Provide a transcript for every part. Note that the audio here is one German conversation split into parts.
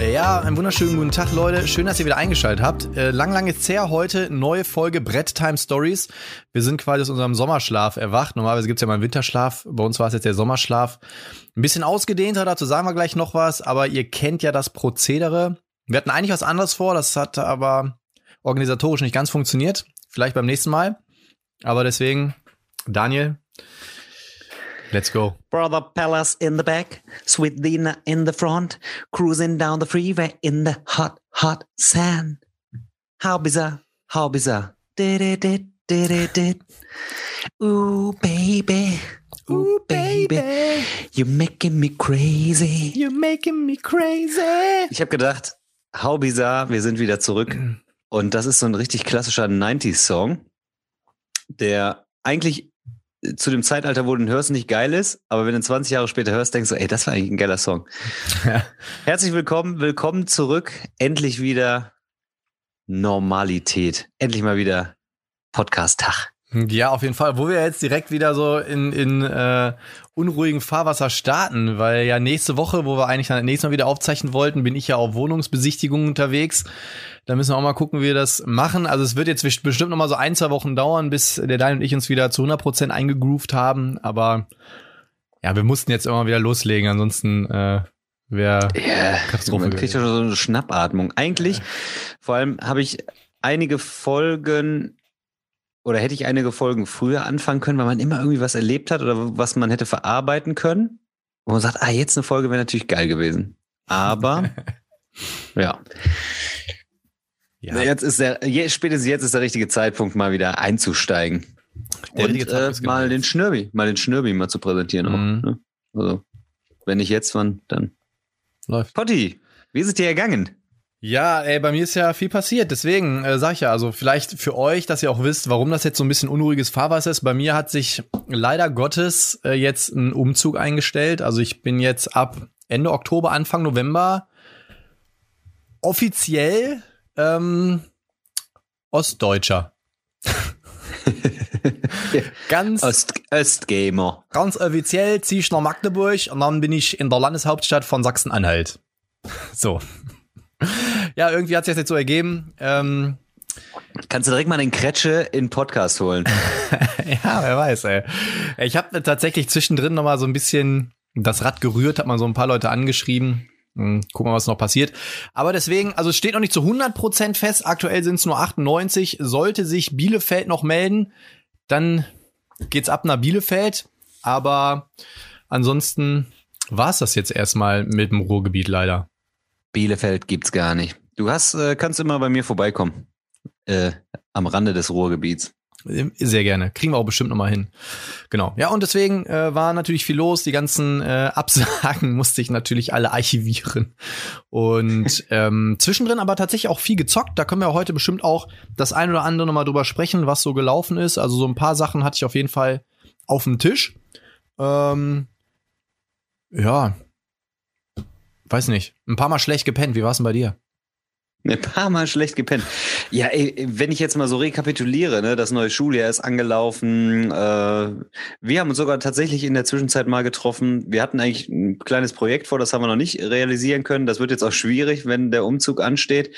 Ja, einen wunderschönen guten Tag, Leute. Schön, dass ihr wieder eingeschaltet habt. Äh, lang, lang ist heute. Neue Folge Brett Time Stories. Wir sind quasi aus unserem Sommerschlaf erwacht. Normalerweise gibt's ja mal einen Winterschlaf. Bei uns war es jetzt der Sommerschlaf. Ein bisschen ausgedehnter, dazu sagen wir gleich noch was. Aber ihr kennt ja das Prozedere. Wir hatten eigentlich was anderes vor. Das hat aber organisatorisch nicht ganz funktioniert. Vielleicht beim nächsten Mal. Aber deswegen, Daniel, Let's go. Brother Palace in the back, sweet Dina in the front, cruising down the freeway in the hot, hot sand. How bizarre, how bizarre. Did it, did, did it, did. Ooh, baby. Ooh, baby. You're making me crazy. You're making me crazy. Ich habe gedacht, how bizarre, wir sind wieder zurück. Und das ist so ein richtig klassischer 90s-Song, der eigentlich zu dem Zeitalter, wo du ihn hörst, nicht geil ist, aber wenn du 20 Jahre später hörst, denkst du, ey, das war eigentlich ein geiler Song. Ja. Herzlich willkommen, willkommen zurück. Endlich wieder Normalität. Endlich mal wieder Podcast-Tag. Ja, auf jeden Fall. Wo wir jetzt direkt wieder so in, in äh, unruhigen Fahrwasser starten, weil ja nächste Woche, wo wir eigentlich dann nächstes Mal wieder aufzeichnen wollten, bin ich ja auf Wohnungsbesichtigungen unterwegs. Da müssen wir auch mal gucken, wie wir das machen. Also es wird jetzt bestimmt noch mal so ein, zwei Wochen dauern, bis der Daniel und ich uns wieder zu 100 Prozent eingegroovt haben. Aber ja, wir mussten jetzt immer wieder loslegen, ansonsten äh, wäre yeah, Katastrophe. Man kriegt ja schon so eine Schnappatmung. Eigentlich, vor allem habe ich einige Folgen oder hätte ich einige Folgen früher anfangen können, weil man immer irgendwie was erlebt hat oder was man hätte verarbeiten können. Und man sagt, ah, jetzt eine Folge wäre natürlich geil gewesen. Aber ja. Ja. Jetzt ist der, spätestens jetzt ist der richtige Zeitpunkt, mal wieder einzusteigen. Der und äh, mal den Schnürbi, mal den Schnürbi mal zu präsentieren. Mhm. Auch, ne? Also, wenn nicht jetzt, wann, dann. Läuft. Potti, wie ist es dir ergangen? Ja, ey, bei mir ist ja viel passiert. Deswegen äh, sag ich ja, also vielleicht für euch, dass ihr auch wisst, warum das jetzt so ein bisschen unruhiges Fahrwasser ist. Bei mir hat sich leider Gottes äh, jetzt ein Umzug eingestellt. Also ich bin jetzt ab Ende Oktober, Anfang November offiziell ähm, Ostdeutscher. ganz Ost Ostgamer. Ganz offiziell ziehe ich nach Magdeburg und dann bin ich in der Landeshauptstadt von Sachsen-Anhalt. So ja, irgendwie hat sich das jetzt so ergeben. Ähm, Kannst du direkt mal den Kretsche in Podcast holen? ja, wer weiß, ey. Ich habe tatsächlich zwischendrin noch mal so ein bisschen das Rad gerührt, hat man so ein paar Leute angeschrieben. Hm, gucken wir, was noch passiert. Aber deswegen, also es steht noch nicht zu 100% fest. Aktuell sind es nur 98. Sollte sich Bielefeld noch melden, dann geht's ab nach Bielefeld. Aber ansonsten war es das jetzt erstmal mit dem Ruhrgebiet leider. Bielefeld gibt's gar nicht. Du hast, äh, kannst immer bei mir vorbeikommen. Äh, am Rande des Ruhrgebiets. Sehr gerne. Kriegen wir auch bestimmt nochmal hin. Genau. Ja, und deswegen äh, war natürlich viel los. Die ganzen äh, Absagen musste ich natürlich alle archivieren. Und ähm, zwischendrin aber tatsächlich auch viel gezockt. Da können wir heute bestimmt auch das ein oder andere nochmal drüber sprechen, was so gelaufen ist. Also so ein paar Sachen hatte ich auf jeden Fall auf dem Tisch. Ähm, ja, weiß nicht, ein paar Mal schlecht gepennt. Wie war es denn bei dir? Ein paar Mal schlecht gepennt. Ja, ey, wenn ich jetzt mal so rekapituliere, ne, das neue Schuljahr ist angelaufen. Äh, wir haben uns sogar tatsächlich in der Zwischenzeit mal getroffen. Wir hatten eigentlich ein kleines Projekt vor, das haben wir noch nicht realisieren können. Das wird jetzt auch schwierig, wenn der Umzug ansteht.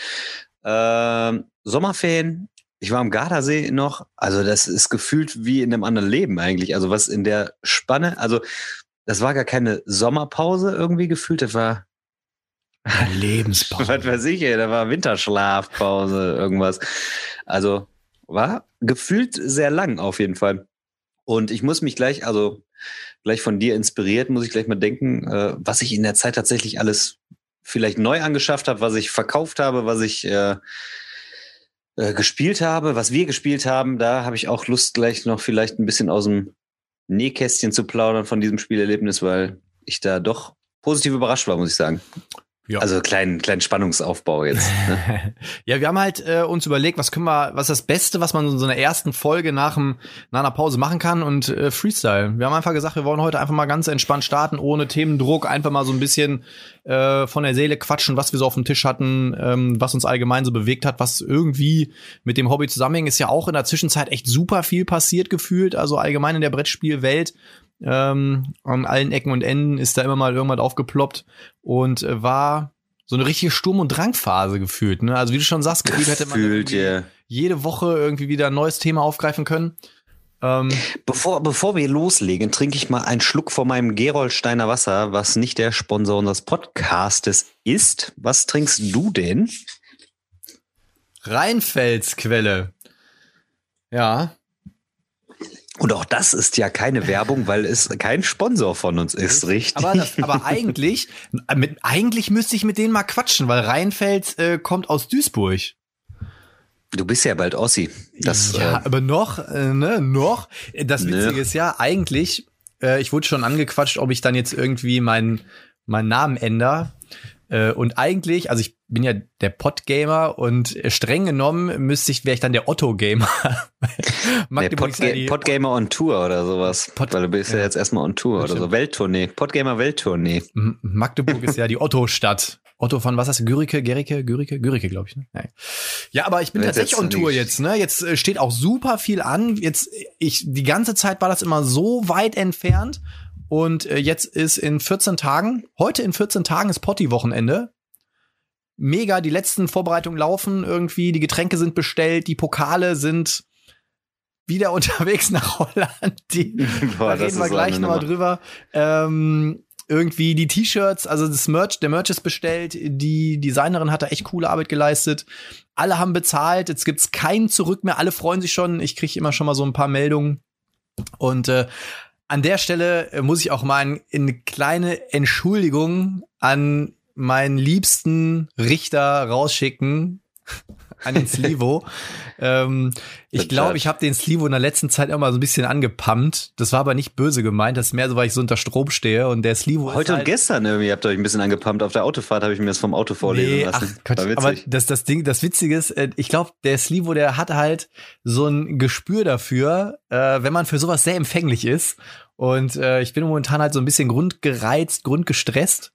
Äh, Sommerferien. Ich war am Gardasee noch. Also das ist gefühlt wie in einem anderen Leben eigentlich. Also was in der Spanne. Also das war gar keine Sommerpause irgendwie gefühlt. Das war Lebenspause. Was weiß ich, ey, da war Winterschlafpause, irgendwas. Also war gefühlt sehr lang auf jeden Fall. Und ich muss mich gleich, also gleich von dir inspiriert, muss ich gleich mal denken, äh, was ich in der Zeit tatsächlich alles vielleicht neu angeschafft habe, was ich verkauft habe, was ich äh, äh, gespielt habe, was wir gespielt haben. Da habe ich auch Lust, gleich noch vielleicht ein bisschen aus dem Nähkästchen zu plaudern von diesem Spielerlebnis, weil ich da doch positiv überrascht war, muss ich sagen. Ja. Also kleinen kleinen Spannungsaufbau jetzt. Ne? ja, wir haben halt äh, uns überlegt, was können wir, was ist das Beste, was man in so einer ersten Folge nach, dem, nach einer Pause machen kann und äh, Freestyle. Wir haben einfach gesagt, wir wollen heute einfach mal ganz entspannt starten, ohne Themendruck, einfach mal so ein bisschen äh, von der Seele quatschen, was wir so auf dem Tisch hatten, ähm, was uns allgemein so bewegt hat, was irgendwie mit dem Hobby zusammenhängt. Ist ja auch in der Zwischenzeit echt super viel passiert gefühlt, also allgemein in der Brettspielwelt. Ähm, an allen Ecken und Enden ist da immer mal irgendwas aufgeploppt und äh, war so eine richtige Sturm- und Drangphase gefühlt. Ne? Also wie du schon sagst, gefühlt hätte man yeah. jede Woche irgendwie wieder ein neues Thema aufgreifen können. Ähm, bevor, bevor wir loslegen, trinke ich mal einen Schluck von meinem Gerolsteiner Wasser, was nicht der Sponsor unseres Podcastes ist. Was trinkst du denn? Rheinfelsquelle. Ja, und auch das ist ja keine Werbung, weil es kein Sponsor von uns ist, richtig? Aber, das, aber eigentlich, mit, eigentlich müsste ich mit denen mal quatschen, weil Rheinfeld äh, kommt aus Duisburg. Du bist ja bald Ossi. Das, ja, äh, aber noch, äh, ne, noch. Das ne. Witzige ne. ist ja, eigentlich, äh, ich wurde schon angequatscht, ob ich dann jetzt irgendwie meinen meinen Namen ändere. Äh, und eigentlich, also ich bin ja der Podgamer und streng genommen müsste ich, wäre ich dann der Otto-Gamer. der Podgamer on Tour oder sowas. Pod Weil du bist ja, ja jetzt erstmal on Tour oder so. Welttournee. Podgamer Welttournee. Magdeburg ist ja die Otto-Stadt. Otto von was hast du? Gürike, Gerike, Gürike, Gürike, glaube ich. Ne? Ja, aber ich bin jetzt tatsächlich on Tour jetzt. Ne, jetzt äh, steht auch super viel an. Jetzt ich die ganze Zeit war das immer so weit entfernt und äh, jetzt ist in 14 Tagen, heute in 14 Tagen ist Potti-Wochenende. Mega, die letzten Vorbereitungen laufen irgendwie, die Getränke sind bestellt, die Pokale sind wieder unterwegs nach Holland. Die, Boah, da reden wir gleich nochmal drüber. Ähm, irgendwie die T-Shirts, also das Merch, der Merch ist bestellt, die Designerin hat da echt coole Arbeit geleistet. Alle haben bezahlt, jetzt gibt's kein Zurück mehr, alle freuen sich schon. Ich kriege immer schon mal so ein paar Meldungen. Und äh, an der Stelle äh, muss ich auch mal eine kleine Entschuldigung an meinen liebsten Richter rausschicken, an den Slivo. ähm, ich glaube, ich habe den Slivo in der letzten Zeit immer so ein bisschen angepumpt. Das war aber nicht böse gemeint. Das ist mehr so, weil ich so unter Strom stehe und der Slivo Heute halt und gestern irgendwie habt ihr euch ein bisschen angepumpt. Auf der Autofahrt habe ich mir das vom Auto vorlesen nee, lassen. Ach, Gott, aber das, das Ding, das Witzige ist, äh, ich glaube, der Slivo, der hat halt so ein Gespür dafür, äh, wenn man für sowas sehr empfänglich ist. Und äh, ich bin momentan halt so ein bisschen grundgereizt, grundgestresst.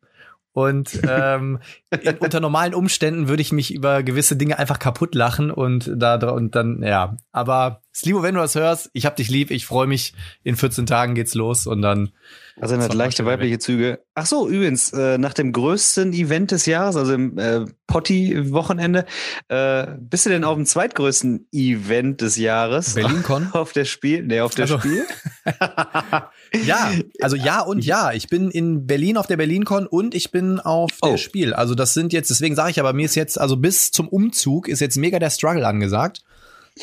Und ähm, in, unter normalen Umständen würde ich mich über gewisse Dinge einfach kaputt lachen und da und dann ja. Aber Slivo, wenn du das hörst, ich hab dich lieb, ich freue mich. In 14 Tagen geht's los und dann also er hat leichte weibliche Züge. Ach so, übrigens, äh, nach dem größten Event des Jahres, also im äh, Potti-Wochenende, äh, bist du denn auf dem zweitgrößten Event des Jahres? BerlinCon? Auf der Spiel? Nee, auf der also. Spiel? ja, also ja und ja. Ich bin in Berlin auf der BerlinCon und ich bin auf oh. der Spiel. Also das sind jetzt, deswegen sage ich aber, mir ist jetzt, also bis zum Umzug ist jetzt mega der Struggle angesagt.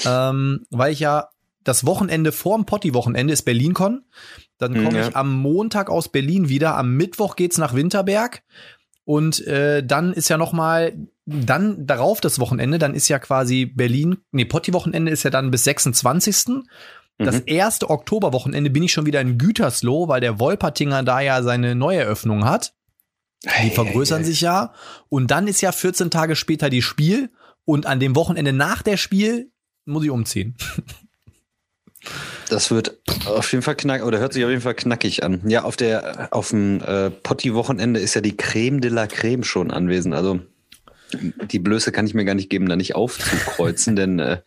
Ähm, weil ich ja das Wochenende vorm Potti-Wochenende ist BerlinCon. Dann hm, komme ja. ich am Montag aus Berlin wieder. Am Mittwoch geht's nach Winterberg. Und äh, dann ist ja noch mal dann darauf das Wochenende, dann ist ja quasi Berlin, nee, Potti-Wochenende ist ja dann bis 26. Das mhm. erste Oktoberwochenende bin ich schon wieder in Gütersloh, weil der Wolpertinger da ja seine Neueröffnung hat. Die vergrößern hey, hey. sich ja. Und dann ist ja 14 Tage später die Spiel. Und an dem Wochenende nach der Spiel muss ich umziehen. Das wird auf jeden Fall knackig, oder hört sich auf jeden Fall knackig an. Ja, auf der, auf dem äh, Potti-Wochenende ist ja die Creme de la Creme schon anwesend. Also die Blöße kann ich mir gar nicht geben, da nicht aufzukreuzen, denn äh,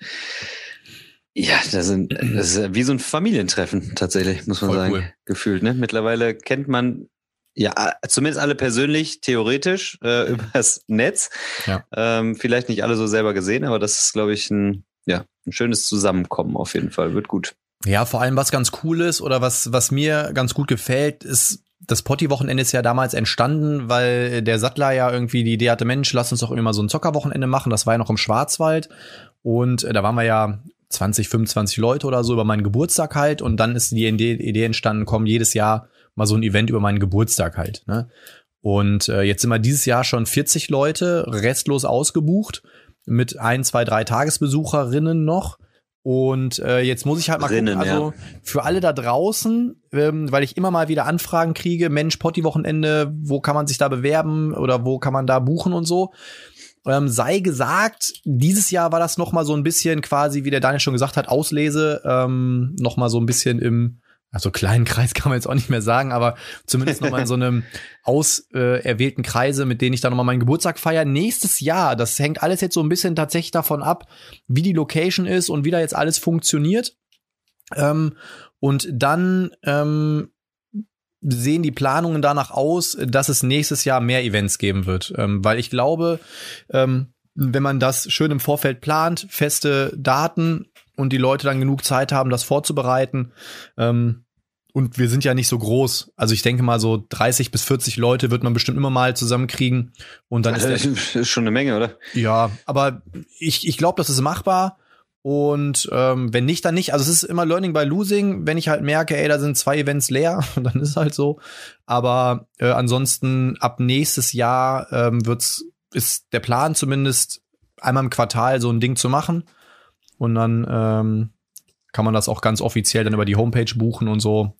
ja, das, sind, das ist wie so ein Familientreffen tatsächlich, muss man Voll sagen, cool. gefühlt. Ne? Mittlerweile kennt man ja zumindest alle persönlich, theoretisch äh, übers Netz. Ja. Ähm, vielleicht nicht alle so selber gesehen, aber das ist, glaube ich, ein ja, ein schönes Zusammenkommen auf jeden Fall. Wird gut. Ja, vor allem was ganz cool ist oder was, was mir ganz gut gefällt, ist, das Potti-Wochenende ist ja damals entstanden, weil der Sattler ja irgendwie die Idee hatte, Mensch, lass uns doch mal so ein Zockerwochenende machen. Das war ja noch im Schwarzwald. Und äh, da waren wir ja 20, 25 Leute oder so über meinen Geburtstag halt. Und dann ist die Idee, entstanden, komm, jedes Jahr mal so ein Event über meinen Geburtstag halt. Ne? Und äh, jetzt sind wir dieses Jahr schon 40 Leute restlos ausgebucht mit ein, zwei, drei Tagesbesucherinnen noch. Und äh, jetzt muss ich halt mal Drinnen, gucken, also ja. für alle da draußen, ähm, weil ich immer mal wieder Anfragen kriege, Mensch, Potti-Wochenende, wo kann man sich da bewerben oder wo kann man da buchen und so. Ähm, sei gesagt, dieses Jahr war das noch mal so ein bisschen quasi, wie der Daniel schon gesagt hat, Auslese, ähm, noch mal so ein bisschen im also kleinen Kreis kann man jetzt auch nicht mehr sagen, aber zumindest noch mal in so einem auserwählten äh, Kreise, mit denen ich dann noch mal meinen Geburtstag feiere. Nächstes Jahr, das hängt alles jetzt so ein bisschen tatsächlich davon ab, wie die Location ist und wie da jetzt alles funktioniert. Ähm, und dann ähm, sehen die Planungen danach aus, dass es nächstes Jahr mehr Events geben wird. Ähm, weil ich glaube, ähm, wenn man das schön im Vorfeld plant, feste Daten und die Leute dann genug Zeit haben, das vorzubereiten, ähm, und wir sind ja nicht so groß. Also ich denke mal, so 30 bis 40 Leute wird man bestimmt immer mal zusammenkriegen. Und dann ist Das der, ist schon eine Menge, oder? ja, aber ich, ich glaube, das ist machbar. Und ähm, wenn nicht, dann nicht. Also es ist immer Learning by Losing. Wenn ich halt merke, ey, da sind zwei Events leer, dann ist es halt so. Aber äh, ansonsten ab nächstes Jahr ähm, wird's, ist der Plan zumindest einmal im Quartal so ein Ding zu machen. Und dann ähm, kann man das auch ganz offiziell dann über die Homepage buchen und so.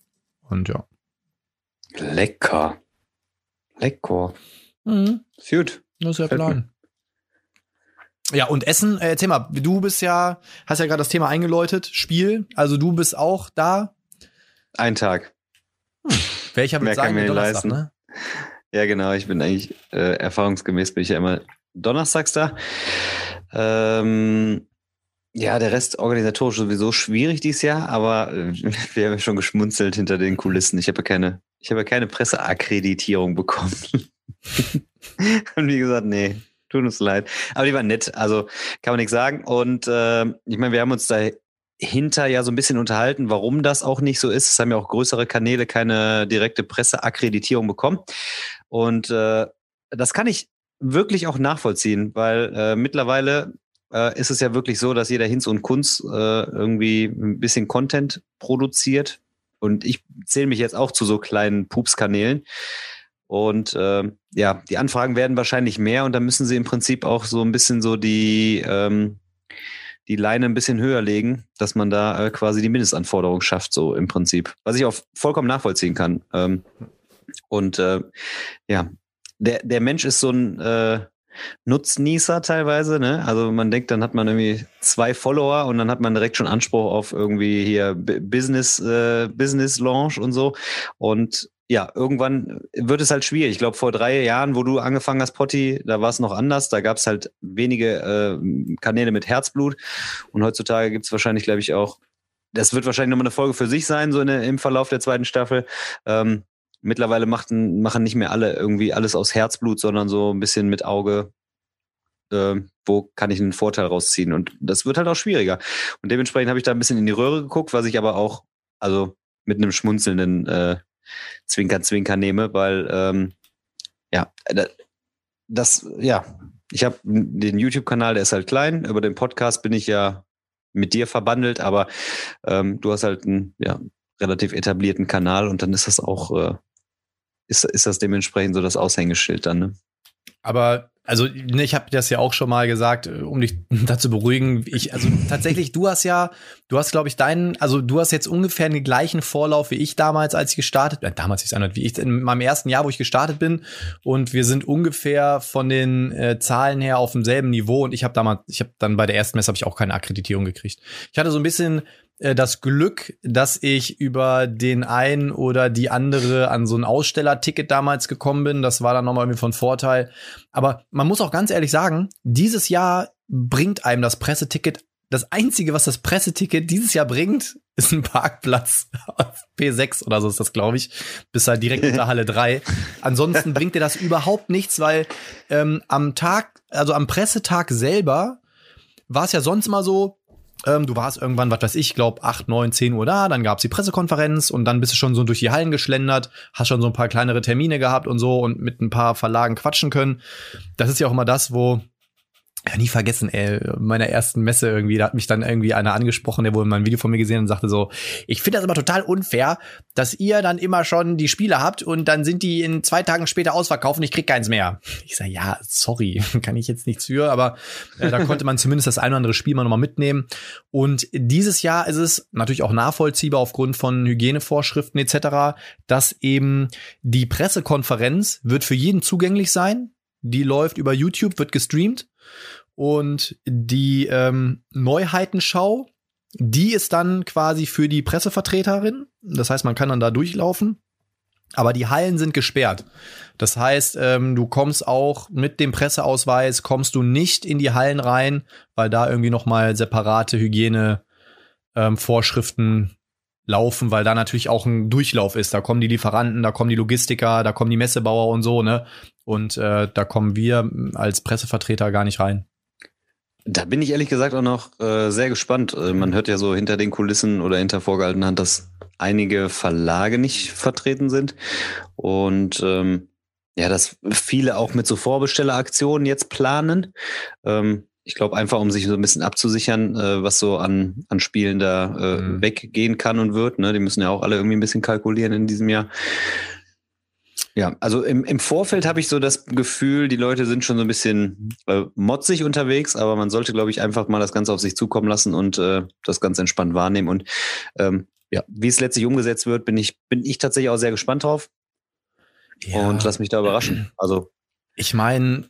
Und ja. Lecker. Lecker. Ist gut. Das ist der Fällt Plan. Ja, und Essen, äh, erzähl mal, du bist ja, hast ja gerade das Thema eingeläutet, Spiel, also du bist auch da. Ein Tag. Welcher Mehr wird kann sein? mir Donnerstag, leisten. ne? Ja, genau. Ich bin eigentlich äh, erfahrungsgemäß bin ich ja immer donnerstags da. Ähm, ja, der Rest organisatorisch sowieso schwierig dieses Jahr, aber äh, wir haben schon geschmunzelt hinter den Kulissen. Ich habe ja keine, ich habe ja keine Presseakkreditierung bekommen. Und wie gesagt, nee, tut uns leid. Aber die waren nett, also kann man nichts sagen. Und äh, ich meine, wir haben uns dahinter ja so ein bisschen unterhalten, warum das auch nicht so ist. Es haben ja auch größere Kanäle keine direkte Presseakkreditierung bekommen. Und äh, das kann ich wirklich auch nachvollziehen, weil äh, mittlerweile äh, ist es ja wirklich so, dass jeder Hinz und Kunz äh, irgendwie ein bisschen Content produziert. Und ich zähle mich jetzt auch zu so kleinen Pups-Kanälen. Und äh, ja, die Anfragen werden wahrscheinlich mehr und dann müssen sie im Prinzip auch so ein bisschen so die, ähm, die Leine ein bisschen höher legen, dass man da äh, quasi die Mindestanforderung schafft, so im Prinzip. Was ich auch vollkommen nachvollziehen kann. Ähm, und äh, ja, der, der Mensch ist so ein äh, Nutznießer teilweise, ne? Also man denkt, dann hat man irgendwie zwei Follower und dann hat man direkt schon Anspruch auf irgendwie hier Business, äh, Business Launch und so. Und ja, irgendwann wird es halt schwierig. Ich glaube, vor drei Jahren, wo du angefangen hast, Potti, da war es noch anders. Da gab es halt wenige äh, Kanäle mit Herzblut. Und heutzutage gibt es wahrscheinlich, glaube ich, auch, das wird wahrscheinlich nochmal eine Folge für sich sein, so in im Verlauf der zweiten Staffel. Ähm, mittlerweile machten, machen nicht mehr alle irgendwie alles aus Herzblut, sondern so ein bisschen mit Auge, äh, wo kann ich einen Vorteil rausziehen. Und das wird halt auch schwieriger. Und dementsprechend habe ich da ein bisschen in die Röhre geguckt, was ich aber auch, also mit einem schmunzelnden äh, Zwinker, Zwinker nehme, weil ähm, ja, da- das, ja, ich habe den YouTube-Kanal, der ist halt klein. Über den Podcast bin ich ja mit dir verbandelt, aber ähm, du hast halt einen ja, relativ etablierten Kanal und dann ist das auch, äh, ist, ist das dementsprechend so das Aushängeschild dann, ne? Aber also ne, ich habe das ja auch schon mal gesagt, äh, um dich dazu beruhigen. Ich also tatsächlich, du hast ja, du hast glaube ich deinen, also du hast jetzt ungefähr den gleichen Vorlauf wie ich damals, als ich gestartet, äh, damals ist es wie ich in meinem ersten Jahr, wo ich gestartet bin, und wir sind ungefähr von den äh, Zahlen her auf demselben Niveau. Und ich habe damals, ich habe dann bei der ersten Messe habe ich auch keine Akkreditierung gekriegt. Ich hatte so ein bisschen äh, das Glück, dass ich über den einen oder die andere an so ein Ausstellerticket damals gekommen bin. Das war dann nochmal irgendwie von Vorteil. Aber man muss auch ganz ehrlich sagen, dieses Jahr bringt einem das Presseticket, das einzige, was das Presseticket dieses Jahr bringt, ist ein Parkplatz auf P6 oder so ist das, glaube ich, bis halt direkt unter Halle 3. Ansonsten bringt dir das überhaupt nichts, weil ähm, am Tag, also am Pressetag selber war es ja sonst mal so, ähm, du warst irgendwann, was weiß ich, glaub 8, 9, 10 Uhr da, dann gab's die Pressekonferenz und dann bist du schon so durch die Hallen geschlendert, hast schon so ein paar kleinere Termine gehabt und so und mit ein paar Verlagen quatschen können. Das ist ja auch immer das, wo ja, nie vergessen, ey, meiner ersten Messe irgendwie, da hat mich dann irgendwie einer angesprochen, der wohl mal ein Video von mir gesehen und sagte so, ich finde das immer total unfair, dass ihr dann immer schon die Spiele habt und dann sind die in zwei Tagen später ausverkauft und ich krieg keins mehr. Ich sage, ja, sorry, kann ich jetzt nichts für, aber äh, da konnte man zumindest das ein oder andere Spiel mal nochmal mitnehmen. Und dieses Jahr ist es natürlich auch nachvollziehbar aufgrund von Hygienevorschriften etc., dass eben die Pressekonferenz wird für jeden zugänglich sein. Die läuft über YouTube, wird gestreamt und die ähm, Neuheitenschau, die ist dann quasi für die Pressevertreterin. Das heißt, man kann dann da durchlaufen. Aber die Hallen sind gesperrt. Das heißt, ähm, du kommst auch mit dem Presseausweis, kommst du nicht in die Hallen rein, weil da irgendwie noch mal separate Hygiene ähm, laufen, weil da natürlich auch ein Durchlauf ist. Da kommen die Lieferanten, da kommen die Logistiker, da kommen die Messebauer und so, ne? Und äh, da kommen wir als Pressevertreter gar nicht rein. Da bin ich ehrlich gesagt auch noch äh, sehr gespannt. Äh, man hört ja so hinter den Kulissen oder hinter vorgehaltener Hand, dass einige Verlage nicht vertreten sind. Und ähm, ja, dass viele auch mit so Vorbestelleraktionen jetzt planen. Ähm, ich glaube einfach, um sich so ein bisschen abzusichern, äh, was so an, an Spielen da äh, mhm. weggehen kann und wird. Ne? Die müssen ja auch alle irgendwie ein bisschen kalkulieren in diesem Jahr. Ja, also im, im Vorfeld habe ich so das Gefühl, die Leute sind schon so ein bisschen äh, motzig unterwegs, aber man sollte, glaube ich, einfach mal das Ganze auf sich zukommen lassen und äh, das ganz entspannt wahrnehmen. Und ähm, ja, wie es letztlich umgesetzt wird, bin ich, bin ich tatsächlich auch sehr gespannt drauf. Ja. Und lass mich da überraschen. Also ich meine,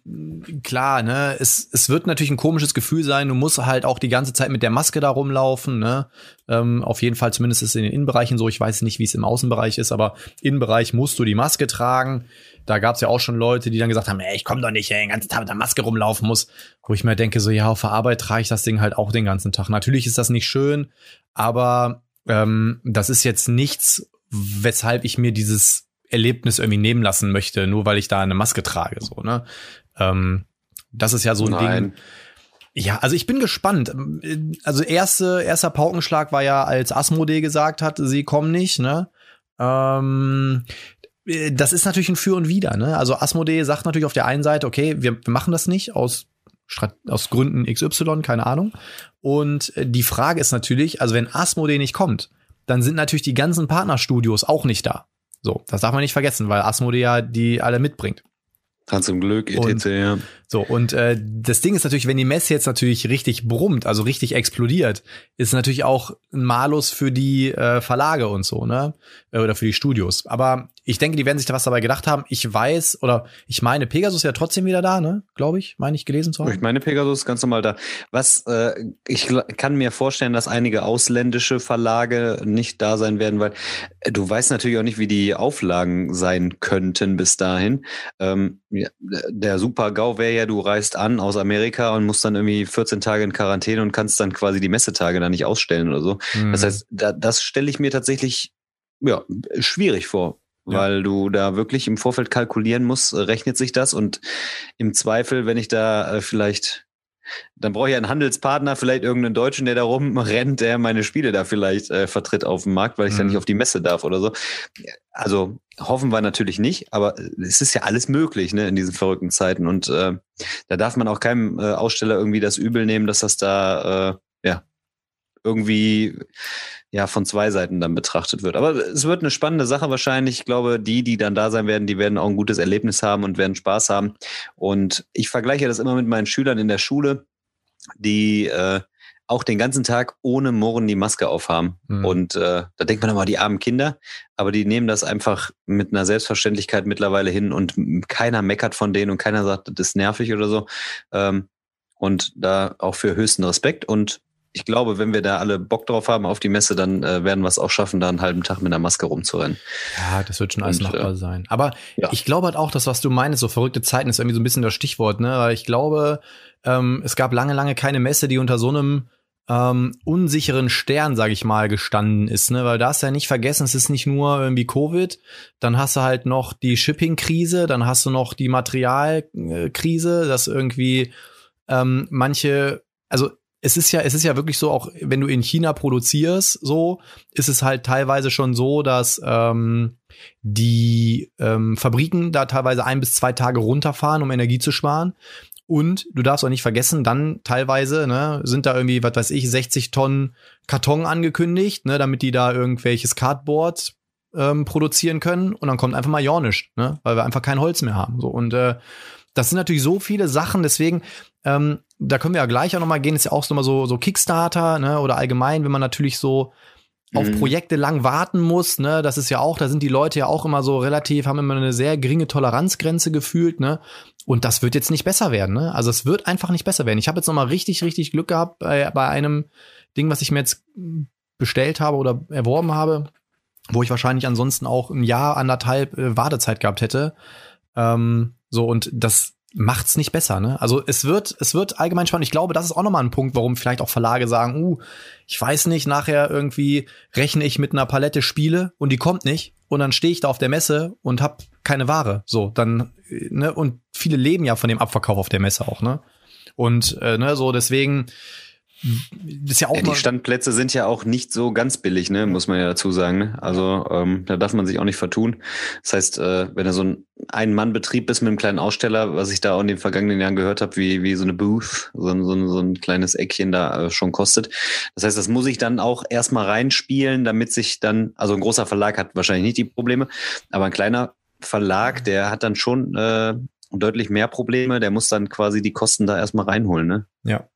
klar, ne, es, es wird natürlich ein komisches Gefühl sein. Du musst halt auch die ganze Zeit mit der Maske da rumlaufen, ne? Ähm, auf jeden Fall, zumindest ist es in den Innenbereichen so. Ich weiß nicht, wie es im Außenbereich ist, aber Innenbereich musst du die Maske tragen. Da gab es ja auch schon Leute, die dann gesagt haben, ey, ich komme doch nicht, ey, den ganzen Tag mit der Maske rumlaufen muss. Wo ich mir denke, so, ja, auf der Arbeit trage ich das Ding halt auch den ganzen Tag. Natürlich ist das nicht schön, aber ähm, das ist jetzt nichts, weshalb ich mir dieses Erlebnis irgendwie nehmen lassen möchte, nur weil ich da eine Maske trage. So, ne? Ähm, das ist ja so ein Nein. Ding. Ja, also ich bin gespannt. Also erste, erster Paukenschlag war ja, als Asmodee gesagt hat, sie kommen nicht, ne? Ähm, das ist natürlich ein Für und Wider, ne? Also Asmodee sagt natürlich auf der einen Seite, okay, wir, wir machen das nicht aus aus Gründen XY, keine Ahnung. Und die Frage ist natürlich, also wenn Asmodee nicht kommt, dann sind natürlich die ganzen Partnerstudios auch nicht da. So, das darf man nicht vergessen, weil Asmodee ja die alle mitbringt. Ganz zum Glück, etc. Und. So, und äh, das Ding ist natürlich, wenn die Messe jetzt natürlich richtig brummt, also richtig explodiert, ist natürlich auch ein Malus für die äh, Verlage und so, ne? Äh, oder für die Studios. Aber ich denke, die werden sich da was dabei gedacht haben. Ich weiß, oder ich meine, Pegasus ist ja trotzdem wieder da, ne? Glaube ich, meine ich gelesen zu haben. Ich meine, Pegasus ist ganz normal da. Was, äh, ich kann mir vorstellen, dass einige ausländische Verlage nicht da sein werden, weil äh, du weißt natürlich auch nicht, wie die Auflagen sein könnten bis dahin. Ähm, der Super-GAU wäre ja, du reist an aus Amerika und musst dann irgendwie 14 Tage in Quarantäne und kannst dann quasi die Messetage da nicht ausstellen oder so. Mhm. Das heißt, da, das stelle ich mir tatsächlich ja, schwierig vor weil du da wirklich im Vorfeld kalkulieren musst, rechnet sich das und im Zweifel, wenn ich da äh, vielleicht, dann brauche ich einen Handelspartner, vielleicht irgendeinen Deutschen, der da rumrennt, der meine Spiele da vielleicht äh, vertritt auf dem Markt, weil ich mhm. dann nicht auf die Messe darf oder so. Also hoffen wir natürlich nicht, aber es ist ja alles möglich ne, in diesen verrückten Zeiten und äh, da darf man auch keinem äh, Aussteller irgendwie das übel nehmen, dass das da äh, ja irgendwie ja von zwei Seiten dann betrachtet wird. Aber es wird eine spannende Sache wahrscheinlich. Ich glaube, die, die dann da sein werden, die werden auch ein gutes Erlebnis haben und werden Spaß haben. Und ich vergleiche das immer mit meinen Schülern in der Schule, die äh, auch den ganzen Tag ohne Murren die Maske aufhaben. Mhm. Und äh, da denkt man immer, die armen Kinder, aber die nehmen das einfach mit einer Selbstverständlichkeit mittlerweile hin und keiner meckert von denen und keiner sagt, das ist nervig oder so. Ähm, und da auch für höchsten Respekt. Und ich glaube, wenn wir da alle Bock drauf haben auf die Messe, dann äh, werden wir es auch schaffen, da einen halben Tag mit einer Maske rumzurennen. Ja, das wird schon alles Und, machbar äh, sein. Aber ja. ich glaube halt auch, dass was du meinst, so verrückte Zeiten ist irgendwie so ein bisschen das Stichwort, ne? Weil ich glaube, ähm, es gab lange, lange keine Messe, die unter so einem ähm, unsicheren Stern, sag ich mal, gestanden ist, ne? Weil da hast du ja nicht vergessen, es ist nicht nur irgendwie Covid, dann hast du halt noch die Shipping-Krise, dann hast du noch die Materialkrise, dass irgendwie ähm, manche, also es ist ja, es ist ja wirklich so, auch wenn du in China produzierst, so ist es halt teilweise schon so, dass ähm, die ähm, Fabriken da teilweise ein bis zwei Tage runterfahren, um Energie zu sparen. Und du darfst auch nicht vergessen, dann teilweise ne, sind da irgendwie, was weiß ich, 60 Tonnen Karton angekündigt, ne, damit die da irgendwelches Cardboard ähm, produzieren können. Und dann kommt einfach mal Jornisch, ne, weil wir einfach kein Holz mehr haben. So und äh, das sind natürlich so viele Sachen. Deswegen, ähm, da können wir ja gleich auch noch mal gehen. Ist ja auch so mal so so Kickstarter, ne, oder allgemein, wenn man natürlich so auf Mhm. Projekte lang warten muss, ne, das ist ja auch, da sind die Leute ja auch immer so relativ, haben immer eine sehr geringe Toleranzgrenze gefühlt, ne? Und das wird jetzt nicht besser werden, ne? Also es wird einfach nicht besser werden. Ich habe jetzt noch mal richtig, richtig Glück gehabt bei, bei einem Ding, was ich mir jetzt bestellt habe oder erworben habe, wo ich wahrscheinlich ansonsten auch ein Jahr, anderthalb äh, Wartezeit gehabt hätte. Ähm, so, und das macht's nicht besser, ne? Also es wird, es wird allgemein spannend. Ich glaube, das ist auch nochmal ein Punkt, warum vielleicht auch Verlage sagen, uh, ich weiß nicht, nachher irgendwie rechne ich mit einer Palette Spiele und die kommt nicht und dann stehe ich da auf der Messe und hab keine Ware. So, dann, ne, und viele leben ja von dem Abverkauf auf der Messe auch, ne? Und äh, ne, so deswegen ist ja auch Ja, die Standplätze sind ja auch nicht so ganz billig, ne, muss man ja dazu sagen. Ne? Also ähm, da darf man sich auch nicht vertun. Das heißt, äh, wenn du so ein Ein-Mann-Betrieb bist mit einem kleinen Aussteller, was ich da auch in den vergangenen Jahren gehört habe, wie, wie so eine Booth, so ein, so so ein kleines Eckchen da äh, schon kostet. Das heißt, das muss ich dann auch erstmal reinspielen, damit sich dann, also ein großer Verlag hat wahrscheinlich nicht die Probleme, aber ein kleiner Verlag, der hat dann schon äh, deutlich mehr Probleme, der muss dann quasi die Kosten da erstmal reinholen, ne? Ja.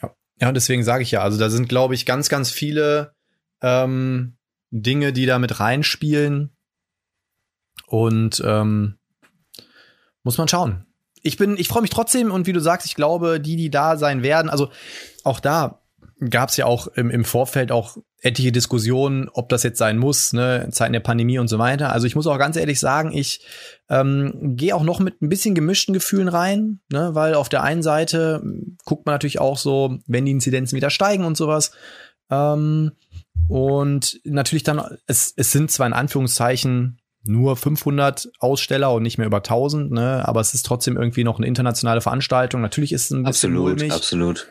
Ja, ja und deswegen sage ich ja, also da sind, glaube ich, ganz, ganz viele ähm, Dinge, die da mit reinspielen. Und ähm, muss man schauen. Ich bin, ich freue mich trotzdem und wie du sagst, ich glaube, die, die da sein werden, also auch da gab es ja auch im, im Vorfeld auch etliche Diskussionen, ob das jetzt sein muss, ne, in Zeiten der Pandemie und so weiter. Also ich muss auch ganz ehrlich sagen, ich ähm, gehe auch noch mit ein bisschen gemischten Gefühlen rein, ne, weil auf der einen Seite guckt man natürlich auch so, wenn die Inzidenzen wieder steigen und sowas. Ähm, und natürlich dann, es, es sind zwar in Anführungszeichen nur 500 Aussteller und nicht mehr über 1000, ne, aber es ist trotzdem irgendwie noch eine internationale Veranstaltung. Natürlich ist es ein bisschen Absolut, mulmig. absolut.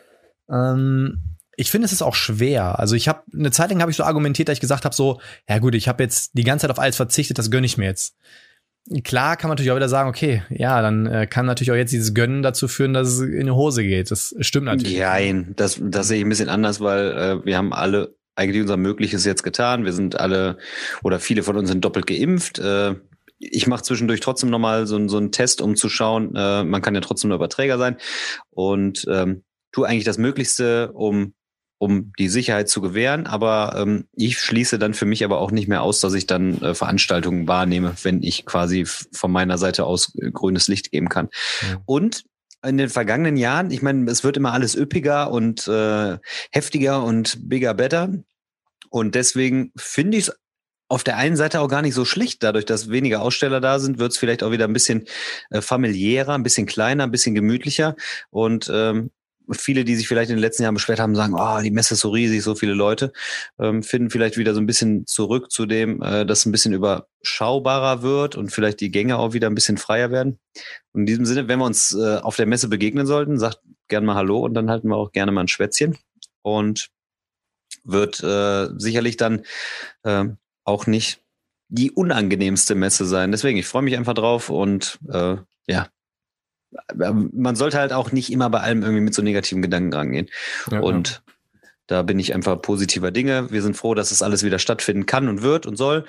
Ähm, ich finde, es ist auch schwer. Also ich habe eine Zeit lang habe ich so argumentiert, dass ich gesagt habe so, ja gut, ich habe jetzt die ganze Zeit auf alles verzichtet, das gönne ich mir jetzt. Klar kann man natürlich auch wieder sagen, okay, ja, dann äh, kann natürlich auch jetzt dieses Gönnen dazu führen, dass es in die Hose geht. Das stimmt natürlich. Nein, das, das sehe ich ein bisschen anders, weil äh, wir haben alle eigentlich unser Mögliches jetzt getan. Wir sind alle oder viele von uns sind doppelt geimpft. Äh, ich mache zwischendurch trotzdem nochmal so, so einen Test, um zu schauen, äh, man kann ja trotzdem nur Überträger sein und ähm, tu eigentlich das Möglichste, um um die Sicherheit zu gewähren, aber ähm, ich schließe dann für mich aber auch nicht mehr aus, dass ich dann äh, Veranstaltungen wahrnehme, wenn ich quasi von meiner Seite aus äh, grünes Licht geben kann. Ja. Und in den vergangenen Jahren, ich meine, es wird immer alles üppiger und äh, heftiger und bigger, better. Und deswegen finde ich es auf der einen Seite auch gar nicht so schlecht. Dadurch, dass weniger Aussteller da sind, wird es vielleicht auch wieder ein bisschen äh, familiärer, ein bisschen kleiner, ein bisschen gemütlicher. Und ähm, viele, die sich vielleicht in den letzten Jahren beschwert haben, sagen, oh, die Messe ist so riesig, so viele Leute, ähm, finden vielleicht wieder so ein bisschen zurück zu dem, äh, dass ein bisschen überschaubarer wird und vielleicht die Gänge auch wieder ein bisschen freier werden. Und in diesem Sinne, wenn wir uns äh, auf der Messe begegnen sollten, sagt gerne mal Hallo und dann halten wir auch gerne mal ein Schwätzchen. Und wird äh, sicherlich dann äh, auch nicht die unangenehmste Messe sein. Deswegen, ich freue mich einfach drauf und äh, ja. Man sollte halt auch nicht immer bei allem irgendwie mit so negativen Gedanken rangehen. Ja, und da bin ich einfach positiver Dinge. Wir sind froh, dass es alles wieder stattfinden kann und wird und soll.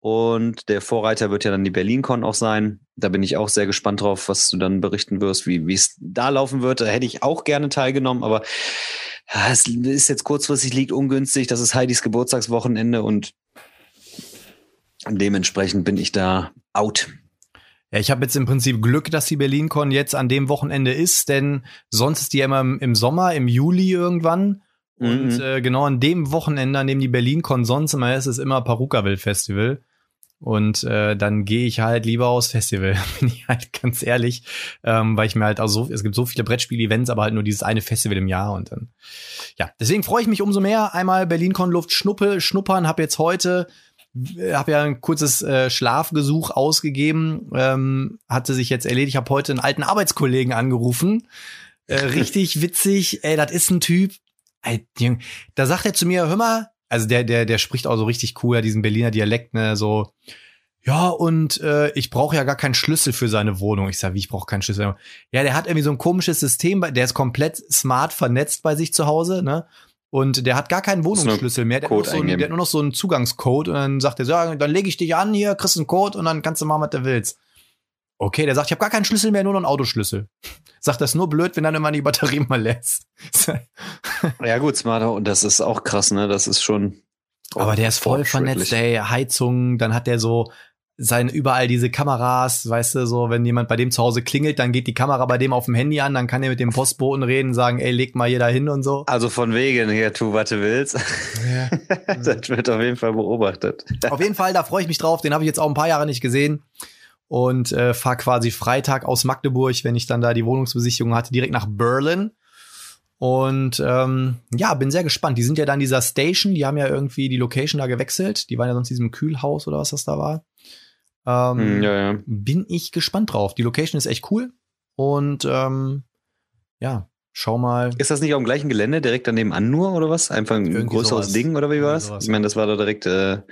Und der Vorreiter wird ja dann die BerlinCon auch sein. Da bin ich auch sehr gespannt drauf, was du dann berichten wirst, wie wie es da laufen wird. Da hätte ich auch gerne teilgenommen, aber ja, es ist jetzt kurzfristig liegt ungünstig. Das ist Heidis Geburtstagswochenende und dementsprechend bin ich da out. Ja, ich habe jetzt im Prinzip Glück, dass die BerlinCon jetzt an dem Wochenende ist, denn sonst ist die ja immer im, im Sommer, im Juli irgendwann. Und Mhm. äh, genau an dem Wochenende, an dem die BerlinCon sonst immer ist, ist immer Perukaville Festival. Und äh, dann gehe ich halt lieber aufs Festival, bin ich halt ganz ehrlich, ähm, weil ich mir halt auch so, es gibt so viele Brettspiel-Events, aber halt nur dieses eine Festival im Jahr und dann, ja, deswegen freue ich mich umso mehr. Einmal BerlinCon Luft schnuppe, schnuppern, habe jetzt heute habe ja ein kurzes äh, Schlafgesuch ausgegeben, ähm, hatte sich jetzt erledigt. Ich habe heute einen alten Arbeitskollegen angerufen. Äh, richtig witzig. Ey, das ist ein Typ. Da sagt er zu mir, hör mal, also der, der, der spricht auch so richtig cool, ja, diesen Berliner Dialekt, ne, so, ja, und äh, ich brauche ja gar keinen Schlüssel für seine Wohnung. Ich sage, wie, ich brauche keinen Schlüssel. Ja, der hat irgendwie so ein komisches System, der ist komplett smart vernetzt bei sich zu Hause, ne? Und der hat gar keinen Wohnungsschlüssel mehr. Der hat, so einen, der hat, nur noch so einen Zugangscode und dann sagt er so, ja, dann lege ich dich an hier, kriegst einen Code und dann kannst du machen, was du willst. Okay, der sagt, ich habe gar keinen Schlüssel mehr, nur noch einen Autoschlüssel. Sagt das nur blöd, wenn dann immer die Batterie mal lässt. ja gut, smarter und das ist auch krass, ne? Das ist schon. Aber der ist voll vernetzt, ey, Heizung, dann hat der so sein überall diese Kameras, weißt du, so wenn jemand bei dem zu Hause klingelt, dann geht die Kamera bei dem auf dem Handy an, dann kann er mit dem Postboten reden, sagen, ey, leg mal hier da hin und so. Also von wegen, hier tu, was du willst. Ja. das wird auf jeden Fall beobachtet. Auf jeden Fall, da freue ich mich drauf. Den habe ich jetzt auch ein paar Jahre nicht gesehen und äh, fahre quasi Freitag aus Magdeburg, wenn ich dann da die Wohnungsbesichtigung hatte, direkt nach Berlin. Und ähm, ja, bin sehr gespannt. Die sind ja dann dieser Station, die haben ja irgendwie die Location da gewechselt. Die waren ja sonst in diesem Kühlhaus oder was das da war. Ähm, hm, ja, ja. Bin ich gespannt drauf. Die Location ist echt cool. Und ähm, ja, schau mal. Ist das nicht auf dem gleichen Gelände, direkt daneben an nur oder was? Einfach ein Irgendwie größeres sowas. Ding oder wie war es? Ich meine, das war da direkt äh,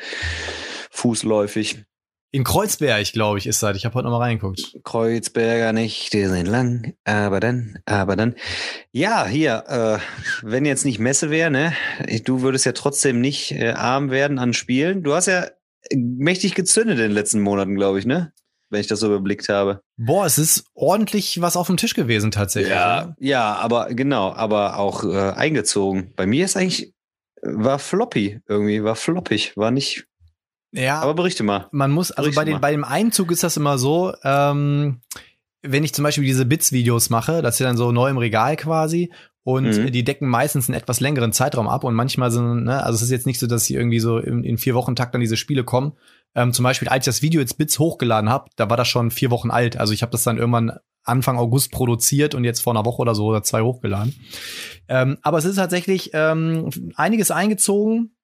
fußläufig. In Kreuzberg, glaube ich, ist das. Ich habe heute noch mal reingeguckt. Kreuzberger nicht, die sind lang, aber dann, aber dann. Ja, hier, äh, wenn jetzt nicht Messe wäre, ne, du würdest ja trotzdem nicht äh, arm werden an Spielen. Du hast ja mächtig gezündet in den letzten Monaten, glaube ich, ne? Wenn ich das so überblickt habe. Boah, es ist ordentlich was auf dem Tisch gewesen tatsächlich. Ja, ja aber genau, aber auch äh, eingezogen. Bei mir ist eigentlich, war floppy irgendwie, war floppig, war nicht. Ja. Aber berichte mal. Man muss, also bei, den, bei dem Einzug ist das immer so, ähm, wenn ich zum Beispiel diese Bits-Videos mache, das ist dann so neu im Regal quasi und mhm. die decken meistens einen etwas längeren Zeitraum ab und manchmal sind, ne, also es ist jetzt nicht so, dass sie irgendwie so in, in vier Wochen Takt dann diese Spiele kommen. Ähm, zum Beispiel, als ich das Video jetzt Bits hochgeladen habe, da war das schon vier Wochen alt. Also ich habe das dann irgendwann Anfang August produziert und jetzt vor einer Woche oder so oder zwei hochgeladen. Ähm, aber es ist tatsächlich ähm, einiges eingezogen.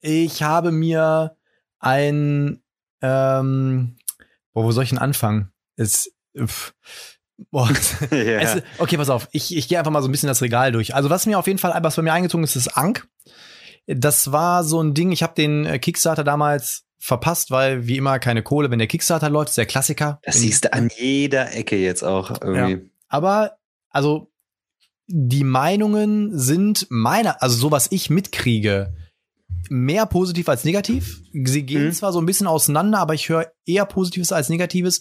Ich habe mir ein, ähm, boah, wo soll ich denn anfangen? Es, pff, Boah. yeah. es, okay, pass auf. Ich, ich gehe einfach mal so ein bisschen das Regal durch. Also was mir auf jeden Fall, was bei mir eingezogen ist, ist Ank. Das war so ein Ding, ich habe den äh, Kickstarter damals verpasst, weil wie immer keine Kohle, wenn der Kickstarter läuft, ist der Klassiker. Das siehst du an jeder Ecke jetzt auch irgendwie. Ja. Aber, also, die Meinungen sind meiner, also so was ich mitkriege, mehr positiv als negativ. Sie gehen mhm. zwar so ein bisschen auseinander, aber ich höre eher Positives als Negatives.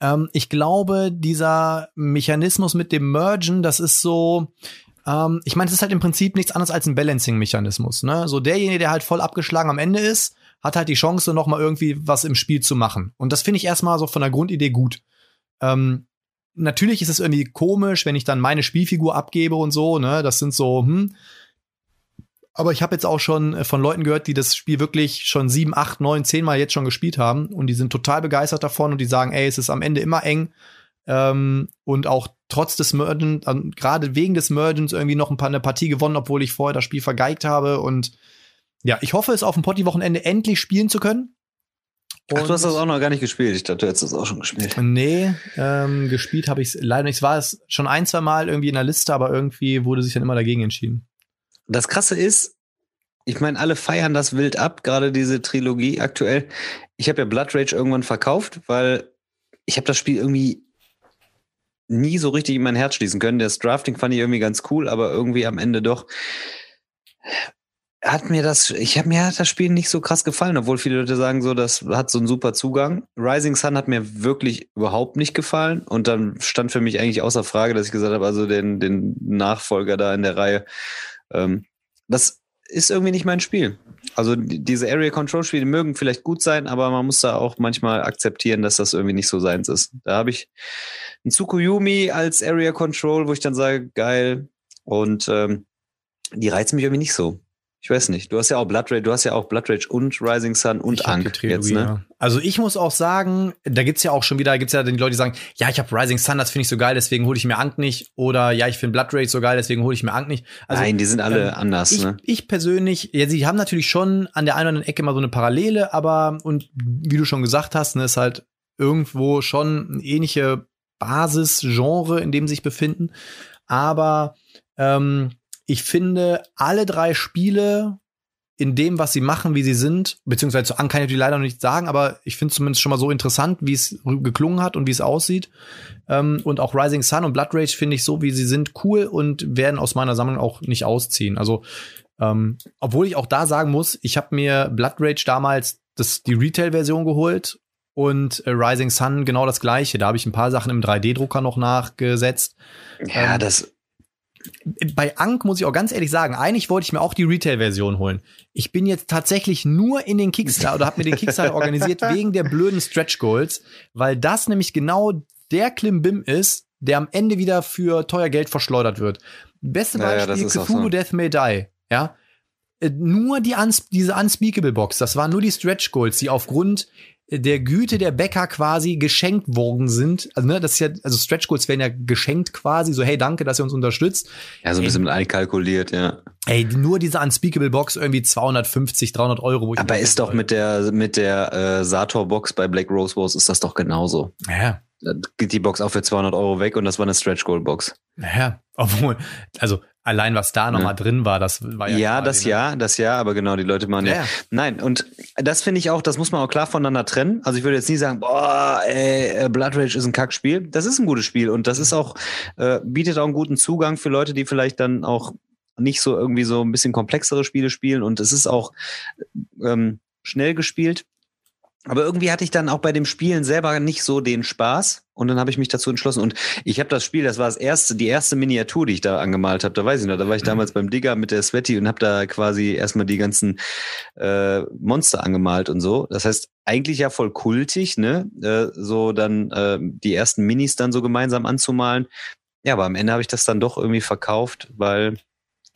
Ähm, ich glaube, dieser Mechanismus mit dem Mergen, das ist so, ähm, ich meine, es ist halt im Prinzip nichts anderes als ein Balancing-Mechanismus. Ne? So derjenige, der halt voll abgeschlagen am Ende ist, hat halt die Chance, noch mal irgendwie was im Spiel zu machen. Und das finde ich erstmal so von der Grundidee gut. Ähm, natürlich ist es irgendwie komisch, wenn ich dann meine Spielfigur abgebe und so, ne? Das sind so, hm, aber ich habe jetzt auch schon äh, von Leuten gehört, die das Spiel wirklich schon sieben, acht, neun, zehn Mal jetzt schon gespielt haben und die sind total begeistert davon und die sagen, ey, es ist am Ende immer eng ähm, und auch trotz des Mergens, äh, gerade wegen des Mergens irgendwie noch ein paar eine Partie gewonnen, obwohl ich vorher das Spiel vergeigt habe und ja, ich hoffe es auf dem Potti-Wochenende endlich spielen zu können. Und Ach, du hast das auch noch gar nicht gespielt. Ich dachte, du hättest das auch schon gespielt. Nee, ähm, gespielt habe ich es leider nicht. Es war es schon ein, zwei Mal irgendwie in der Liste, aber irgendwie wurde sich dann immer dagegen entschieden. Das Krasse ist, ich meine, alle feiern das wild ab, gerade diese Trilogie aktuell. Ich habe ja Blood Rage irgendwann verkauft, weil ich habe das Spiel irgendwie nie so richtig in mein Herz schließen können. Das Drafting fand ich irgendwie ganz cool, aber irgendwie am Ende doch hat mir das, ich habe mir das Spiel nicht so krass gefallen, obwohl viele Leute sagen so, das hat so einen super Zugang. Rising Sun hat mir wirklich überhaupt nicht gefallen und dann stand für mich eigentlich außer Frage, dass ich gesagt habe, also den, den Nachfolger da in der Reihe ähm, das ist irgendwie nicht mein Spiel. Also diese Area Control Spiele mögen vielleicht gut sein, aber man muss da auch manchmal akzeptieren, dass das irgendwie nicht so seins ist. Da habe ich ein Tsukuyomi als Area Control, wo ich dann sage, geil. Und ähm, die reizen mich irgendwie nicht so. Ich weiß nicht. Du hast ja auch Blood Rage, du hast ja auch Blood Rage und Rising Sun und Ankh jetzt, ne? Also ich muss auch sagen, da gibt's ja auch schon wieder, gibt's ja die Leute, die sagen, ja, ich habe Rising Sun, das finde ich so geil, deswegen hole ich mir Ankh nicht. Oder ja, ich finde Blood Rage so geil, deswegen hole ich mir Ankh nicht. Also, Nein, die sind alle ähm, anders, ich, ne? Ich persönlich, ja, sie haben natürlich schon an der einen oder anderen Ecke mal so eine Parallele, aber und wie du schon gesagt hast, ne, ist halt irgendwo schon eine ähnliche Basisgenre, in dem sie sich befinden. Aber ähm, ich finde, alle drei Spiele in dem, was sie machen, wie sie sind. Beziehungsweise zu An kann ich natürlich leider noch nicht sagen, aber ich finde zumindest schon mal so interessant, wie es geklungen hat und wie es aussieht. Ähm, und auch Rising Sun und Blood Rage finde ich so, wie sie sind, cool und werden aus meiner Sammlung auch nicht ausziehen. Also, ähm, obwohl ich auch da sagen muss, ich habe mir Blood Rage damals das, die Retail-Version geholt und äh, Rising Sun genau das gleiche. Da habe ich ein paar Sachen im 3D-Drucker noch nachgesetzt. Ja, ähm, das bei Ank muss ich auch ganz ehrlich sagen, eigentlich wollte ich mir auch die Retail-Version holen. Ich bin jetzt tatsächlich nur in den Kickstarter oder habe mir den Kickstarter organisiert wegen der blöden Stretch Goals, weil das nämlich genau der Klimbim ist, der am Ende wieder für teuer Geld verschleudert wird. Beste Beispiel, naja, Cthulhu so. Death May Die. Ja, äh, nur die diese Unspeakable Box, das waren nur die Stretch Goals, die aufgrund der Güte der Bäcker quasi geschenkt worden sind. Also, ne, das ist ja, also Stretch Goals werden ja geschenkt quasi, so, hey, danke, dass ihr uns unterstützt. Ja, so ein bisschen mit einkalkuliert, ja. Ey, nur diese Unspeakable Box irgendwie 250, 300 Euro. Wo ich Aber ist doch mit der, mit der äh, Sator Box bei Black Rose Wars ist das doch genauso. Ja. Da geht die Box auch für 200 Euro weg und das war eine Stretch Goal Box. Ja, obwohl, also allein was da nochmal ja. drin war, das war ja. Ja, quasi, das ne? ja, das ja, aber genau, die Leute machen ja. ja. Nein, und das finde ich auch, das muss man auch klar voneinander trennen. Also ich würde jetzt nie sagen, boah, ey, äh, Blood Rage ist ein Kackspiel. Das ist ein gutes Spiel und das ist auch, äh, bietet auch einen guten Zugang für Leute, die vielleicht dann auch nicht so irgendwie so ein bisschen komplexere Spiele spielen und es ist auch ähm, schnell gespielt. Aber irgendwie hatte ich dann auch bei dem Spielen selber nicht so den Spaß. Und dann habe ich mich dazu entschlossen. Und ich habe das Spiel, das war das erste, die erste Miniatur, die ich da angemalt habe. Da weiß ich noch, da war ich damals beim Digger mit der Sweaty und habe da quasi erstmal die ganzen äh, Monster angemalt und so. Das heißt, eigentlich ja voll kultig, ne? Äh, so dann äh, die ersten Minis dann so gemeinsam anzumalen. Ja, aber am Ende habe ich das dann doch irgendwie verkauft, weil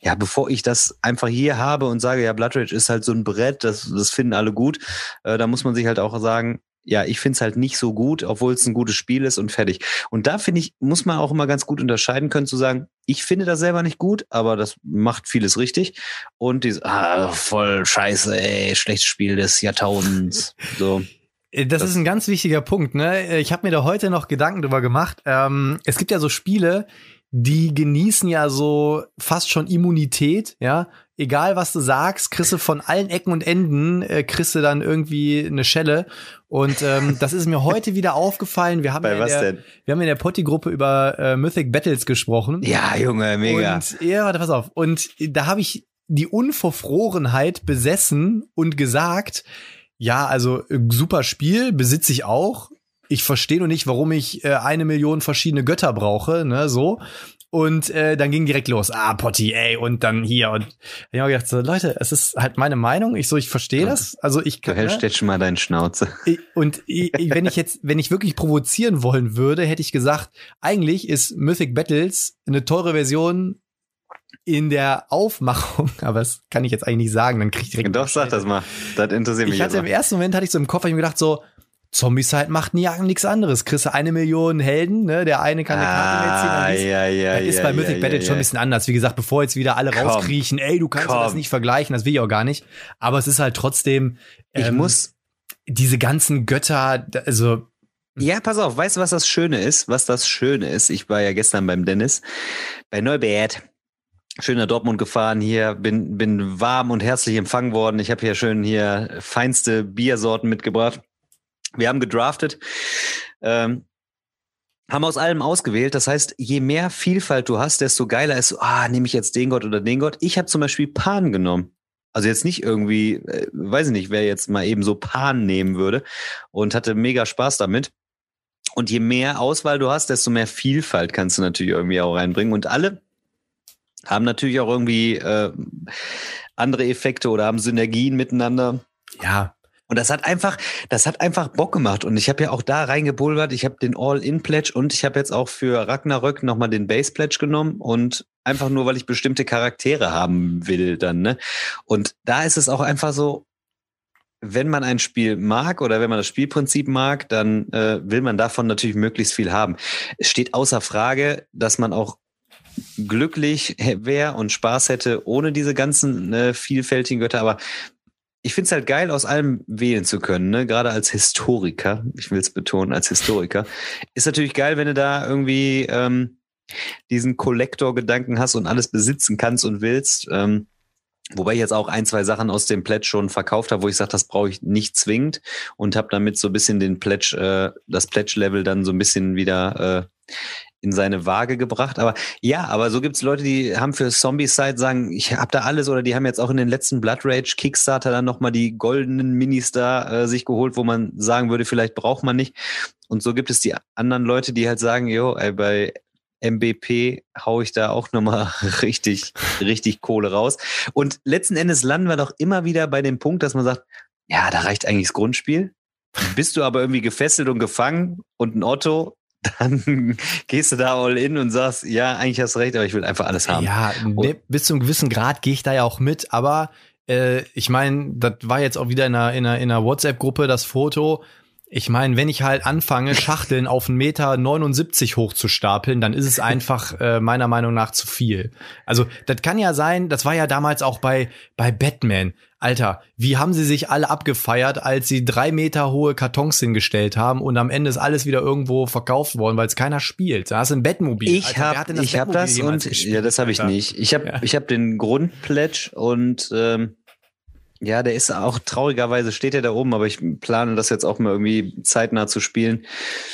ja, bevor ich das einfach hier habe und sage, ja, Blood Rage ist halt so ein Brett, das, das finden alle gut, äh, da muss man sich halt auch sagen, ja, ich finde es halt nicht so gut, obwohl es ein gutes Spiel ist und fertig. Und da finde ich, muss man auch immer ganz gut unterscheiden können, zu sagen, ich finde das selber nicht gut, aber das macht vieles richtig. Und dieses, ah, voll scheiße, ey, schlechtes Spiel des Jahrtausends. So. Äh, das, das, ist ein ganz wichtiger Punkt. Ne? Ich habe mir da heute noch Gedanken drüber gemacht. Ähm, es gibt ja so Spiele, die genießen ja so fast schon Immunität, ja. Egal was du sagst, kriegst du von allen Ecken und Enden, äh, kriegst du dann irgendwie eine Schelle. Und ähm, das ist mir heute wieder aufgefallen. Wir haben Bei ja was der, denn? Wir haben in der Potti-Gruppe über äh, Mythic Battles gesprochen. Ja, Junge, mega. Und ja, warte, pass auf. Und da habe ich die Unverfrorenheit besessen und gesagt, ja, also äh, super Spiel, besitze ich auch ich verstehe nur nicht, warum ich äh, eine Million verschiedene Götter brauche, ne, so. Und äh, dann ging direkt los, ah, Potti, ey, und dann hier. Und ich habe gedacht, so, Leute, es ist halt meine Meinung. Ich so, ich verstehe das. Also ich Du hältst ne? jetzt schon mal deinen Schnauze. Und ich, wenn ich jetzt, wenn ich wirklich provozieren wollen würde, hätte ich gesagt, eigentlich ist Mythic Battles eine teure Version in der Aufmachung, aber das kann ich jetzt eigentlich nicht sagen, dann krieg ich direkt. Doch, sag das mal. Das interessiert mich. Ich hatte im ersten Moment hatte ich so im Kopf, ich mir gedacht so, Zombicide macht nie nichts anderes. Kriegst du eine Million Helden, ne? Der eine kann eine Karte. Ah, ja, ja, das ist ja, bei Mythic ja, Battle ja, schon ein bisschen anders. Wie gesagt, bevor jetzt wieder alle komm, rauskriechen, ey, du kannst das nicht vergleichen, das will ich auch gar nicht. Aber es ist halt trotzdem. Ähm, ich muss diese ganzen Götter, also ja, pass auf, weißt du, was das Schöne ist? Was das Schöne ist, ich war ja gestern beim Dennis bei Neubert. Schön nach Dortmund gefahren hier, bin, bin warm und herzlich empfangen worden. Ich habe hier schön hier feinste Biersorten mitgebracht. Wir haben gedraftet, ähm, haben aus allem ausgewählt. Das heißt, je mehr Vielfalt du hast, desto geiler ist, ah, nehme ich jetzt den Gott oder den Gott. Ich habe zum Beispiel Pan genommen. Also jetzt nicht irgendwie, äh, weiß ich nicht, wer jetzt mal eben so Pan nehmen würde und hatte mega Spaß damit. Und je mehr Auswahl du hast, desto mehr Vielfalt kannst du natürlich irgendwie auch reinbringen. Und alle haben natürlich auch irgendwie äh, andere Effekte oder haben Synergien miteinander. Ja, und das hat einfach, das hat einfach Bock gemacht. Und ich habe ja auch da reingepulvert. Ich habe den All-In-Pledge und ich habe jetzt auch für Ragnarök nochmal den Base-Pledge genommen und einfach nur, weil ich bestimmte Charaktere haben will dann, ne? Und da ist es auch einfach so, wenn man ein Spiel mag oder wenn man das Spielprinzip mag, dann äh, will man davon natürlich möglichst viel haben. Es steht außer Frage, dass man auch glücklich wäre und Spaß hätte ohne diese ganzen äh, vielfältigen Götter, aber ich finde es halt geil, aus allem wählen zu können, ne? Gerade als Historiker, ich will es betonen, als Historiker. Ist natürlich geil, wenn du da irgendwie ähm, diesen Kollektor-Gedanken hast und alles besitzen kannst und willst. Ähm, Wobei ich jetzt auch ein, zwei Sachen aus dem Pledge schon verkauft habe, wo ich sage, das brauche ich nicht zwingend und habe damit so ein bisschen den Pledge, äh, das Pledge-Level dann so ein bisschen wieder äh, in seine Waage gebracht. Aber ja, aber so gibt's Leute, die haben für Zombie-Side sagen, ich habe da alles oder die haben jetzt auch in den letzten Blood Rage Kickstarter dann nochmal die goldenen Minis da äh, sich geholt, wo man sagen würde, vielleicht braucht man nicht. Und so gibt es die anderen Leute, die halt sagen, jo, ey, bei MBP hau ich da auch nochmal richtig, richtig Kohle raus. Und letzten Endes landen wir doch immer wieder bei dem Punkt, dass man sagt, ja, da reicht eigentlich das Grundspiel. Bist du aber irgendwie gefesselt und gefangen und ein Otto, dann gehst du da all in und sagst, ja, eigentlich hast du recht, aber ich will einfach alles haben. Ja, ne, bis zu einem gewissen Grad gehe ich da ja auch mit, aber äh, ich meine, das war jetzt auch wieder in einer, in einer, in einer WhatsApp-Gruppe das Foto, ich meine, wenn ich halt anfange, Schachteln auf 1,79 Meter 79 hochzustapeln, dann ist es einfach äh, meiner Meinung nach zu viel. Also, das kann ja sein, das war ja damals auch bei, bei Batman. Alter, wie haben sie sich alle abgefeiert, als sie drei Meter hohe Kartons hingestellt haben und am Ende ist alles wieder irgendwo verkauft worden, weil es keiner spielt. Da hast du ein Bettmobil. Ich habe ich hab das und gespielt, ja, das habe ich nicht. Ich habe ja. ich habe den Grundpledge und ähm, ja, der ist auch traurigerweise steht er da oben, aber ich plane das jetzt auch mal irgendwie zeitnah zu spielen.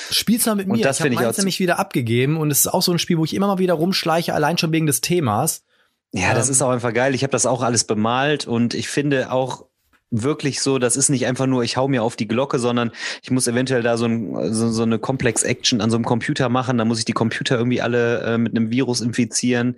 Spiel's mal mit mir. Und das ich habe meins nämlich wieder abgegeben und es ist auch so ein Spiel, wo ich immer mal wieder rumschleiche, allein schon wegen des Themas. Ja, das ähm, ist auch einfach geil. Ich habe das auch alles bemalt und ich finde auch wirklich so, das ist nicht einfach nur, ich hau mir auf die Glocke, sondern ich muss eventuell da so, ein, so, so eine Complex Action an so einem Computer machen. Da muss ich die Computer irgendwie alle äh, mit einem Virus infizieren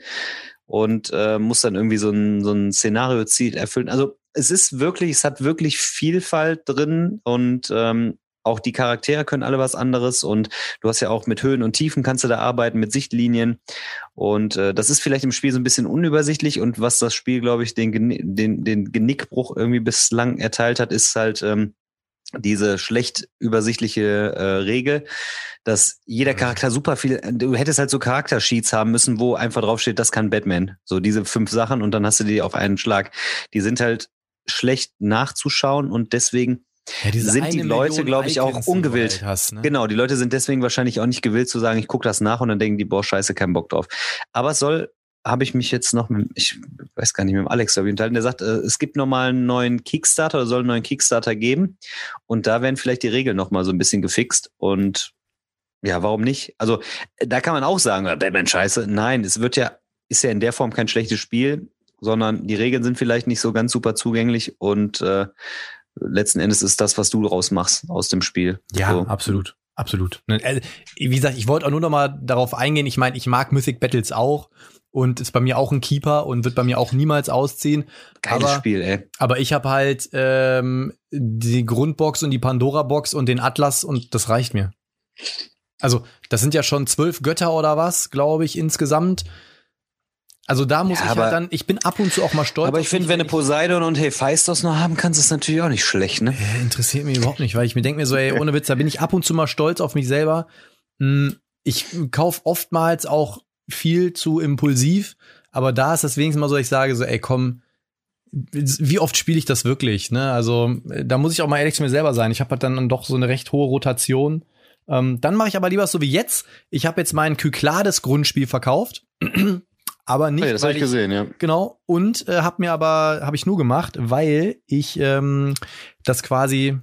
und äh, muss dann irgendwie so ein, so ein Szenario-Ziel erfüllen. Also es ist wirklich, es hat wirklich Vielfalt drin und ähm, auch die Charaktere können alle was anderes und du hast ja auch mit Höhen und Tiefen kannst du da arbeiten, mit Sichtlinien und äh, das ist vielleicht im Spiel so ein bisschen unübersichtlich und was das Spiel, glaube ich, den, den, den Genickbruch irgendwie bislang erteilt hat, ist halt ähm, diese schlecht übersichtliche äh, Regel, dass jeder Charakter super viel, du hättest halt so Charaktersheets haben müssen, wo einfach draufsteht, das kann Batman. So diese fünf Sachen und dann hast du die auf einen Schlag. Die sind halt schlecht nachzuschauen und deswegen ja, sind die Leute, glaube ich, auch ungewillt. Halt hast, ne? Genau, die Leute sind deswegen wahrscheinlich auch nicht gewillt zu sagen, ich gucke das nach und dann denken die, boah, scheiße, keinen Bock drauf. Aber es soll, habe ich mich jetzt noch mit, ich weiß gar nicht, mit dem Alex unterhalten, der sagt, äh, es gibt nochmal einen neuen Kickstarter oder soll einen neuen Kickstarter geben und da werden vielleicht die Regeln nochmal so ein bisschen gefixt und ja, warum nicht? Also da kann man auch sagen, Batman scheiße. Nein, es wird ja, ist ja in der Form kein schlechtes Spiel sondern die Regeln sind vielleicht nicht so ganz super zugänglich und äh, letzten Endes ist das, was du daraus machst aus dem Spiel. Ja, so. absolut. Absolut. Ne, äh, wie gesagt, ich wollte auch nur noch mal darauf eingehen. Ich meine, ich mag Mythic Battles auch und ist bei mir auch ein Keeper und wird bei mir auch niemals ausziehen. Geiles aber, Spiel, ey. Aber ich habe halt ähm, die Grundbox und die Pandora-Box und den Atlas und das reicht mir. Also, das sind ja schon zwölf Götter oder was, glaube ich, insgesamt. Also da muss ja, ich halt dann, ich bin ab und zu auch mal stolz. Aber ich finde, wenn du Poseidon und Hephaistos noch haben kannst, ist natürlich auch nicht schlecht, ne? Ja, interessiert mich überhaupt nicht, weil ich mir denke mir so, ey, ohne Witz, da bin ich ab und zu mal stolz auf mich selber. Hm, ich kauf oftmals auch viel zu impulsiv, aber da ist das wenigstens mal so, ich sage so, ey, komm, wie oft spiele ich das wirklich? Ne? Also da muss ich auch mal ehrlich zu mir selber sein. Ich habe halt dann doch so eine recht hohe Rotation. Ähm, dann mache ich aber lieber so wie jetzt. Ich habe jetzt mein Kyklades Grundspiel verkauft. Aber nicht. Oh ja, das habe ich gesehen, ja. Genau. Und äh, habe mir aber habe ich nur gemacht, weil ich ähm, das quasi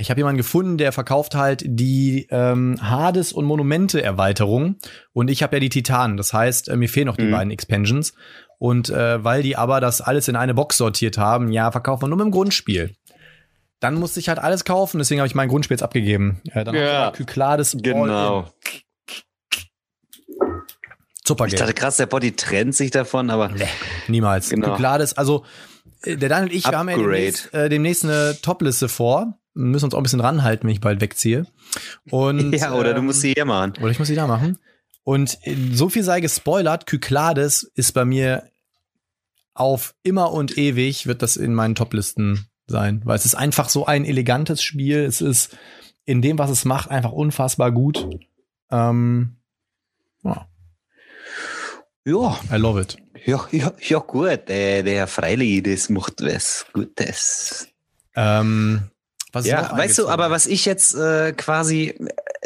ich habe jemanden gefunden, der verkauft halt die ähm, Hades und Monumente Erweiterung und ich habe ja die Titanen. Das heißt, äh, mir fehlen noch die mhm. beiden Expansions und äh, weil die aber das alles in eine Box sortiert haben, ja, verkaufen wir nur mit dem Grundspiel. Dann musste ich halt alles kaufen, deswegen habe ich mein Grundspiel jetzt abgegeben. Äh, dann ja, Kyklades genau. Super Ich dachte krass, der Body trennt sich davon, aber nee, niemals. Genau. Kyklades, also äh, der Daniel und ich, wir haben ja demnächst, äh, demnächst eine Topliste vor. Wir müssen uns auch ein bisschen ranhalten, wenn ich bald wegziehe. Und, ja, oder ähm, du musst sie hier machen. Oder ich muss sie da machen. Und äh, so viel sei gespoilert, Kyklades ist bei mir auf immer und ewig wird das in meinen Toplisten sein, weil es ist einfach so ein elegantes Spiel. Es ist in dem, was es macht, einfach unfassbar gut. Ähm, ja. Ja. I love it. Ja, ja, ja gut, äh, der Freili, das macht was Gutes. Ähm, was ja, weißt du, aber was ich jetzt äh, quasi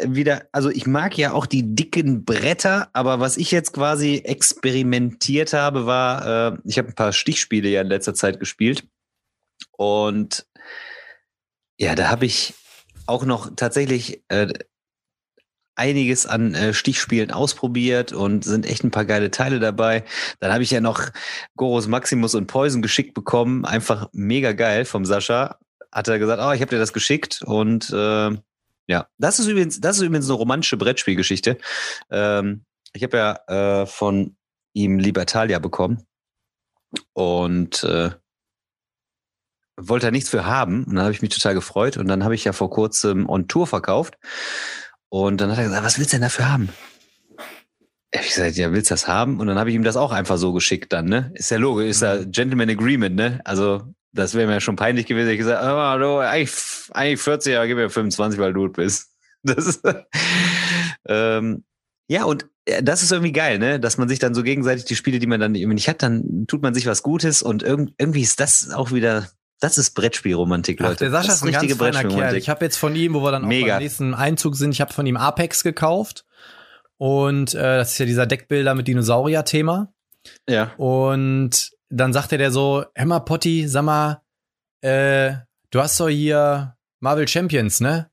wieder, also ich mag ja auch die dicken Bretter, aber was ich jetzt quasi experimentiert habe, war, äh, ich habe ein paar Stichspiele ja in letzter Zeit gespielt. Und ja, da habe ich auch noch tatsächlich äh, einiges an äh, Stichspielen ausprobiert und sind echt ein paar geile Teile dabei. Dann habe ich ja noch Goros Maximus und Poison geschickt bekommen. Einfach mega geil vom Sascha. Hat er gesagt, oh, ich habe dir das geschickt und äh, ja, das ist übrigens, das ist übrigens eine romantische Brettspielgeschichte. Ähm, ich habe ja äh, von ihm Libertalia bekommen und äh, wollte er nichts für haben. Und dann habe ich mich total gefreut. Und dann habe ich ja vor kurzem On Tour verkauft. Und dann hat er gesagt, was willst du denn dafür haben? Ich habe gesagt, ja, willst du das haben? Und dann habe ich ihm das auch einfach so geschickt dann, ne? Ist ja logisch, ist ja mhm. Gentleman Agreement, ne? Also, das wäre mir schon peinlich gewesen. Ich gesagt, oh, du, eigentlich, eigentlich 40, aber gib mir 25, weil du bist. Das ähm, ja, und äh, das ist irgendwie geil, ne? Dass man sich dann so gegenseitig die Spiele, die man dann irgendwie nicht hat, dann tut man sich was Gutes und irgendwie ist das auch wieder das ist Brettspielromantik, Leute. Ach, der Sascha das ist ein ganz feiner Kerl. Ich habe jetzt von ihm, wo wir dann auch Mega. beim nächsten Einzug sind, ich habe von ihm Apex gekauft. Und äh, das ist ja dieser Deckbilder mit Dinosaurier-Thema. Ja. Und dann sagte der so, Emma Potti, sag mal, äh, du hast doch hier Marvel Champions, ne?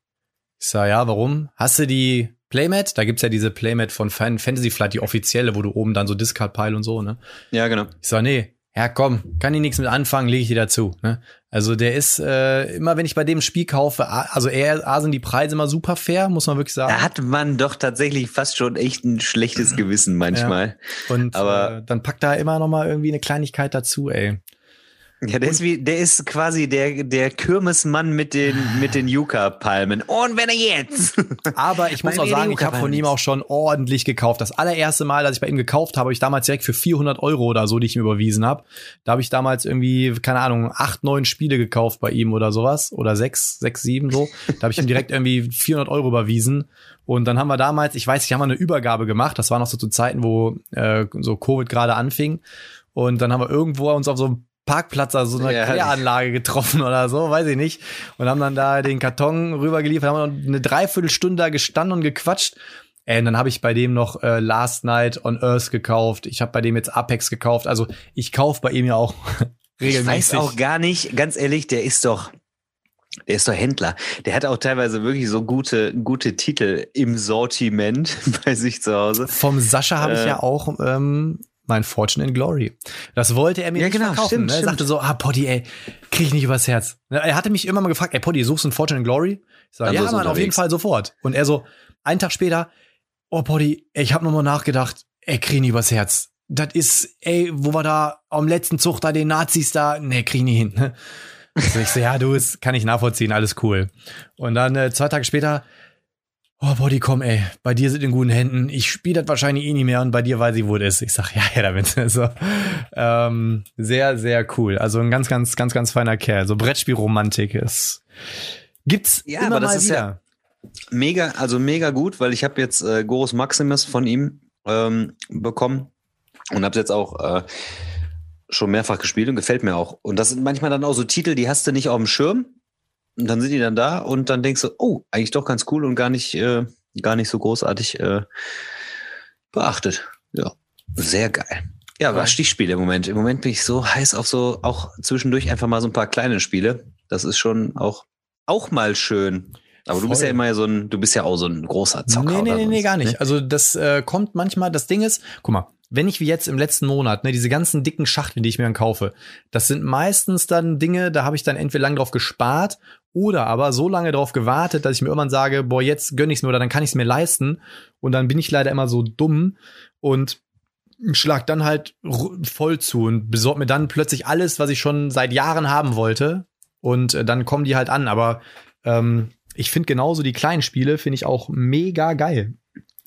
Ich sag, ja, warum? Hast du die Playmat? Da gibt's ja diese Playmat von Fantasy Flight, die offizielle, wo du oben dann so Discard Pile und so, ne? Ja, genau. Ich sag, nee, ja komm, kann ich nichts mit anfangen, lege ich dir dazu. Ne? Also der ist äh, immer, wenn ich bei dem Spiel kaufe, also er, A sind die Preise immer super fair, muss man wirklich sagen. Da hat man doch tatsächlich fast schon echt ein schlechtes Gewissen manchmal. Ja. Und Aber äh, dann packt da immer noch mal irgendwie eine Kleinigkeit dazu, ey. Ja, der ist wie, der ist quasi der, der Kirmesmann mit den, mit den Yucca-Palmen. Und wenn er jetzt. Aber ich muss auch sagen, ich habe von ihm auch schon ordentlich gekauft. Das allererste Mal, dass ich bei ihm gekauft habe, habe ich damals direkt für 400 Euro oder so, die ich ihm überwiesen habe. Da habe ich damals irgendwie, keine Ahnung, acht, neun Spiele gekauft bei ihm oder sowas. Oder sechs, sechs, sieben so. Da habe ich ihm direkt irgendwie 400 Euro überwiesen. Und dann haben wir damals, ich weiß nicht, haben wir eine Übergabe gemacht. Das war noch so zu Zeiten, wo äh, so Covid gerade anfing. Und dann haben wir irgendwo uns auf so Parkplatz, also so eine ja. Kläranlage getroffen oder so, weiß ich nicht. Und haben dann da den Karton rübergeliefert, haben eine Dreiviertelstunde da gestanden und gequatscht. Ey, und dann habe ich bei dem noch äh, Last Night on Earth gekauft. Ich habe bei dem jetzt Apex gekauft. Also ich kaufe bei ihm ja auch regelmäßig. Ich weiß auch gar nicht, ganz ehrlich, der ist doch, der ist doch Händler. Der hat auch teilweise wirklich so gute, gute Titel im Sortiment bei sich zu Hause. Vom Sascha habe äh, ich ja auch ähm, mein Fortune and Glory. Das wollte er mir ja, nicht genau, verkaufen. Stimmt, ne? Er sagte so, ah, Poddy, ey, krieg ich nicht übers Herz. Ne, er hatte mich immer mal gefragt, ey, Poddy, suchst du ein Fortune and Glory? Ich sag, ja, Mann, auf jeden Fall sofort. Und er so, einen Tag später, oh, Poddy, ich hab nochmal nachgedacht, ey, krieg ich nicht übers Herz. Das ist, ey, wo wir da am letzten Zug da den Nazis da, ne, krieg ich nicht hin. Ne? Also ich so, ja, du, das kann ich nachvollziehen, alles cool. Und dann äh, zwei Tage später, Oh, Body, komm, ey, bei dir sind in guten Händen. Ich spiele das wahrscheinlich eh nicht mehr und bei dir weiß ich, wo es ist. Ich sag, ja, ja, damit. Also, ähm, sehr, sehr cool. Also ein ganz, ganz, ganz, ganz feiner Kerl. So Brettspielromantik ist. Gibt's ja, immer aber das ist wieder. Ja mega, also mega gut, weil ich habe jetzt äh, Gorus Maximus von ihm ähm, bekommen und habe jetzt auch äh, schon mehrfach gespielt und gefällt mir auch. Und das sind manchmal dann auch so Titel, die hast du nicht auf dem Schirm und dann sind die dann da und dann denkst du, oh, eigentlich doch ganz cool und gar nicht, äh, gar nicht so großartig äh, beachtet. Ja, sehr geil. Ja, war Stichspiele im Moment. Im Moment bin ich so heiß auf so, auch zwischendurch einfach mal so ein paar kleine Spiele. Das ist schon auch, auch mal schön. Aber Voll. du bist ja immer so ein, du bist ja auch so ein großer Zocker. Nee, nee, nee, nee gar nicht. Ne? Also das äh, kommt manchmal, das Ding ist, guck mal, wenn ich wie jetzt im letzten Monat, ne, diese ganzen dicken Schachteln, die ich mir dann kaufe, das sind meistens dann Dinge, da habe ich dann entweder lang drauf gespart oder aber so lange drauf gewartet, dass ich mir irgendwann sage, boah, jetzt gönn ich's mir oder dann kann ich's mir leisten. Und dann bin ich leider immer so dumm und schlag dann halt voll zu und besorg mir dann plötzlich alles, was ich schon seit Jahren haben wollte. Und äh, dann kommen die halt an. Aber ähm, ich finde genauso die kleinen Spiele, finde ich auch mega geil.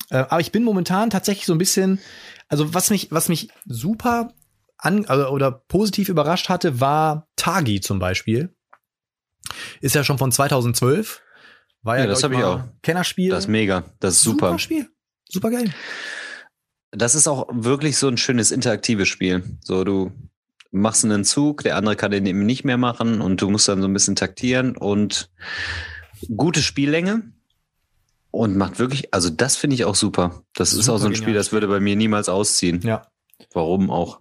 Äh, aber ich bin momentan tatsächlich so ein bisschen also was mich, was mich super an also, oder positiv überrascht hatte, war Tagi zum Beispiel. Ist ja schon von 2012. War ja, ja das habe ich auch. Kennerspiel. Das ist mega. Das ist super. Super Spiel. Super geil. Das ist auch wirklich so ein schönes interaktives Spiel. So, du machst einen Zug, der andere kann den eben nicht mehr machen und du musst dann so ein bisschen taktieren und gute Spiellänge Und macht wirklich, also das finde ich auch super. Das super ist auch so ein Spiel, das würde bei mir niemals ausziehen. Ja. Warum auch?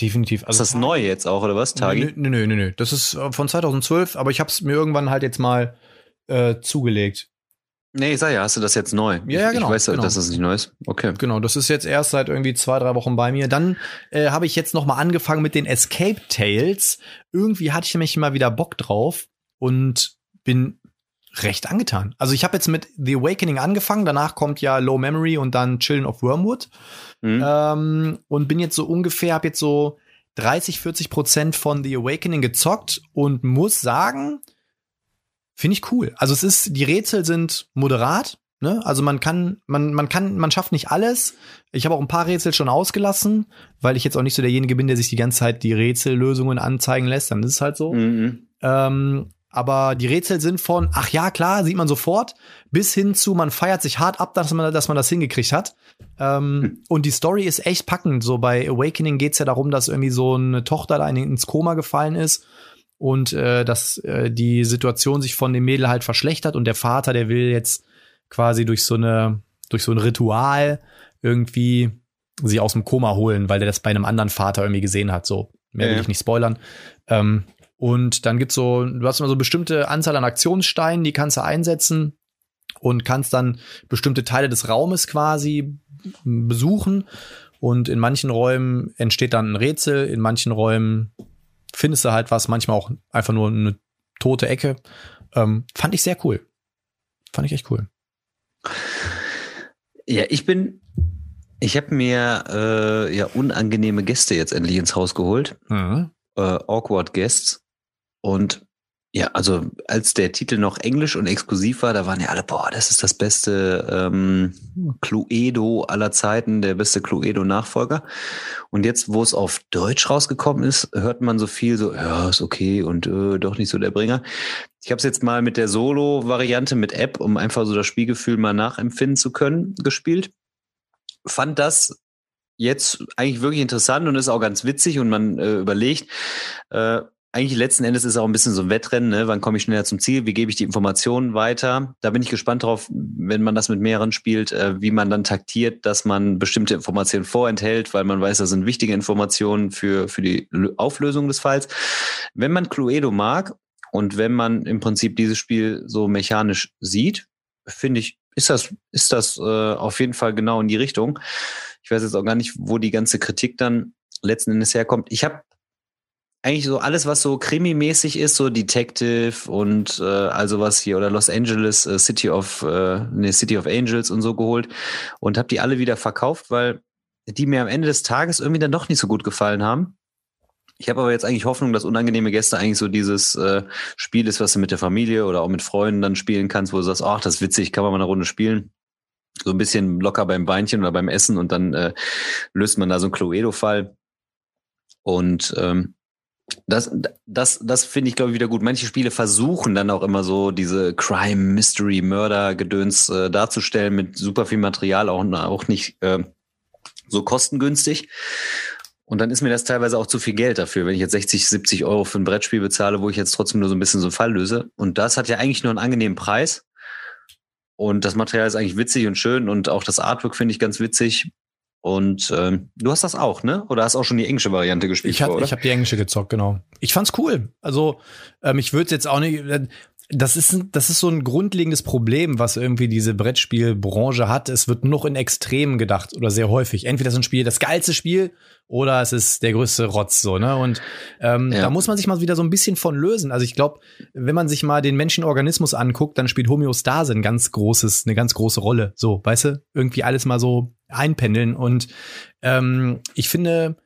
Definitiv. Also ist das neu jetzt auch, oder was, Tagi? Nö, nö, nö, nö. Das ist äh, von 2012, aber ich habe es mir irgendwann halt jetzt mal äh, zugelegt. Nee, ich sag ja, hast du das jetzt neu? Ja, ja genau. Ich weiß, genau. dass das nicht neu ist. Okay. Genau, das ist jetzt erst seit irgendwie zwei, drei Wochen bei mir. Dann äh, habe ich jetzt noch mal angefangen mit den Escape Tales. Irgendwie hatte ich nämlich mal wieder Bock drauf und bin recht angetan. Also ich habe jetzt mit The Awakening angefangen, danach kommt ja Low Memory und dann Children of Wormwood. Mhm. Ähm, und bin jetzt so ungefähr, habe jetzt so 30, 40 Prozent von The Awakening gezockt und muss sagen, finde ich cool. Also es ist, die Rätsel sind moderat, ne? Also man kann, man, man kann, man schafft nicht alles. Ich habe auch ein paar Rätsel schon ausgelassen, weil ich jetzt auch nicht so derjenige bin, der sich die ganze Zeit die Rätsellösungen anzeigen lässt. Dann ist es halt so. Mhm. Ähm, aber die Rätsel sind von, ach ja, klar, sieht man sofort, bis hin zu, man feiert sich hart ab, dass man, dass man das hingekriegt hat. Ähm, hm. Und die Story ist echt packend. So bei Awakening geht's ja darum, dass irgendwie so eine Tochter da ins Koma gefallen ist und äh, dass äh, die Situation sich von dem Mädel halt verschlechtert und der Vater, der will jetzt quasi durch so eine, durch so ein Ritual irgendwie sie aus dem Koma holen, weil der das bei einem anderen Vater irgendwie gesehen hat. So, mehr will ja. ich nicht spoilern. Ähm, und dann gibt's so, du hast immer so bestimmte Anzahl an Aktionssteinen, die kannst du einsetzen und kannst dann bestimmte Teile des Raumes quasi besuchen. Und in manchen Räumen entsteht dann ein Rätsel, in manchen Räumen findest du halt was, manchmal auch einfach nur eine tote Ecke. Ähm, fand ich sehr cool. Fand ich echt cool. Ja, ich bin, ich habe mir äh, ja unangenehme Gäste jetzt endlich ins Haus geholt. Mhm. Äh, awkward Guests. Und ja, also als der Titel noch englisch und exklusiv war, da waren ja alle, boah, das ist das beste ähm, Cluedo aller Zeiten, der beste Cluedo-Nachfolger. Und jetzt, wo es auf Deutsch rausgekommen ist, hört man so viel so, ja, ist okay und äh, doch nicht so der Bringer. Ich habe es jetzt mal mit der Solo-Variante mit App, um einfach so das Spielgefühl mal nachempfinden zu können, gespielt. Fand das jetzt eigentlich wirklich interessant und ist auch ganz witzig und man äh, überlegt, äh, eigentlich letzten Endes ist auch ein bisschen so ein Wettrennen, ne? wann komme ich schneller zum Ziel, wie gebe ich die Informationen weiter. Da bin ich gespannt drauf, wenn man das mit mehreren spielt, äh, wie man dann taktiert, dass man bestimmte Informationen vorenthält, weil man weiß, das sind wichtige Informationen für, für die Auflösung des Falls. Wenn man Cluedo mag und wenn man im Prinzip dieses Spiel so mechanisch sieht, finde ich, ist das, ist das äh, auf jeden Fall genau in die Richtung. Ich weiß jetzt auch gar nicht, wo die ganze Kritik dann letzten Endes herkommt. Ich habe eigentlich so alles, was so krimimäßig ist, so Detective und äh, also was hier oder Los Angeles äh, City of äh, nee, City of Angels und so geholt und habe die alle wieder verkauft, weil die mir am Ende des Tages irgendwie dann doch nicht so gut gefallen haben. Ich habe aber jetzt eigentlich Hoffnung, dass unangenehme Gäste eigentlich so dieses äh, Spiel ist, was du mit der Familie oder auch mit Freunden dann spielen kannst, wo du sagst, ach, das ist witzig, kann man mal eine Runde spielen. So ein bisschen locker beim Beinchen oder beim Essen und dann äh, löst man da so einen Cluedo-Fall. Und ähm, das, das, das finde ich, glaube ich, wieder gut. Manche Spiele versuchen dann auch immer so diese Crime, Mystery, Mörder-Gedöns äh, darzustellen mit super viel Material, auch, auch nicht äh, so kostengünstig. Und dann ist mir das teilweise auch zu viel Geld dafür, wenn ich jetzt 60, 70 Euro für ein Brettspiel bezahle, wo ich jetzt trotzdem nur so ein bisschen so einen Fall löse. Und das hat ja eigentlich nur einen angenehmen Preis. Und das Material ist eigentlich witzig und schön und auch das Artwork finde ich ganz witzig. Und ähm, du hast das auch, ne? Oder hast auch schon die englische Variante gespielt? Ich, hat, ich habe die englische gezockt, genau. Ich fand's cool. Also ähm, ich würde jetzt auch nicht. Das ist, das ist so ein grundlegendes Problem, was irgendwie diese Brettspielbranche hat. Es wird noch in Extremen gedacht oder sehr häufig. Entweder ist ein Spiel das geilste Spiel oder es ist der größte Rotz so, ne? Und ähm, ja. da muss man sich mal wieder so ein bisschen von lösen. Also ich glaube, wenn man sich mal den Menschenorganismus anguckt, dann spielt Homöostase ein ganz großes, eine ganz große Rolle. So, weißt du, irgendwie alles mal so einpendeln. Und ähm, ich finde,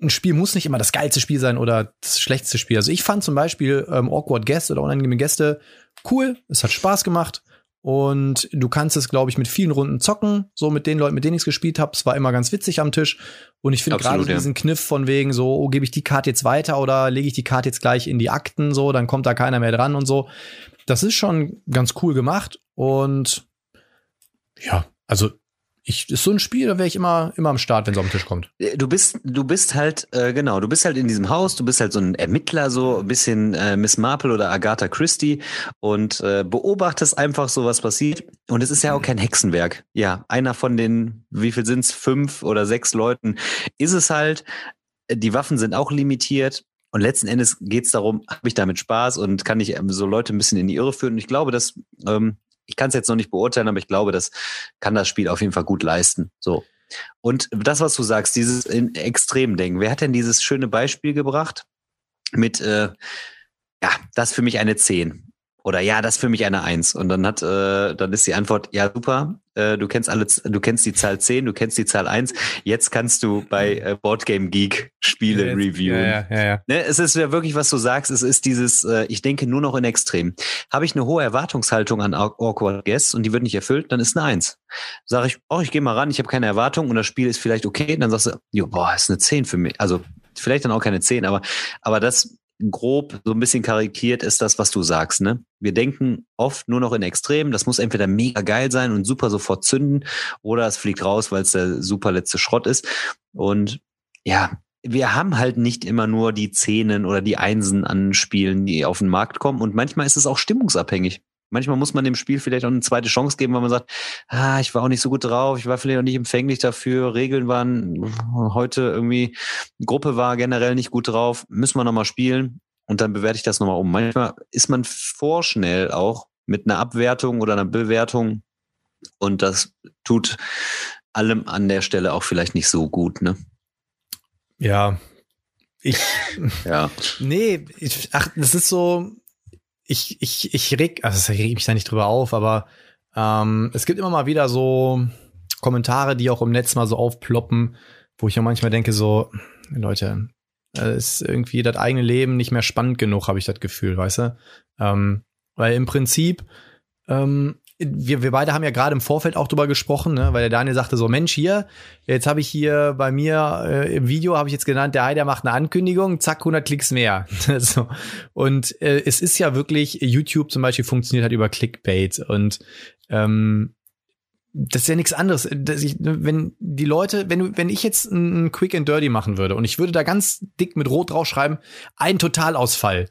ein Spiel muss nicht immer das geilste Spiel sein oder das schlechteste Spiel. Also ich fand zum Beispiel ähm, Awkward Guest oder unangenehme Gäste cool. Es hat Spaß gemacht. Und du kannst es, glaube ich, mit vielen Runden zocken, so mit den Leuten, mit denen ich es gespielt habe. Es war immer ganz witzig am Tisch. Und ich finde gerade ja. diesen Kniff von wegen so, oh, gebe ich die Karte jetzt weiter oder lege ich die Karte jetzt gleich in die Akten, so, dann kommt da keiner mehr dran und so. Das ist schon ganz cool gemacht. Und ja, also ich, ist so ein Spiel, da wäre ich immer, immer am Start, wenn es auf den Tisch kommt. Äh, du bist, du bist halt, äh, genau, du bist halt in diesem Haus, du bist halt so ein Ermittler, so ein bisschen äh, Miss Marple oder Agatha Christie und äh, beobachtest einfach so, was passiert. Und es ist ja auch kein Hexenwerk. Ja, einer von den, wie viel sind's, fünf oder sechs Leuten ist es halt. Die Waffen sind auch limitiert. Und letzten Endes geht's darum, habe ich damit Spaß und kann ich ähm, so Leute ein bisschen in die Irre führen. Und ich glaube, dass ähm, ich kann es jetzt noch nicht beurteilen, aber ich glaube, das kann das Spiel auf jeden Fall gut leisten. So. Und das, was du sagst, dieses Extremdenken, wer hat denn dieses schöne Beispiel gebracht mit, äh, ja, das für mich eine 10 oder ja, das für mich eine Eins. Und dann hat, äh, dann ist die Antwort, ja, super, äh, du kennst alle, du kennst die Zahl 10, du kennst die Zahl 1, jetzt kannst du bei äh, Boardgame Geek Spiele ja, reviewen. Ja, ja, ja, ne, es ist ja wirklich, was du sagst, es ist dieses, äh, ich denke nur noch in Extrem. Habe ich eine hohe Erwartungshaltung an Awkward Guests und die wird nicht erfüllt, dann ist eine Eins. Sage ich, oh, ich gehe mal ran, ich habe keine Erwartung und das Spiel ist vielleicht okay, dann sagst du, jo, boah, ist eine 10 für mich. Also vielleicht dann auch keine 10, aber, aber das grob so ein bisschen karikiert ist das, was du sagst. Ne? Wir denken oft nur noch in Extremen. Das muss entweder mega geil sein und super sofort zünden oder es fliegt raus, weil es der super letzte Schrott ist. Und ja, wir haben halt nicht immer nur die Zehnen oder die Einsen an Spielen, die auf den Markt kommen. Und manchmal ist es auch stimmungsabhängig. Manchmal muss man dem Spiel vielleicht auch eine zweite Chance geben, weil man sagt, ah, ich war auch nicht so gut drauf, ich war vielleicht auch nicht empfänglich dafür, Regeln waren heute irgendwie, Gruppe war generell nicht gut drauf, müssen wir nochmal spielen und dann bewerte ich das nochmal um. Manchmal ist man vorschnell auch mit einer Abwertung oder einer Bewertung und das tut allem an der Stelle auch vielleicht nicht so gut, ne? Ja. Ich. ja. Nee, ich, ach, das ist so, ich, ich, ich reg, also ich reg mich da nicht drüber auf, aber ähm, es gibt immer mal wieder so Kommentare, die auch im Netz mal so aufploppen, wo ich ja manchmal denke, so, Leute, ist irgendwie das eigene Leben nicht mehr spannend genug, habe ich das Gefühl, weißt du? Ähm, weil im Prinzip ähm, wir, wir beide haben ja gerade im Vorfeld auch drüber gesprochen, ne? weil der Daniel sagte so, Mensch, hier, jetzt habe ich hier bei mir äh, im Video, habe ich jetzt genannt, der Heider macht eine Ankündigung, zack, 100 Klicks mehr. so. Und äh, es ist ja wirklich, YouTube zum Beispiel funktioniert halt über Clickbait und ähm, das ist ja nichts anderes. Ich, wenn die Leute, wenn wenn ich jetzt ein Quick and Dirty machen würde und ich würde da ganz dick mit Rot draufschreiben, ein Totalausfall,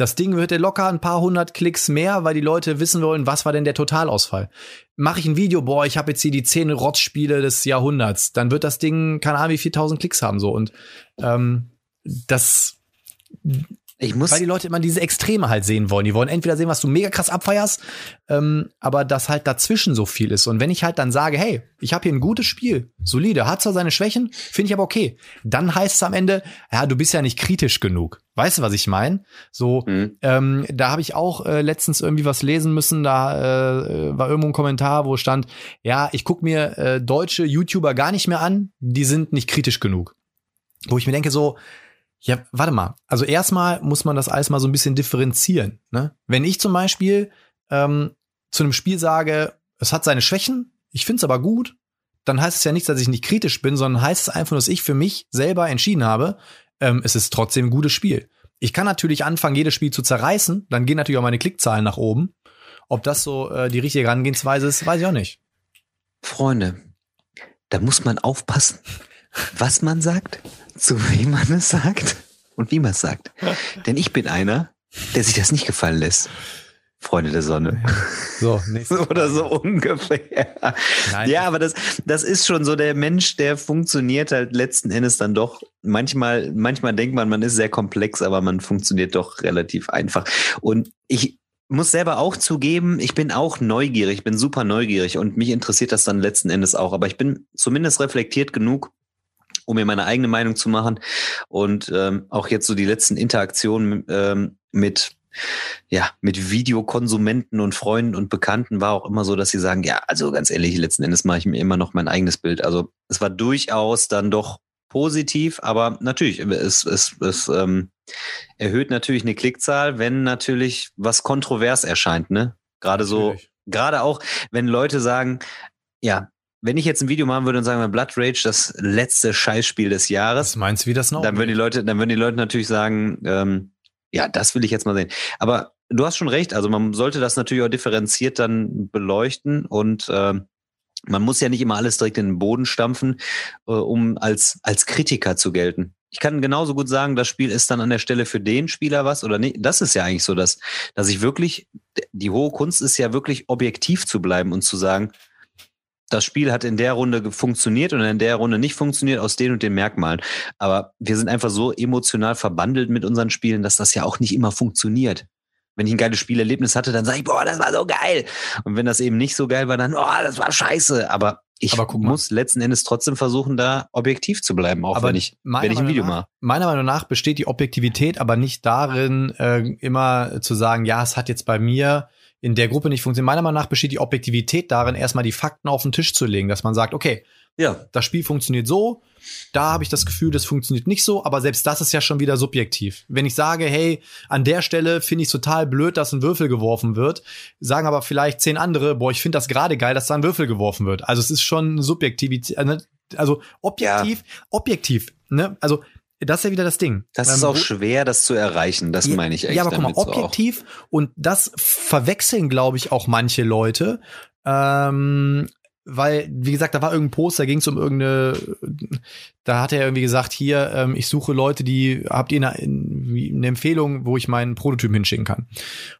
das Ding wird locker ein paar hundert Klicks mehr, weil die Leute wissen wollen, was war denn der Totalausfall. Mache ich ein Video, boah, ich habe jetzt hier die zehn Rotzspiele des Jahrhunderts, dann wird das Ding, keine Ahnung, wie 4000 Klicks haben so und ähm, das ich muss. Weil die Leute immer diese Extreme halt sehen wollen. Die wollen entweder sehen, was du mega krass abfeierst, ähm, aber dass halt dazwischen so viel ist. Und wenn ich halt dann sage, hey, ich habe hier ein gutes Spiel, solide, hat zwar seine Schwächen, finde ich aber okay, dann heißt es am Ende, ja, du bist ja nicht kritisch genug. Weißt du, was ich meine? So, mhm. ähm, da habe ich auch äh, letztens irgendwie was lesen müssen. Da äh, war irgendwo ein Kommentar, wo stand, ja, ich guck mir äh, deutsche YouTuber gar nicht mehr an, die sind nicht kritisch genug. Wo ich mir denke, so, ja, warte mal. Also erstmal muss man das alles mal so ein bisschen differenzieren. Ne? Wenn ich zum Beispiel ähm, zu einem Spiel sage, es hat seine Schwächen, ich finde es aber gut, dann heißt es ja nicht, dass ich nicht kritisch bin, sondern heißt es einfach, dass ich für mich selber entschieden habe, ähm, es ist trotzdem ein gutes Spiel. Ich kann natürlich anfangen, jedes Spiel zu zerreißen, dann gehen natürlich auch meine Klickzahlen nach oben. Ob das so äh, die richtige Herangehensweise ist, weiß ich auch nicht. Freunde, da muss man aufpassen, was man sagt zu wem man es sagt und wie man es sagt. Denn ich bin einer, der sich das nicht gefallen lässt. Freunde der Sonne. So, Oder so ungefähr. Nein. Ja, aber das, das ist schon so der Mensch, der funktioniert halt letzten Endes dann doch. Manchmal, manchmal denkt man, man ist sehr komplex, aber man funktioniert doch relativ einfach. Und ich muss selber auch zugeben, ich bin auch neugierig, ich bin super neugierig und mich interessiert das dann letzten Endes auch. Aber ich bin zumindest reflektiert genug, um mir meine eigene Meinung zu machen. Und ähm, auch jetzt so die letzten Interaktionen ähm, mit ja, mit Videokonsumenten und Freunden und Bekannten war auch immer so, dass sie sagen, ja, also ganz ehrlich, letzten Endes mache ich mir immer noch mein eigenes Bild. Also es war durchaus dann doch positiv, aber natürlich, es, es, es ähm, erhöht natürlich eine Klickzahl, wenn natürlich was kontrovers erscheint, ne? Gerade so, gerade auch, wenn Leute sagen, ja, wenn ich jetzt ein Video machen würde und sagen, Blood Rage, das letzte Scheißspiel des Jahres. Was meinst du, wie das noch? Dann würden die Leute, dann würden die Leute natürlich sagen, ähm, ja, das will ich jetzt mal sehen. Aber du hast schon recht, also man sollte das natürlich auch differenziert dann beleuchten und ähm, man muss ja nicht immer alles direkt in den Boden stampfen, äh, um als, als Kritiker zu gelten. Ich kann genauso gut sagen, das Spiel ist dann an der Stelle für den Spieler was oder nicht. Das ist ja eigentlich so, dass, dass ich wirklich, die hohe Kunst ist ja wirklich objektiv zu bleiben und zu sagen, das Spiel hat in der Runde funktioniert und in der Runde nicht funktioniert aus den und den Merkmalen. Aber wir sind einfach so emotional verbandelt mit unseren Spielen, dass das ja auch nicht immer funktioniert. Wenn ich ein geiles Spielerlebnis hatte, dann sage ich, boah, das war so geil. Und wenn das eben nicht so geil war, dann, oh, das war scheiße. Aber ich Aber muss letzten Endes trotzdem versuchen, da objektiv zu bleiben, auch aber wenn ich, wenn ich ein Video mache. Meiner Meinung nach besteht die Objektivität aber nicht darin, äh, immer zu sagen, ja, es hat jetzt bei mir in der Gruppe nicht funktioniert. Meiner Meinung nach besteht die Objektivität darin, erstmal die Fakten auf den Tisch zu legen, dass man sagt, okay, ja. das Spiel funktioniert so, da habe ich das Gefühl, das funktioniert nicht so, aber selbst das ist ja schon wieder subjektiv. Wenn ich sage, hey, an der Stelle finde ich es total blöd, dass ein Würfel geworfen wird, sagen aber vielleicht zehn andere, boah, ich finde das gerade geil, dass da ein Würfel geworfen wird. Also es ist schon subjektiv, äh, ne? also objektiv, ja. objektiv, ne? Also das ist ja wieder das Ding. Das ist ähm, auch schwer, das zu erreichen. Das ja, meine ich echt. Ja, aber guck mal, objektiv so und das verwechseln, glaube ich, auch manche Leute. Ähm, weil, wie gesagt, da war irgendein Post, da ging es um irgendeine, da hat er irgendwie gesagt, hier, ähm, ich suche Leute, die, habt ihr eine, eine Empfehlung, wo ich meinen Prototyp hinschicken kann.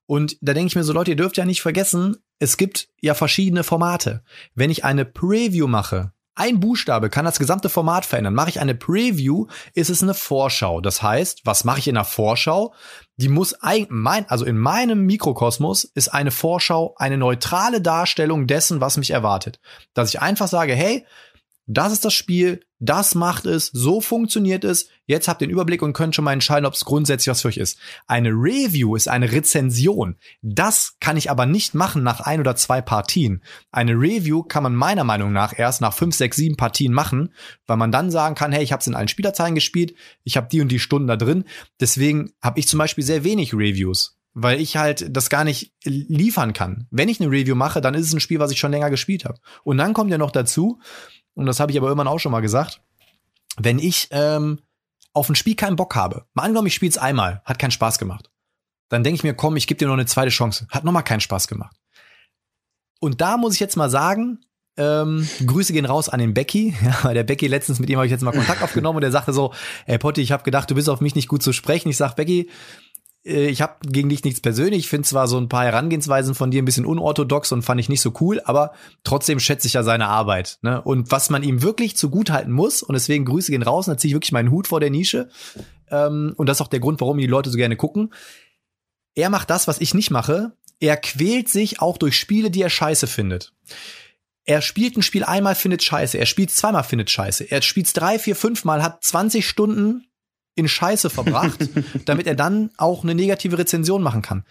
Und da denke ich mir so, Leute, ihr dürft ja nicht vergessen, es gibt ja verschiedene Formate. Wenn ich eine Preview mache, ein Buchstabe kann das gesamte Format verändern. Mache ich eine Preview, ist es eine Vorschau. Das heißt, was mache ich in der Vorschau? Die muss mein, also in meinem Mikrokosmos ist eine Vorschau eine neutrale Darstellung dessen, was mich erwartet. Dass ich einfach sage, hey, das ist das Spiel, das macht es, so funktioniert es. Jetzt habt ihr den Überblick und könnt schon mal entscheiden, ob es grundsätzlich was für euch ist. Eine Review ist eine Rezension. Das kann ich aber nicht machen nach ein oder zwei Partien. Eine Review kann man meiner Meinung nach erst nach fünf, sechs, sieben Partien machen, weil man dann sagen kann, hey, ich habe es in allen Spielerzeilen gespielt, ich habe die und die Stunden da drin. Deswegen habe ich zum Beispiel sehr wenig Reviews weil ich halt das gar nicht liefern kann. Wenn ich eine Review mache, dann ist es ein Spiel, was ich schon länger gespielt habe. Und dann kommt ja noch dazu, und das habe ich aber irgendwann auch schon mal gesagt, wenn ich ähm, auf ein Spiel keinen Bock habe, mal angenommen, ich spiele es einmal, hat keinen Spaß gemacht, dann denke ich mir, komm, ich gebe dir noch eine zweite Chance, hat nochmal keinen Spaß gemacht. Und da muss ich jetzt mal sagen, ähm, Grüße gehen raus an den Becky. Ja, weil der Becky letztens mit ihm habe ich jetzt mal Kontakt aufgenommen und der sagte so, ey Potti, ich habe gedacht, du bist auf mich nicht gut zu sprechen. Ich sag Becky, ich habe gegen dich nichts persönlich. Ich finde zwar so ein paar Herangehensweisen von dir ein bisschen unorthodox und fand ich nicht so cool, aber trotzdem schätze ich ja seine Arbeit. Ne? Und was man ihm wirklich zugutehalten muss, und deswegen Grüße gehen raus, da ziehe ich wirklich meinen Hut vor der Nische. Ähm, und das ist auch der Grund, warum die Leute so gerne gucken. Er macht das, was ich nicht mache. Er quält sich auch durch Spiele, die er scheiße findet. Er spielt ein Spiel einmal, findet scheiße. Er spielt zweimal, findet scheiße. Er spielt drei, vier, fünf Mal, hat 20 Stunden in Scheiße verbracht, damit er dann auch eine negative Rezension machen kann.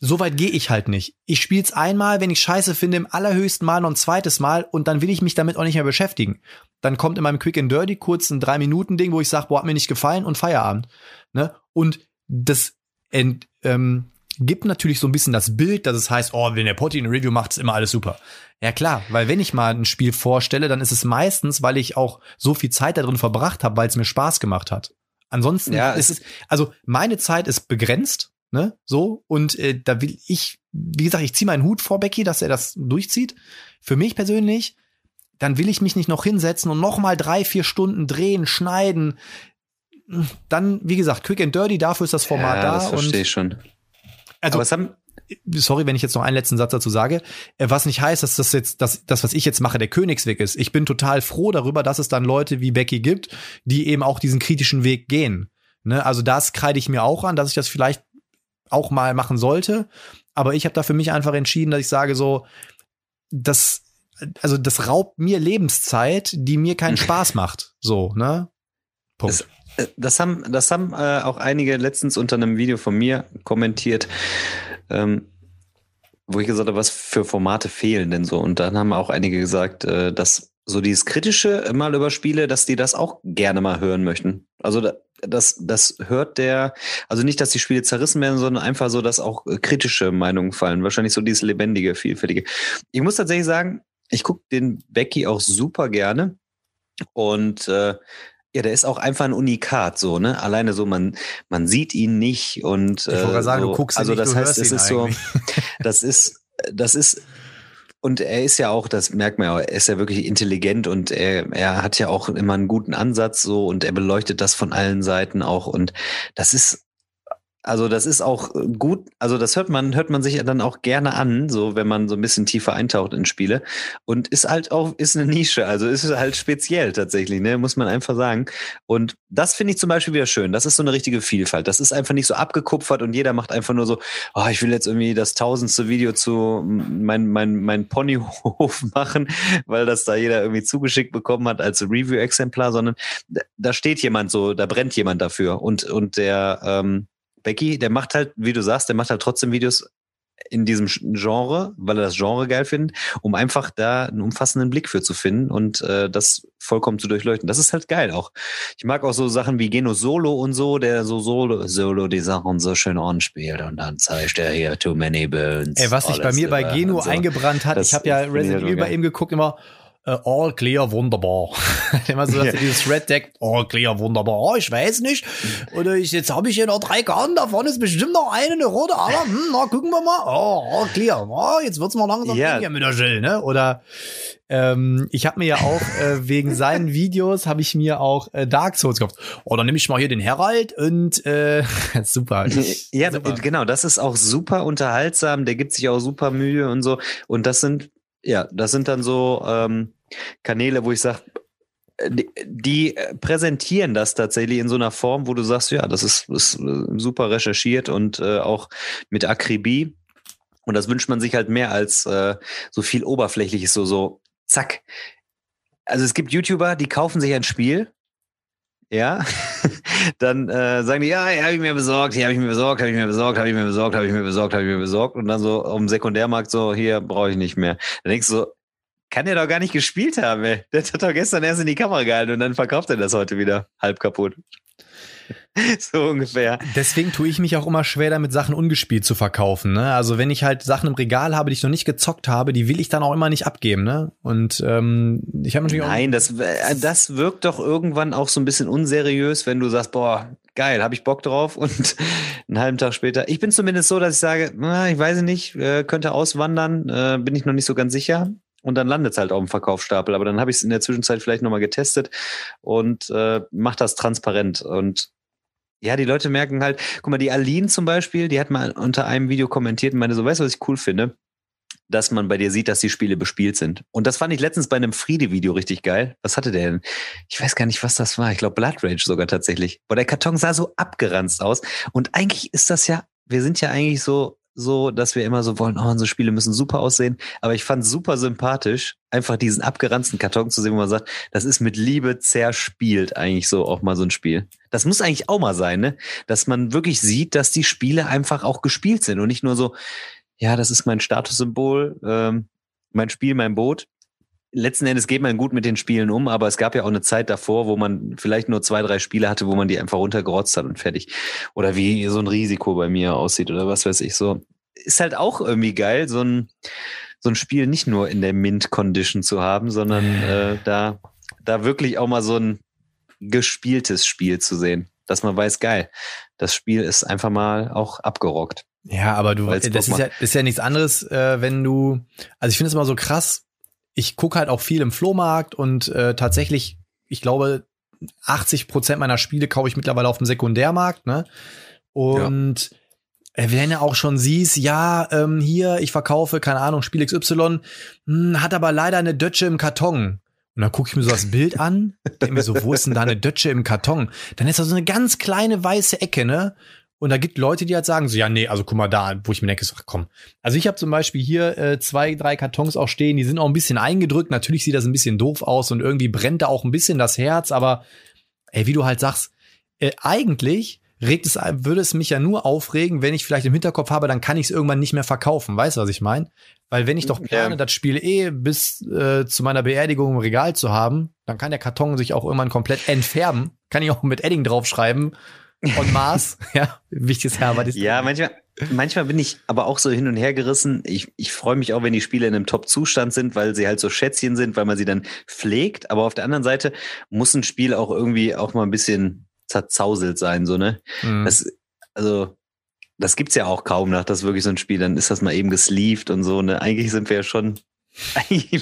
Soweit gehe ich halt nicht. Ich spiele es einmal, wenn ich Scheiße finde, im allerhöchsten Mal noch ein zweites Mal und dann will ich mich damit auch nicht mehr beschäftigen. Dann kommt in meinem Quick and Dirty kurz ein drei Minuten Ding, wo ich sage, boah, hat mir nicht gefallen und Feierabend. Ne? Und das ent, ähm, gibt natürlich so ein bisschen das Bild, dass es heißt, oh, wenn der Potti eine Review macht, ist immer alles super. Ja klar, weil wenn ich mal ein Spiel vorstelle, dann ist es meistens, weil ich auch so viel Zeit da drin verbracht habe, weil es mir Spaß gemacht hat. Ansonsten ja, ist es, also meine Zeit ist begrenzt, ne, so, und äh, da will ich, wie gesagt, ich ziehe meinen Hut vor Becky, dass er das durchzieht. Für mich persönlich, dann will ich mich nicht noch hinsetzen und noch mal drei, vier Stunden drehen, schneiden. Dann, wie gesagt, quick and dirty, dafür ist das Format ja, da. Das verstehe ich schon. Also, Aber es haben, sorry, wenn ich jetzt noch einen letzten Satz dazu sage, äh, was nicht heißt, dass das jetzt, dass das, was ich jetzt mache, der Königsweg ist. Ich bin total froh darüber, dass es dann Leute wie Becky gibt, die eben auch diesen kritischen Weg gehen. Ne? Also das kreide ich mir auch an, dass ich das vielleicht auch mal machen sollte. Aber ich habe da für mich einfach entschieden, dass ich sage so, das, also das raubt mir Lebenszeit, die mir keinen Spaß macht. So, ne? Punkt. Das äh, das haben, das haben äh, auch einige letztens unter einem Video von mir kommentiert ähm, wo ich gesagt habe, was für Formate fehlen denn so. Und dann haben auch einige gesagt, äh, dass so dieses Kritische mal über Spiele, dass die das auch gerne mal hören möchten. Also das, das hört der, also nicht, dass die Spiele zerrissen werden, sondern einfach so, dass auch äh, kritische Meinungen fallen. Wahrscheinlich so dieses lebendige, vielfältige. Ich muss tatsächlich sagen, ich gucke den Becky auch super gerne. Und äh, ja, der ist auch einfach ein Unikat, so, ne? Alleine so, man, man sieht ihn nicht und. Ich wollte äh, sagen, so, du guckst Also, ihn das nicht, heißt, es ist eigentlich. so, das ist, das ist und er ist ja auch, das merkt man ja, er ist ja wirklich intelligent und er, er hat ja auch immer einen guten Ansatz so und er beleuchtet das von allen Seiten auch und das ist also das ist auch äh, gut, also das hört man, hört man sich dann auch gerne an, so wenn man so ein bisschen tiefer eintaucht in Spiele. Und ist halt auch, ist eine Nische, also ist halt speziell tatsächlich, ne, muss man einfach sagen. Und das finde ich zum Beispiel wieder schön. Das ist so eine richtige Vielfalt. Das ist einfach nicht so abgekupfert und jeder macht einfach nur so, oh, ich will jetzt irgendwie das tausendste Video zu mein, mein, mein Ponyhof machen, weil das da jeder irgendwie zugeschickt bekommen hat als Review-Exemplar, sondern da steht jemand so, da brennt jemand dafür und, und der, ähm, Becky, der macht halt, wie du sagst, der macht halt trotzdem Videos in diesem Genre, weil er das Genre geil findet, um einfach da einen umfassenden Blick für zu finden und äh, das vollkommen zu durchleuchten. Das ist halt geil auch. Ich mag auch so Sachen wie Geno Solo und so, der so Solo, Solo die Sachen so schön anspielt und dann zeigt er hier Too Many Bones. Ey, was sich bei mir bei Geno so. eingebrannt hat, das ich habe ja Resident Evil bei ihm geguckt, immer Uh, all clear, wunderbar. Immer so, dass dieses Red Deck, all clear, wunderbar. Oh, ich weiß nicht. Oder ich, jetzt habe ich hier noch drei Karten, davon ist bestimmt noch eine, eine rote, aber hm, na, gucken wir mal. Oh, all clear. Oh, jetzt wird's mal langsam ja. mit der Jill, ne? Oder ähm, ich habe mir ja auch äh, wegen seinen Videos habe ich mir auch äh, Dark Souls gekauft. Oh, dann nehme ich mal hier den Herald und äh, super. Ja, super. genau, das ist auch super unterhaltsam, der gibt sich auch super Mühe und so. Und das sind, ja, das sind dann so, ähm, Kanäle, wo ich sage, die, die, präsentieren das tatsächlich in so einer Form, wo du sagst, ja, das ist, ist super recherchiert und äh, auch mit Akribie. Und das wünscht man sich halt mehr als äh, so viel Oberflächliches, so, so, zack. Also es gibt YouTuber, die kaufen sich ein Spiel, ja, dann äh, sagen die, ja, habe ich mir besorgt, hier habe ich mir besorgt, habe ich mir besorgt, habe ich mir besorgt, habe ich mir besorgt, habe ich mir besorgt und dann so dem Sekundärmarkt so, hier brauche ich nicht mehr. Dann denkst du so, kann er doch gar nicht gespielt haben, ey. Der hat doch gestern erst in die Kamera gehalten und dann verkauft er das heute wieder halb kaputt. so ungefähr. Deswegen tue ich mich auch immer schwer damit, Sachen ungespielt zu verkaufen. Ne? Also wenn ich halt Sachen im Regal habe, die ich noch nicht gezockt habe, die will ich dann auch immer nicht abgeben. Ne? Und ähm, ich habe natürlich Nein, das, äh, das wirkt doch irgendwann auch so ein bisschen unseriös, wenn du sagst, boah, geil, habe ich Bock drauf und einen halben Tag später. Ich bin zumindest so, dass ich sage, na, ich weiß nicht, äh, könnte auswandern, äh, bin ich noch nicht so ganz sicher. Und dann landet es halt auf dem Verkaufsstapel. Aber dann habe ich es in der Zwischenzeit vielleicht nochmal getestet und äh, mache das transparent. Und ja, die Leute merken halt, guck mal, die Aline zum Beispiel, die hat mal unter einem Video kommentiert und meinte so, weißt du, was ich cool finde? Dass man bei dir sieht, dass die Spiele bespielt sind. Und das fand ich letztens bei einem Friede-Video richtig geil. Was hatte der denn? Ich weiß gar nicht, was das war. Ich glaube, Blood Rage sogar tatsächlich. Boah, der Karton sah so abgeranzt aus. Und eigentlich ist das ja, wir sind ja eigentlich so so, dass wir immer so wollen, oh, unsere Spiele müssen super aussehen. Aber ich fand super sympathisch, einfach diesen abgeranzten Karton zu sehen, wo man sagt, das ist mit Liebe zerspielt eigentlich so auch mal so ein Spiel. Das muss eigentlich auch mal sein, ne? Dass man wirklich sieht, dass die Spiele einfach auch gespielt sind und nicht nur so, ja, das ist mein Statussymbol, ähm, mein Spiel, mein Boot letzten Endes geht man gut mit den Spielen um, aber es gab ja auch eine Zeit davor, wo man vielleicht nur zwei, drei Spiele hatte, wo man die einfach runtergerotzt hat und fertig. Oder wie so ein Risiko bei mir aussieht oder was weiß ich so. Ist halt auch irgendwie geil, so ein, so ein Spiel nicht nur in der Mint-Condition zu haben, sondern äh, da, da wirklich auch mal so ein gespieltes Spiel zu sehen. Dass man weiß, geil, das Spiel ist einfach mal auch abgerockt. Ja, aber du, das ist ja, ist ja nichts anderes, äh, wenn du, also ich finde es immer so krass, ich gucke halt auch viel im Flohmarkt und äh, tatsächlich, ich glaube, 80 Prozent meiner Spiele kaufe ich mittlerweile auf dem Sekundärmarkt, ne? Und ja. wenn du auch schon siehst, ja, ähm, hier, ich verkaufe, keine Ahnung, Spiel XY, mh, hm, hat aber leider eine Dötsche im Karton. Und dann gucke ich mir so das Bild an, denke mir so, wo ist denn da eine Dötsche im Karton? Dann ist da so eine ganz kleine weiße Ecke, ne? Und da gibt Leute, die halt sagen so, ja, nee, also guck mal da, wo ich mir denke, so, ach komm. Also ich habe zum Beispiel hier äh, zwei, drei Kartons auch stehen, die sind auch ein bisschen eingedrückt. Natürlich sieht das ein bisschen doof aus und irgendwie brennt da auch ein bisschen das Herz, aber ey, wie du halt sagst, äh, eigentlich regt es, würde es mich ja nur aufregen, wenn ich vielleicht im Hinterkopf habe, dann kann ich es irgendwann nicht mehr verkaufen. Weißt du, was ich meine? Weil wenn ich doch plane, das Spiel eh bis äh, zu meiner Beerdigung im Regal zu haben, dann kann der Karton sich auch irgendwann komplett entfärben. Kann ich auch mit Edding draufschreiben und Mars, ja, wichtiges Herbert. Ja, manchmal, manchmal bin ich aber auch so hin und her gerissen. Ich, ich freue mich auch, wenn die Spiele in einem Top-Zustand sind, weil sie halt so Schätzchen sind, weil man sie dann pflegt. Aber auf der anderen Seite muss ein Spiel auch irgendwie auch mal ein bisschen zerzauselt sein, so, ne? Mhm. Das, also, das gibt's ja auch kaum nach, dass wirklich so ein Spiel, dann ist das mal eben gesleeved und so, ne? Eigentlich sind wir ja schon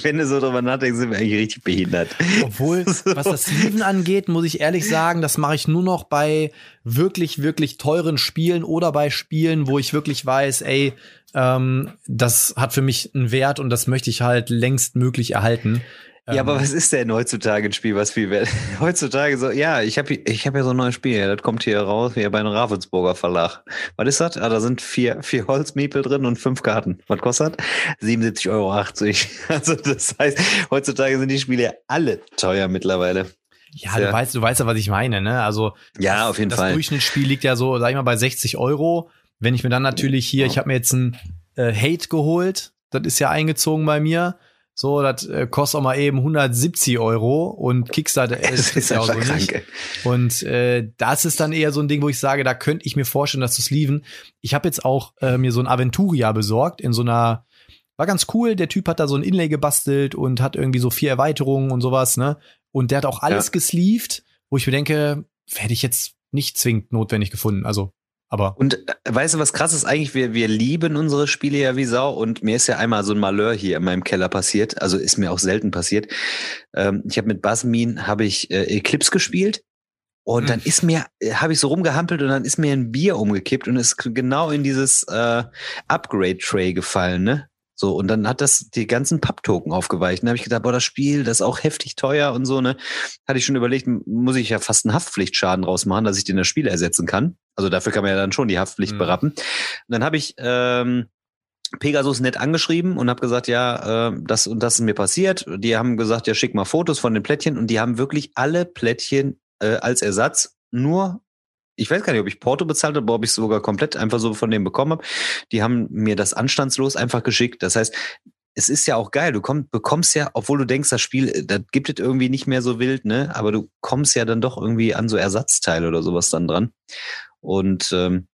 wenn du so drüber nachdenkst, sind wir eigentlich richtig behindert. Obwohl, was das Sleeven angeht, muss ich ehrlich sagen, das mache ich nur noch bei wirklich, wirklich teuren Spielen oder bei Spielen, wo ich wirklich weiß, ey, ähm, das hat für mich einen Wert und das möchte ich halt längst möglich erhalten. Ja, aber Ähm, was ist denn heutzutage ein Spiel, was viel wert? Heutzutage so, ja, ich habe ich hab ja so ein neues Spiel, das kommt hier raus, hier bei einem Ravensburger Verlag. Was ist das? Ah, da sind vier, vier Holzmiepel drin und fünf Karten. Was kostet? 77,80 Euro. Also das heißt, heutzutage sind die Spiele alle teuer mittlerweile. Ja, du Ja. weißt, du weißt ja, was ich meine, ne? Also Ja, das, auf jeden das Fall. Durchschnittsspiel liegt ja so, sag ich mal, bei 60 Euro. Wenn ich mir dann natürlich hier, ich habe mir jetzt ein äh, Hate geholt, das ist ja eingezogen bei mir. So, das äh, kostet auch mal eben 170 Euro und Kickstarter äh, Das ist ja auch so nicht. krank. Und äh, das ist dann eher so ein Ding, wo ich sage, da könnte ich mir vorstellen, dass das lieven. Ich habe jetzt auch äh, mir so ein Aventuria besorgt in so einer war ganz cool. Der Typ hat da so ein Inlay gebastelt und hat irgendwie so vier Erweiterungen und sowas, ne? Und der hat auch alles Ja. gesleeved, wo ich mir denke, hätte ich jetzt nicht zwingend notwendig gefunden. Also, aber Und äh, weißt du, was krass ist eigentlich? Wir, wir lieben unsere Spiele ja wie Sau und mir ist ja einmal so ein Malheur hier in meinem Keller passiert. Also ist mir auch selten passiert. Ähm, ich habe mit Basmin habe ich äh, Eclipse gespielt und Hm. dann ist mir, äh, habe ich so rumgehampelt und dann ist mir ein Bier umgekippt und ist genau in dieses äh, Upgrade-Tray gefallen, ne? So, und dann hat das die ganzen Papptoken aufgeweicht. Dann habe ich gedacht, boah, das Spiel, das ist auch heftig teuer und so, ne? Hatte ich schon überlegt, muss ich ja fast einen Haftpflichtschaden draus machen, dass ich den das Spiel ersetzen kann. Also dafür kann man ja dann schon die Haftpflicht Mhm. berappen. Und dann habe ich ähm, Pegasus nett angeschrieben und habe gesagt, ja, äh, das und das ist mir passiert. Die haben gesagt, ja, schick mal Fotos von den Plättchen und die haben wirklich alle Plättchen äh, als Ersatz nur ich weiß gar nicht, ob ich Porto bezahlt habe, ob ich es sogar komplett einfach so von denen bekommen habe. Die haben mir das anstandslos einfach geschickt. Das heißt, es ist ja auch geil. Du komm, bekommst ja, obwohl du denkst, das Spiel, äh, das gibt es irgendwie nicht mehr so wild, ne? Aber du kommst ja dann doch irgendwie an so Ersatzteile oder sowas dann dran. Und ähm,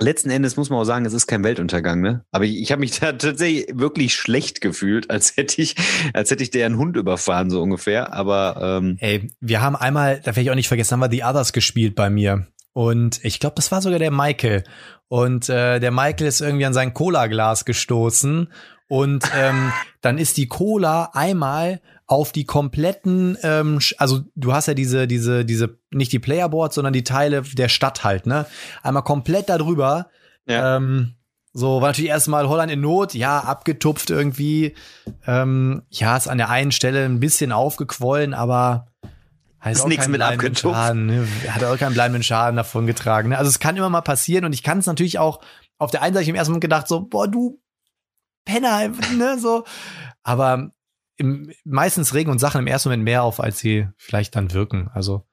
letzten Endes muss man auch sagen, es ist kein Weltuntergang, ne? Aber ich, ich habe mich da tatsächlich wirklich schlecht gefühlt, als hätte ich, als hätte ich deren Hund überfahren, so ungefähr. Aber ähm, ey, wir haben einmal, da werde ich auch nicht vergessen, haben wir The Others gespielt bei mir. Und ich glaube, das war sogar der Michael. Und äh, der Michael ist irgendwie an sein Cola-Glas gestoßen. Und ähm, dann ist die Cola einmal auf die kompletten, ähm, also du hast ja diese, diese, diese, nicht die Playerboards, sondern die Teile der Stadt halt, ne? Einmal komplett darüber. Ja. Ähm, so, war natürlich erstmal Holland in Not, ja, abgetupft irgendwie. Ähm, ja, ist an der einen Stelle ein bisschen aufgequollen, aber halt Ist keinen mit. Schaden, ne? Hat auch keinen bleibenden Schaden davon getragen. Ne? Also es kann immer mal passieren und ich kann es natürlich auch auf der einen Seite im ersten Moment gedacht, so, boah, du Penner, ne, so. Aber im, meistens regen uns Sachen im ersten Moment mehr auf, als sie vielleicht dann wirken. Also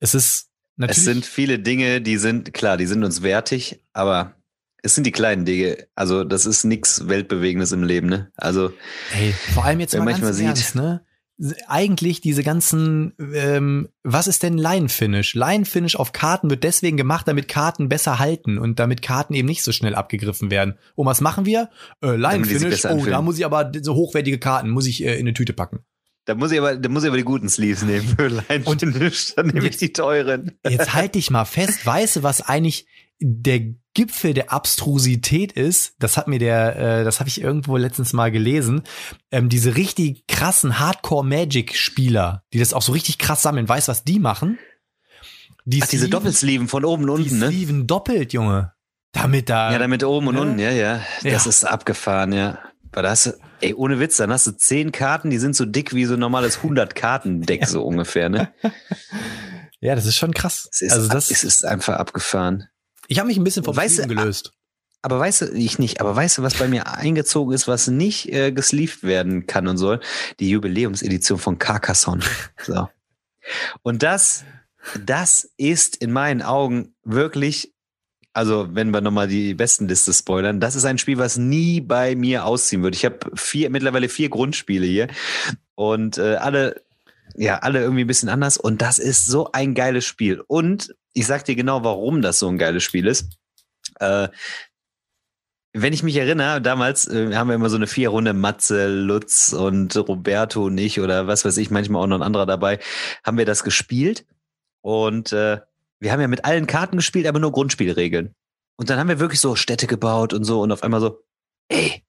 es ist natürlich. Es sind viele Dinge, die sind, klar, die sind uns wertig, aber es sind die kleinen Dinge. Also, das ist nichts Weltbewegendes im Leben, ne? Also, Ey, vor allem jetzt Wenn mal manchmal sieht- Ernst, ne? Eigentlich diese ganzen, ähm, was ist denn Line-Finish? Line-Finish auf Karten wird deswegen gemacht, damit Karten besser halten und damit Karten eben nicht so schnell abgegriffen werden. Und was machen wir? Äh, Line-Finish, oh, da muss ich aber so hochwertige Karten, muss ich äh, in eine Tüte packen. da muss ich aber, da muss ich aber die guten Sleeves nehmen für Line Und- Finish, dann nehme ich die teuren. Jetzt halt dich mal fest, weißt du, was eigentlich der Gipfel der Abstrusität ist? Das hat mir der, äh, das habe ich irgendwo letztens mal gelesen. Ähm, diese richtig krassen Hardcore-Magic-Spieler, die das auch so richtig krass sammeln, weißt du, was die machen? Die Ach, diese sleeven- Doppelsleeven von oben und unten, ne? sleeven doppelt, Junge. Damit da. Ja, damit oben und Ne? unten, ja, ja. Das Ja. ist abgefahren, ja. Aber da hast du, ey, ohne Witz, dann hast du zehn Karten, die sind so dick wie so ein normales 100-Karten-Deck, so ungefähr, ne? ja, das ist schon krass. Es ist, also ab- das, es ist einfach abgefahren. Ich habe mich ein bisschen vom Weißt Sleeven gelöst. Aber weißt du, ich nicht, aber weißt du, was bei mir eingezogen ist, was nicht äh, gesleeved werden kann und soll? Die Jubiläumsedition von Carcassonne. So. Und das, das ist in meinen Augen wirklich, also wenn wir nochmal die besten Liste spoilern, das ist ein Spiel, was nie bei mir ausziehen wird. Ich habe vier, mittlerweile vier Grundspiele hier und äh, alle, ja, alle irgendwie ein bisschen anders. Und das ist so ein geiles Spiel. Und ich sag dir genau, warum das so ein geiles Spiel ist. Äh, wenn ich mich erinnere, damals äh, haben wir immer so eine Vierrunde Matze, Lutz und Roberto und ich oder was weiß ich, manchmal auch noch ein anderer dabei, haben wir das gespielt. Und äh, wir haben ja mit allen Karten gespielt, aber nur Grundspielregeln. Und dann haben wir wirklich so Städte gebaut und so und auf einmal so, ey,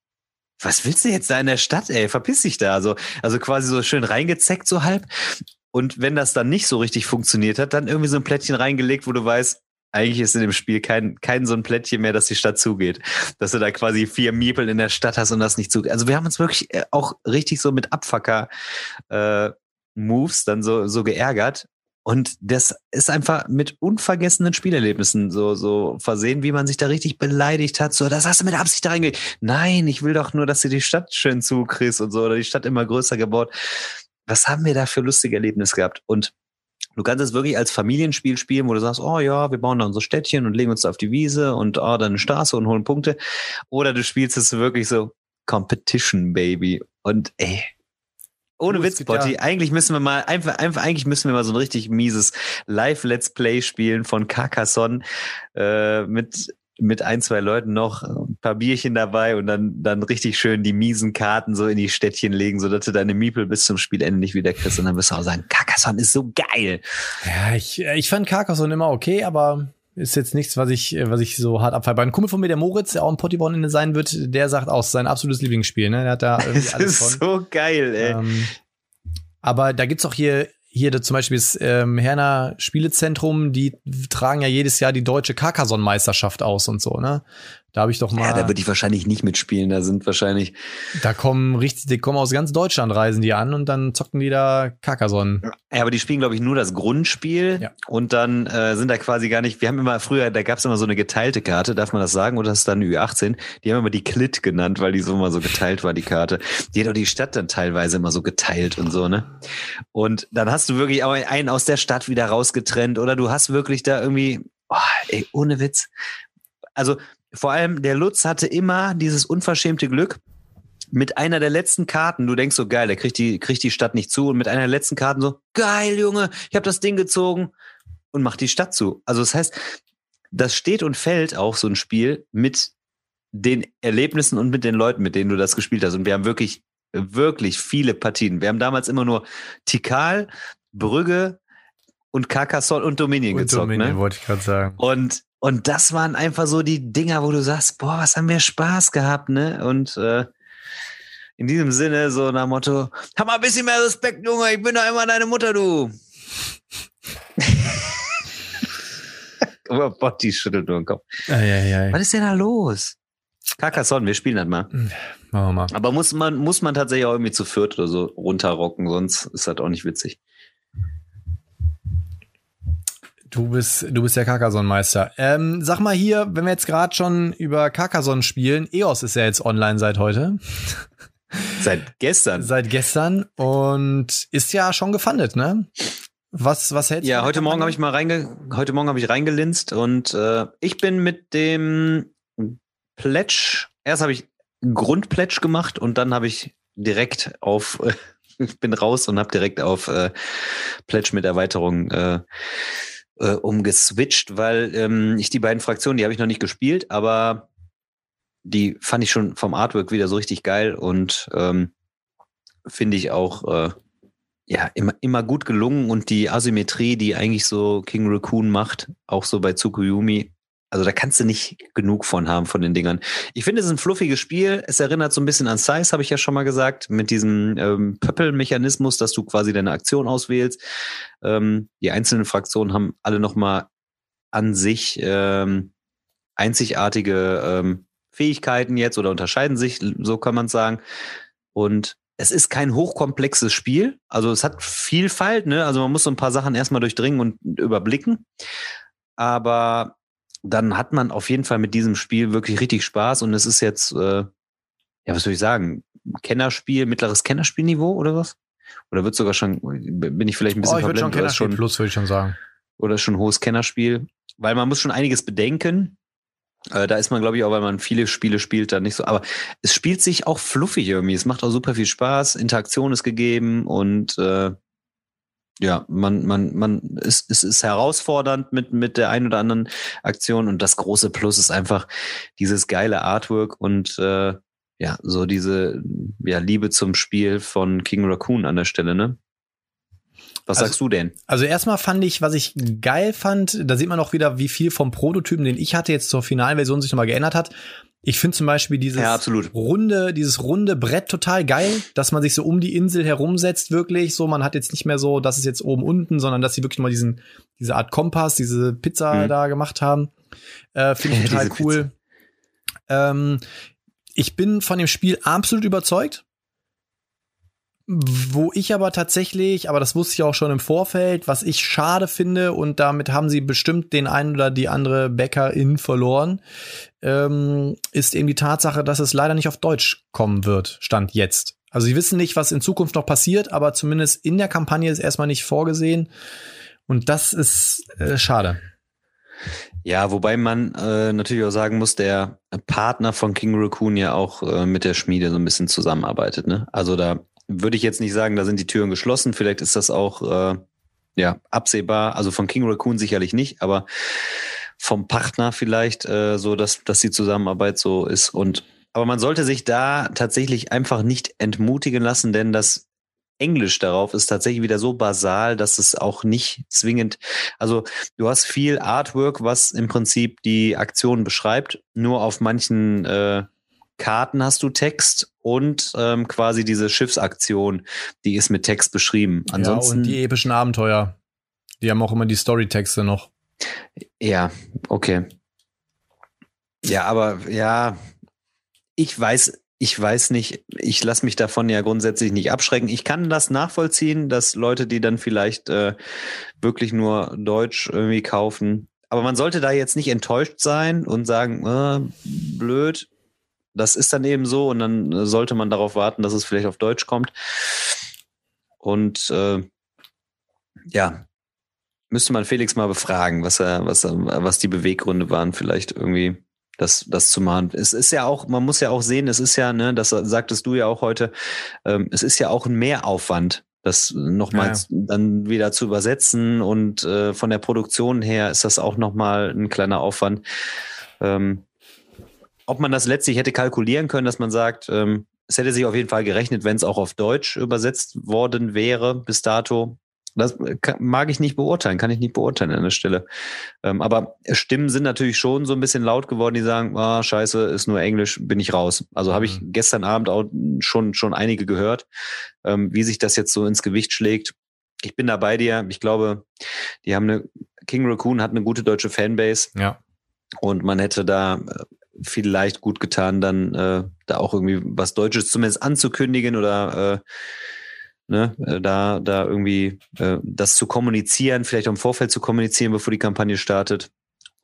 was willst du jetzt da in der Stadt, ey? Verpiss dich da. Also, also quasi so schön reingezeckt, so halb. Und wenn das dann nicht so richtig funktioniert hat, dann irgendwie so ein Plättchen reingelegt, wo du weißt, eigentlich ist in dem Spiel kein, kein so ein Plättchen mehr, dass die Stadt zugeht. Dass du da quasi vier Miepel in der Stadt hast und das nicht zugeht. Also wir haben uns wirklich äh, auch richtig so mit Abfucker äh, Moves dann so, so geärgert. Und das ist einfach mit unvergessenen Spielerlebnissen so, so versehen, wie man sich da richtig beleidigt hat. So, das hast du mit Absicht da reingelegt. Nein, ich will doch nur, dass du die Stadt schön zukriegst und so, oder die Stadt immer größer gebaut. Was haben wir da für lustige Erlebnisse gehabt? Und du kannst es wirklich als Familienspiel spielen, wo du sagst, oh ja, wir bauen da unser Städtchen und legen uns da auf die Wiese und oh, dann eine Straße und holen Punkte. Oder du spielst es wirklich so Competition, Baby. Und ey, ohne Witz, Botti. Ja. Eigentlich müssen wir mal, einfach, einfach, eigentlich müssen wir mal so ein richtig mieses Live-Let's Play spielen von Carcassonne äh, mit mit ein, zwei Leuten noch paar Bierchen dabei und dann, dann richtig schön die miesen Karten so in die Städtchen legen, so dass du deine Miepel bis zum Spielende nicht wieder kriegst. Und dann wirst du auch sagen, Carcassonne ist so geil. Ja, ich, ich fand Carcassonne immer okay, aber ist jetzt nichts, was ich, was ich so hart abfall. Bei einem Kumpel von mir, der Moritz, der auch ein Pottyball sein wird, der sagt auch, sein absolutes Lieblingsspiel, ne? Der hat da irgendwie alles von. Das ist so geil, ey. Ähm, aber da gibt's auch hier hier zum Beispiel das ähm, Herner Spielezentrum, die tragen ja jedes Jahr die deutsche Carcassonne-Meisterschaft aus und so, ne? Da habe ich doch mal. Ja, da würde ich wahrscheinlich nicht mitspielen. Da sind wahrscheinlich. Da kommen richtig, die kommen aus ganz Deutschland, reisen die an und dann zocken die da Carcassonne. Ja, aber die spielen, glaube ich, nur das Grundspiel. Ja. Und dann äh, sind da quasi gar nicht. Wir haben immer früher, da gab es immer so eine geteilte Karte, darf man das sagen? Oder ist das dann Ü18? Die haben immer die Klit genannt, weil die so immer so geteilt war, die Karte. Die hat auch die Stadt dann teilweise immer so geteilt und so, ne? Und dann hast du wirklich auch einen aus der Stadt wieder rausgetrennt oder du hast wirklich da irgendwie. Oh, ey, ohne Witz. Also vor allem der Lutz hatte immer dieses unverschämte Glück, mit einer der letzten Karten, du denkst so, geil, der kriegt die, kriegt die Stadt nicht zu. Und mit einer der letzten Karten so, geil, Junge, ich habe das Ding gezogen und macht die Stadt zu. Also das heißt, das steht und fällt auch so ein Spiel mit den Erlebnissen und mit den Leuten, mit denen du das gespielt hast. Und wir haben wirklich, wirklich viele Partien. Wir haben damals immer nur Tikal, Brügge und Carcassonne und Dominion und gezockt. Dominion, ne? wollte ich gerade sagen. Und und das waren einfach so die Dinger, wo du sagst, boah, was haben wir Spaß gehabt, ne? Und äh, in diesem Sinne, so nach Motto, hab mal ein bisschen mehr Respekt, Junge, ich bin doch immer deine Mutter, du. oh, Botti schüttelt nur den Kopf. Ei, ei, ei. Was ist denn da los? Carcassonne, wir spielen das mal. Hm, machen wir mal. Aber muss man, muss man tatsächlich auch irgendwie zu viert oder so runterrocken, sonst ist das auch nicht witzig. Du bist, du bist der Carcassonne-Meister. Ähm, sag mal hier, wenn wir jetzt gerade schon über Carcassonne spielen, EOS ist ja jetzt online seit heute. Seit gestern. Seit gestern und ist ja schon gefundet, ne? Was, was hältst ja, du? Ja, heute Morgen habe ich mal reinge, heute Morgen habe ich reingelinst und äh, ich bin mit dem Pledge, erst habe ich Grundpledge gemacht und dann habe ich direkt auf, ich bin raus und habe direkt auf äh, Pledge mit Erweiterung äh, äh, umgeswitcht, weil ähm, ich die beiden Fraktionen, die habe ich noch nicht gespielt, aber die fand ich schon vom Artwork wieder so richtig geil und ähm, finde ich auch äh, ja immer, immer gut gelungen und die Asymmetrie, die eigentlich so King Raccoon macht, auch so bei Tsukuyomi, also da kannst du nicht genug von haben von den Dingern. Ich finde, es ist ein fluffiges Spiel. Es erinnert so ein bisschen an Size, habe ich ja schon mal gesagt, mit diesem ähm, Pöppel-Mechanismus, dass du quasi deine Aktion auswählst. Ähm, die einzelnen Fraktionen haben alle nochmal an sich ähm, einzigartige ähm, Fähigkeiten jetzt oder unterscheiden sich, so kann man sagen. Und es ist kein hochkomplexes Spiel. Also es hat Vielfalt, ne? Also man muss so ein paar Sachen erstmal durchdringen und überblicken. Aber dann hat man auf jeden Fall mit diesem Spiel wirklich richtig Spaß und es ist jetzt, äh, ja, was soll ich sagen, Kennerspiel, mittleres Kennerspielniveau oder was? Oder wird sogar schon, bin ich vielleicht ein bisschen oh, ich würde schon Kennerspiel schon, plus, würde ich schon sagen. Oder schon hohes Kennerspiel, weil man muss schon einiges bedenken. Äh, da ist man, glaube ich, auch, weil man viele Spiele spielt, dann nicht so. Aber es spielt sich auch fluffig irgendwie. Es macht auch super viel Spaß. Interaktion ist gegeben und äh, ja, man, man, man, es, es ist herausfordernd mit, mit der ein oder anderen Aktion und das große Plus ist einfach dieses geile Artwork und äh, ja, so diese ja, Liebe zum Spiel von King Raccoon an der Stelle, ne? Was Also- sagst du denn? Also erstmal fand ich, was ich geil fand, da sieht man auch wieder, wie viel vom Prototypen, den ich hatte, jetzt zur finalen Version sich nochmal geändert hat. Ich finde zum Beispiel dieses Ja, runde, dieses runde Brett total geil, dass man sich so um die Insel herumsetzt, wirklich. So, man hat jetzt nicht mehr so, das ist jetzt oben unten, sondern dass sie wirklich mal diesen, diese Art Kompass, diese Pizza Mhm. da gemacht haben. Äh, finde ich total cool. Ähm, ich bin von dem Spiel absolut überzeugt. Wo ich aber tatsächlich, aber das wusste ich auch schon im Vorfeld, was ich schade finde, und damit haben sie bestimmt den einen oder die andere Bäckerin verloren, ähm, ist eben die Tatsache, dass es leider nicht auf Deutsch kommen wird, Stand jetzt. Also sie wissen nicht, was in Zukunft noch passiert, aber zumindest in der Kampagne ist erstmal nicht vorgesehen. Und das ist äh, schade. Ja, wobei man äh, natürlich auch sagen muss, der Partner von King Raccoon ja auch äh, mit der Schmiede so ein bisschen zusammenarbeitet. Ne? Also da würde ich jetzt nicht sagen, da sind die Türen geschlossen. Vielleicht ist das auch äh, ja absehbar. Also von King Raccoon sicherlich nicht, aber vom Partner vielleicht äh, so, dass dass die Zusammenarbeit so ist. Und aber man sollte sich da tatsächlich einfach nicht entmutigen lassen, denn das Englisch darauf ist tatsächlich wieder so basal, dass es auch nicht zwingend, also du hast viel Artwork, was im Prinzip die Aktion beschreibt. Nur auf manchen äh, Karten hast du Text und ähm, quasi diese Schiffsaktion, die ist mit Text beschrieben. Ansonsten, ja, und die epischen Abenteuer. Die haben auch immer die Storytexte noch. ja, okay. Ja, aber ja, ich weiß, ich weiß nicht, ich lasse mich davon ja grundsätzlich nicht abschrecken. Ich kann das nachvollziehen, dass Leute, die dann vielleicht äh, wirklich nur Deutsch irgendwie kaufen. Aber man sollte da jetzt nicht enttäuscht sein und sagen, äh, blöd. Das ist dann eben so und dann äh, sollte man darauf warten, dass es vielleicht auf Deutsch kommt. Und äh, ja, müsste man Felix mal befragen, was er, was er, was die Beweggründe waren, vielleicht irgendwie das, das zu machen. Es ist ja auch, man muss ja auch sehen, es ist ja, ne, das sagtest du ja auch heute, ähm, es ist ja auch ein Mehraufwand, das nochmals dann wieder zu übersetzen und äh, von der Produktion her ist das auch nochmal ein kleiner Aufwand. Ähm, ob man das letztlich hätte kalkulieren können, dass man sagt, ähm, es hätte sich auf jeden Fall gerechnet, wenn es auch auf Deutsch übersetzt worden wäre bis dato. Das kann, mag ich nicht beurteilen, kann ich nicht beurteilen an der Stelle. Ähm, aber Stimmen sind natürlich schon so ein bisschen laut geworden, die sagen, ah, scheiße, ist nur Englisch, bin ich raus. Also habe ich Mhm. gestern Abend auch schon, schon einige gehört, ähm, wie sich das jetzt so ins Gewicht schlägt. Ich bin da bei dir. Ich glaube, die haben eine, King Raccoon hat eine gute deutsche Fanbase Ja. und man hätte da äh, vielleicht gut getan, dann äh, da auch irgendwie was Deutsches zumindest anzukündigen oder äh, ne, äh, da, da irgendwie äh, das zu kommunizieren, vielleicht auch im Vorfeld zu kommunizieren, bevor die Kampagne startet.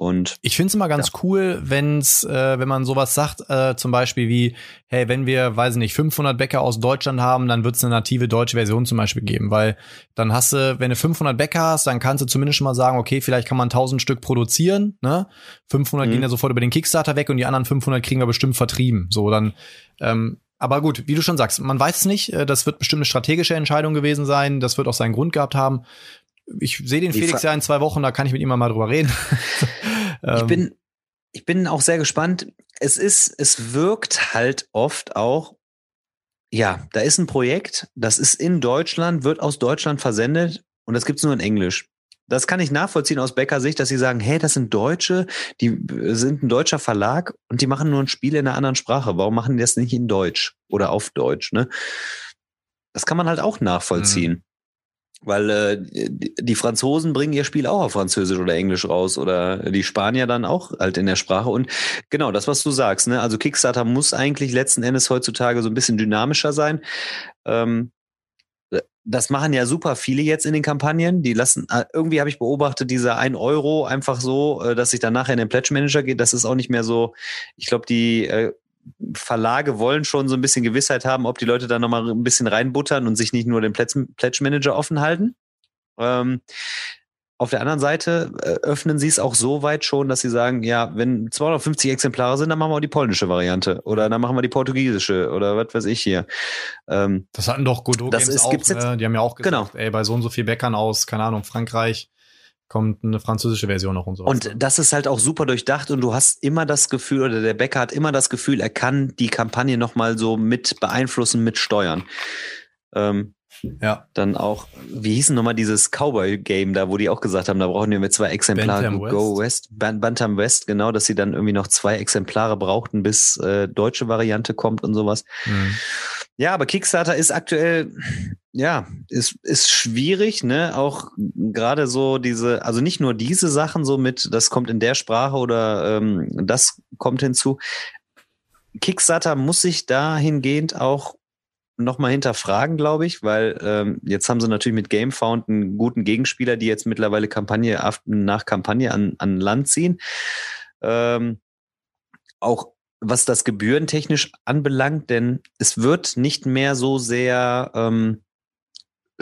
Und Ich finde es immer ganz cool, wenn's, äh, wenn man sowas sagt, äh, zum Beispiel wie, hey, wenn wir, weiß ich nicht, 500 Bäcker aus Deutschland haben, dann wird's eine native deutsche Version zum Beispiel geben, weil dann hast du, wenn du 500 Bäcker hast, dann kannst du zumindest schon mal sagen, okay, vielleicht kann man 1000 Stück produzieren, ne? 500 Mhm. gehen ja sofort über den Kickstarter weg und die anderen 500 kriegen wir bestimmt vertrieben. So, dann, ähm, aber gut, wie du schon sagst, man weiß es nicht, äh, das wird bestimmt eine strategische Entscheidung gewesen sein, das wird auch seinen Grund gehabt haben. Ich sehe den Die Felix Fra- ja in zwei Wochen, da kann ich mit ihm mal drüber reden. ich Ähm, bin, ich bin auch sehr gespannt. Es ist, es wirkt halt oft auch, ja, da ist ein Projekt, das ist in Deutschland, wird aus Deutschland versendet und das gibt's nur in Englisch. Das kann ich nachvollziehen aus Bäcker-Sicht, dass sie sagen, hey, das sind Deutsche, die äh, sind ein deutscher Verlag und die machen nur ein Spiel in einer anderen Sprache. Warum machen die das nicht in Deutsch oder auf Deutsch? Ne? Das kann man halt auch nachvollziehen. Weil äh, die, Franzosen bringen ihr Spiel auch auf Französisch oder Englisch raus oder die Spanier dann auch halt in der Sprache. Und genau das, was du sagst, ne? Also Kickstarter muss eigentlich letzten Endes heutzutage so ein bisschen dynamischer sein. Ähm, das machen ja super viele jetzt in den Kampagnen. Die lassen, äh, irgendwie habe ich beobachtet, dieser 1 Euro einfach so, äh, dass sich dann nachher in den Pledge Manager geht. Das ist auch nicht mehr so, ich glaube, die äh, Verlage wollen schon so ein bisschen Gewissheit haben, ob die Leute da nochmal ein bisschen reinbuttern und sich nicht nur den Pledge, Pledge Manager offen halten. Ähm, auf der anderen Seite äh, öffnen sie es auch so weit schon, dass sie sagen, ja, wenn 250 Exemplare sind, dann machen wir auch die polnische Variante oder dann machen wir die portugiesische oder was weiß ich hier. Ähm, Das hatten doch Godot Das Games ist- auch, ne? Die haben ja auch gesagt, Genau. ey, bei so und so viel Bäckern aus, keine Ahnung, Frankreich kommt eine französische Version noch und so. Und das ist halt auch super durchdacht und du hast immer das Gefühl, oder der Bäcker hat immer das Gefühl, er kann die Kampagne nochmal so mit beeinflussen, mit steuern. Ähm, Ja. Dann auch, wie hieß denn nochmal dieses Cowboy-Game da, wo die auch gesagt haben, da brauchen wir zwei Exemplare Bantam Go West. West. Bantam West, genau, dass sie dann irgendwie noch zwei Exemplare brauchten, bis äh, deutsche Variante kommt und sowas. Mhm. Ja, aber Kickstarter ist aktuell, ja, ist, ist schwierig, ne? Auch gerade so diese, also nicht nur diese Sachen so mit, das kommt in der Sprache oder ähm, das kommt hinzu. Kickstarter muss sich dahingehend auch nochmal hinterfragen, glaube ich, weil ähm, jetzt haben sie natürlich mit GameFound einen guten Gegenspieler, die jetzt mittlerweile Kampagne nach Kampagne an, an Land ziehen. Ähm, auch was das gebührentechnisch anbelangt, denn es wird nicht mehr so sehr ähm,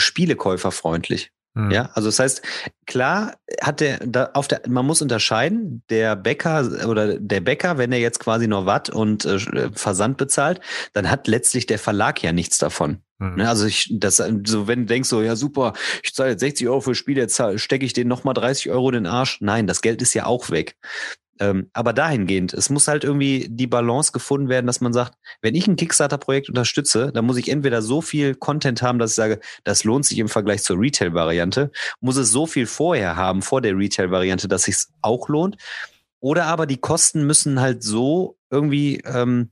Spielekäuferfreundlich. Mhm. Ja, also das heißt, klar hat der, da auf der, man muss unterscheiden, der Bäcker oder der Bäcker, wenn er jetzt quasi nur Watt und äh, Versand bezahlt, dann hat letztlich der Verlag ja nichts davon. Mhm. Ne, also ich, das, so wenn du denkst so, ja super, ich zahle jetzt 60 Euro für Spiele, jetzt stecke ich den nochmal 30 Euro in den Arsch. Nein, das Geld ist ja auch weg. Ähm, aber dahingehend, es muss halt irgendwie die Balance gefunden werden, dass man sagt, wenn ich ein Kickstarter-Projekt unterstütze, dann muss ich entweder so viel Content haben, dass ich sage, das lohnt sich im Vergleich zur Retail-Variante, muss es so viel vorher haben, vor der Retail-Variante, dass sich auch lohnt. Oder aber die Kosten müssen halt so irgendwie ähm,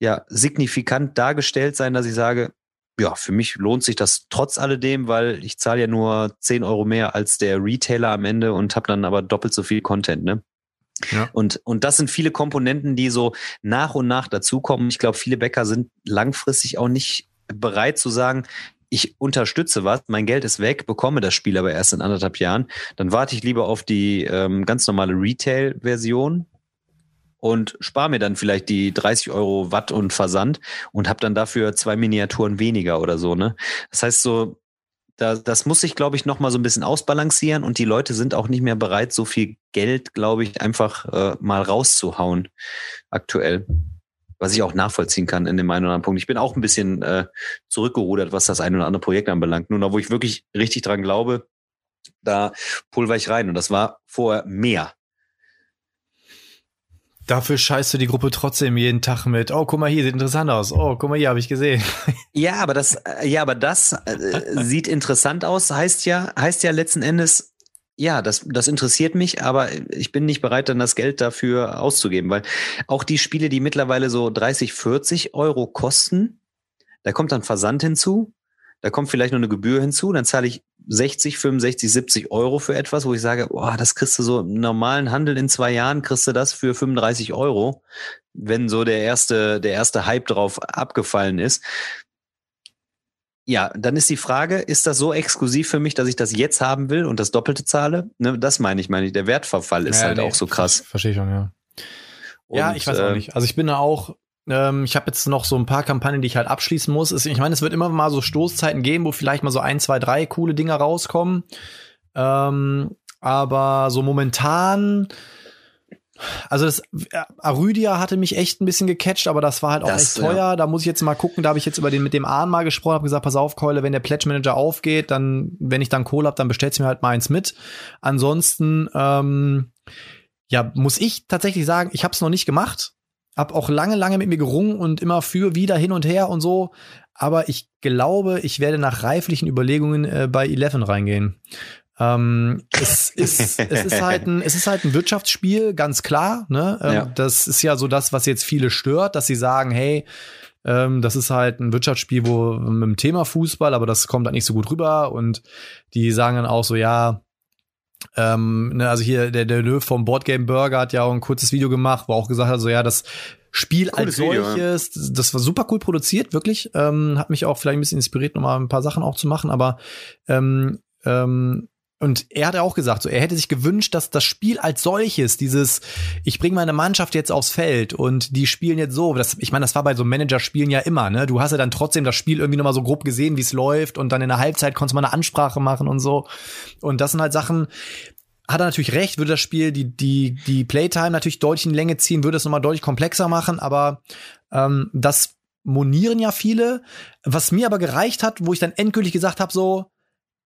ja, signifikant dargestellt sein, dass ich sage, ja, für mich lohnt sich das trotz alledem, weil ich zahle ja nur 10 Euro mehr als der Retailer am Ende und habe dann aber doppelt so viel Content, ne? Ja. Und, und das sind viele Komponenten, die so nach und nach dazukommen. Ich glaube, viele Bäcker sind langfristig auch nicht bereit zu sagen, ich unterstütze was, mein Geld ist weg, bekomme das Spiel aber erst in anderthalb Jahren. Dann warte ich lieber auf die ähm, ganz normale Retail-Version und spare mir dann vielleicht die 30 Euro Watt und Versand und habe dann dafür zwei Miniaturen weniger oder so. Ne? Das heißt so, da, das muss sich, glaube ich, noch mal so ein bisschen ausbalancieren und die Leute sind auch nicht mehr bereit, so viel Geld, glaube ich, einfach äh, mal rauszuhauen aktuell. Was ich auch nachvollziehen kann in dem einen oder anderen Punkt. Ich bin auch ein bisschen äh, zurückgerudert, was das ein oder andere Projekt anbelangt. Nur da, wo ich wirklich richtig dran glaube, da pulver ich rein. Und das war vorher mehr. Dafür scheißt du die Gruppe trotzdem jeden Tag mit. Oh, guck mal hier, sieht interessant aus. Oh, guck mal hier, habe ich gesehen. Ja, aber das, äh, ja, aber das äh, sieht interessant aus. Heißt ja, heißt ja letzten Endes, ja, das, das interessiert mich, aber ich bin nicht bereit, dann das Geld dafür auszugeben, weil auch die Spiele, die mittlerweile so 30, 40 Euro kosten, da kommt dann Versand hinzu, da kommt vielleicht noch eine Gebühr hinzu, dann zahle ich 60, 65, 70 Euro für etwas, wo ich sage, boah, das kriegst du so im normalen Handel in zwei Jahren, kriegst du das für 35 Euro, wenn so der erste, der erste Hype drauf abgefallen ist. Ja, dann ist die Frage, ist das so exklusiv für mich, dass ich das jetzt haben will und das Doppelte zahle? Ne, das meine ich, meine ich. Der Wertverfall ist ja, halt nee, auch so krass. Verstehe ich schon, ja. Und, ja, ich weiß auch äh, nicht. Also ich bin da auch ähm, ich habe jetzt noch so ein paar Kampagnen, die ich halt abschließen muss. Ich meine, es wird immer mal so Stoßzeiten geben, wo vielleicht mal so ein, zwei, drei coole Dinger rauskommen. Ähm, aber so momentan, also das Arydia hatte mich echt ein bisschen gecatcht, aber das war halt auch das, echt teuer. Ja. Da muss ich jetzt mal gucken. Da habe ich jetzt über den mit dem Ahn mal gesprochen, habe gesagt, pass auf, Keule, wenn der Pledge Manager aufgeht, dann, wenn ich dann Kohle hab, dann bestellst du mir halt mal eins mit. Ansonsten, ähm, ja, muss ich tatsächlich sagen, ich habe es noch nicht gemacht. Hab auch lange, lange mit mir gerungen und immer für, wieder, hin und her und so. Aber ich glaube, ich werde nach reiflichen Überlegungen äh, bei Eleven reingehen. Ähm, es, ist, es, ist halt ein, es ist halt ein Wirtschaftsspiel, ganz klar. Ne? Ähm, ja. Das ist ja so das, was jetzt viele stört, dass sie sagen, hey, ähm, das ist halt ein Wirtschaftsspiel, wo mit dem Thema Fußball, aber das kommt halt nicht so gut rüber. Und die sagen dann auch so, ja, ähm, ne, also hier der, der Löw vom Boardgame Burger hat ja auch ein kurzes Video gemacht, wo auch gesagt hat, so ja, das Spiel Cooles als solches, Video, ja. das war super cool produziert, wirklich. Ähm, hat mich auch vielleicht ein bisschen inspiriert, nochmal ein paar Sachen auch zu machen, aber ähm, ähm, und er hat auch gesagt, so er hätte sich gewünscht, dass das Spiel als solches, dieses, ich bringe meine Mannschaft jetzt aufs Feld und die spielen jetzt so, das, ich meine, das war bei so Manager-Spielen ja immer, ne? Du hast ja dann trotzdem das Spiel irgendwie nochmal so grob gesehen, wie es läuft und dann in der Halbzeit konntest du mal eine Ansprache machen und so. Und das sind halt Sachen, hat er natürlich recht, würde das Spiel die, die, die Playtime natürlich deutlich in Länge ziehen, würde es nochmal deutlich komplexer machen, aber ähm, das monieren ja viele. Was mir aber gereicht hat, wo ich dann endgültig gesagt habe, so,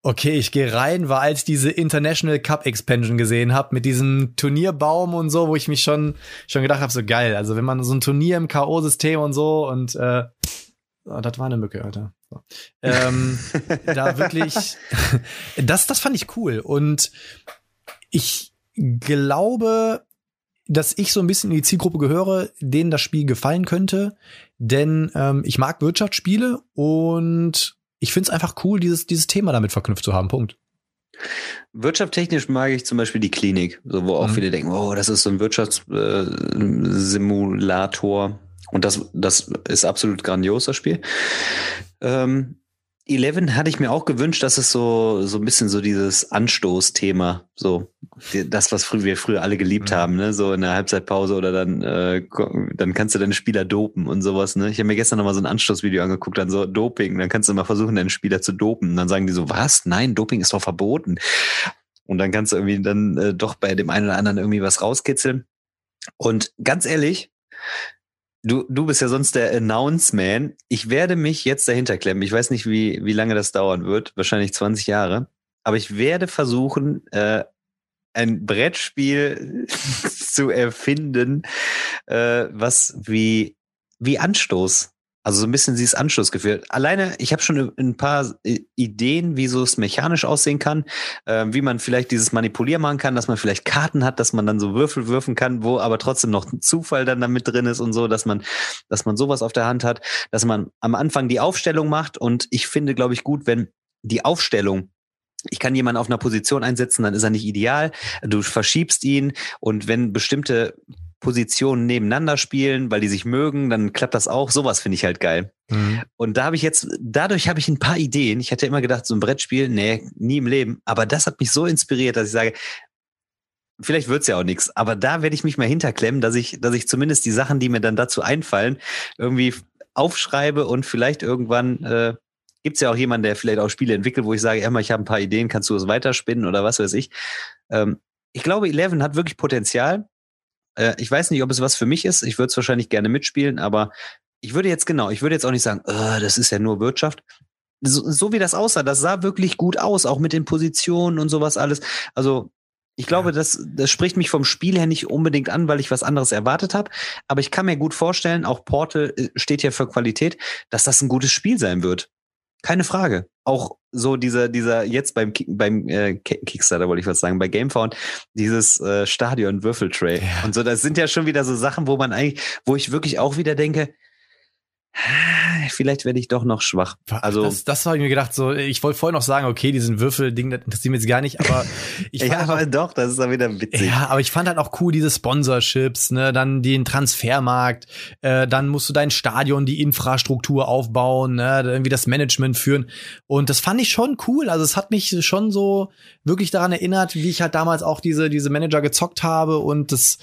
Okay, ich gehe rein, war als diese International Cup Expansion gesehen habe mit diesem Turnierbaum und so, wo ich mich schon schon gedacht habe, so geil. Also wenn man so ein Turnier im KO-System und so und äh, Oh, das war eine Mücke, Alter. So. Ähm, da wirklich, das, das fand ich cool. Und ich glaube, dass ich so ein bisschen in die Zielgruppe gehöre, denen das Spiel gefallen könnte. Denn ähm, ich mag Wirtschaftsspiele und ich finde es einfach cool, dieses, dieses Thema damit verknüpft zu haben. Punkt. Wirtschaftstechnisch mag ich zum Beispiel die Klinik, so wo auch mhm. viele denken, oh, das ist so ein Wirtschaftssimulator. Äh, und das, das ist absolut grandios, das Spiel. Ähm, Eleven hatte ich mir auch gewünscht, dass es so, so ein bisschen so dieses Anstoßthema, so das, was wir früher alle geliebt mhm. haben, ne? so in der Halbzeitpause oder dann, äh, dann kannst du deine Spieler dopen und sowas. Ne? Ich habe mir gestern nochmal so ein Anstoßvideo angeguckt, dann so Doping, dann kannst du mal versuchen, deinen Spieler zu dopen. Und dann sagen die so, was? Nein, Doping ist doch verboten. Und dann kannst du irgendwie dann äh, doch bei dem einen oder anderen irgendwie was rauskitzeln. Und ganz ehrlich, Du, du bist ja sonst der Announce-Man. Ich werde mich jetzt dahinter klemmen. Ich weiß nicht, wie, wie lange das dauern wird. Wahrscheinlich 20 Jahre. Aber ich werde versuchen, äh, ein Brettspiel zu erfinden, äh, was wie, wie Anstoß also so ein bisschen dieses Anschlussgefühl. Alleine, ich habe schon ein paar Ideen, wie so es mechanisch aussehen kann, äh, wie man vielleicht dieses Manipulieren machen kann, dass man vielleicht Karten hat, dass man dann so Würfel würfen kann, wo aber trotzdem noch ein Zufall dann damit drin ist und so, dass man, dass man sowas auf der Hand hat, dass man am Anfang die Aufstellung macht und ich finde, glaube ich, gut, wenn die Aufstellung ich kann jemanden auf einer Position einsetzen, dann ist er nicht ideal. Du verschiebst ihn und wenn bestimmte Positionen nebeneinander spielen, weil die sich mögen, dann klappt das auch. Sowas finde ich halt geil. Mhm. Und da habe ich jetzt, dadurch habe ich ein paar Ideen. Ich hätte immer gedacht, so ein Brettspiel, nee, nie im Leben. Aber das hat mich so inspiriert, dass ich sage, vielleicht wird's ja auch nichts, aber da werde ich mich mal hinterklemmen, dass ich, dass ich zumindest die Sachen, die mir dann dazu einfallen, irgendwie aufschreibe und vielleicht irgendwann äh, gibt's ja auch jemanden, der vielleicht auch Spiele entwickelt, wo ich sage, Emma, ich habe ein paar Ideen, kannst du es weiterspinnen oder was weiß ich. Ähm, ich glaube, Eleven hat wirklich Potenzial. Äh, ich weiß nicht, ob es was für mich ist. Ich würde es wahrscheinlich gerne mitspielen, aber ich würde jetzt genau, ich würde jetzt auch nicht sagen, oh, das ist ja nur Wirtschaft. So, so wie das aussah, das sah wirklich gut aus, auch mit den Positionen und sowas alles. Also ich glaube, das, das spricht mich vom Spiel her nicht unbedingt an, weil ich was anderes erwartet habe. Aber ich kann mir gut vorstellen, auch Portal äh, steht ja für Qualität, dass das ein gutes Spiel sein wird. Keine Frage. Auch so dieser, dieser jetzt beim, beim äh, Kickstarter wollte ich was sagen, bei Gamefound, dieses äh, Stadion-Würfeltray. Ja. Und so, das sind ja schon wieder so Sachen, wo man eigentlich, wo ich wirklich auch wieder denke, vielleicht werde ich doch noch schwach. Also das, das habe ich mir gedacht. So, ich wollte vorher noch sagen, okay, diesen Würfel-Ding, das interessiert mich jetzt gar nicht, aber ich ja, aber doch, das ist dann wieder witzig. Ja, aber ich fand halt auch cool diese Sponsorships, ne, dann den Transfermarkt, äh, dann musst du dein Stadion, die Infrastruktur aufbauen, ne, irgendwie das Management führen und das fand ich schon cool. Also es hat mich schon so wirklich daran erinnert, wie ich halt damals auch diese diese Manager gezockt habe und das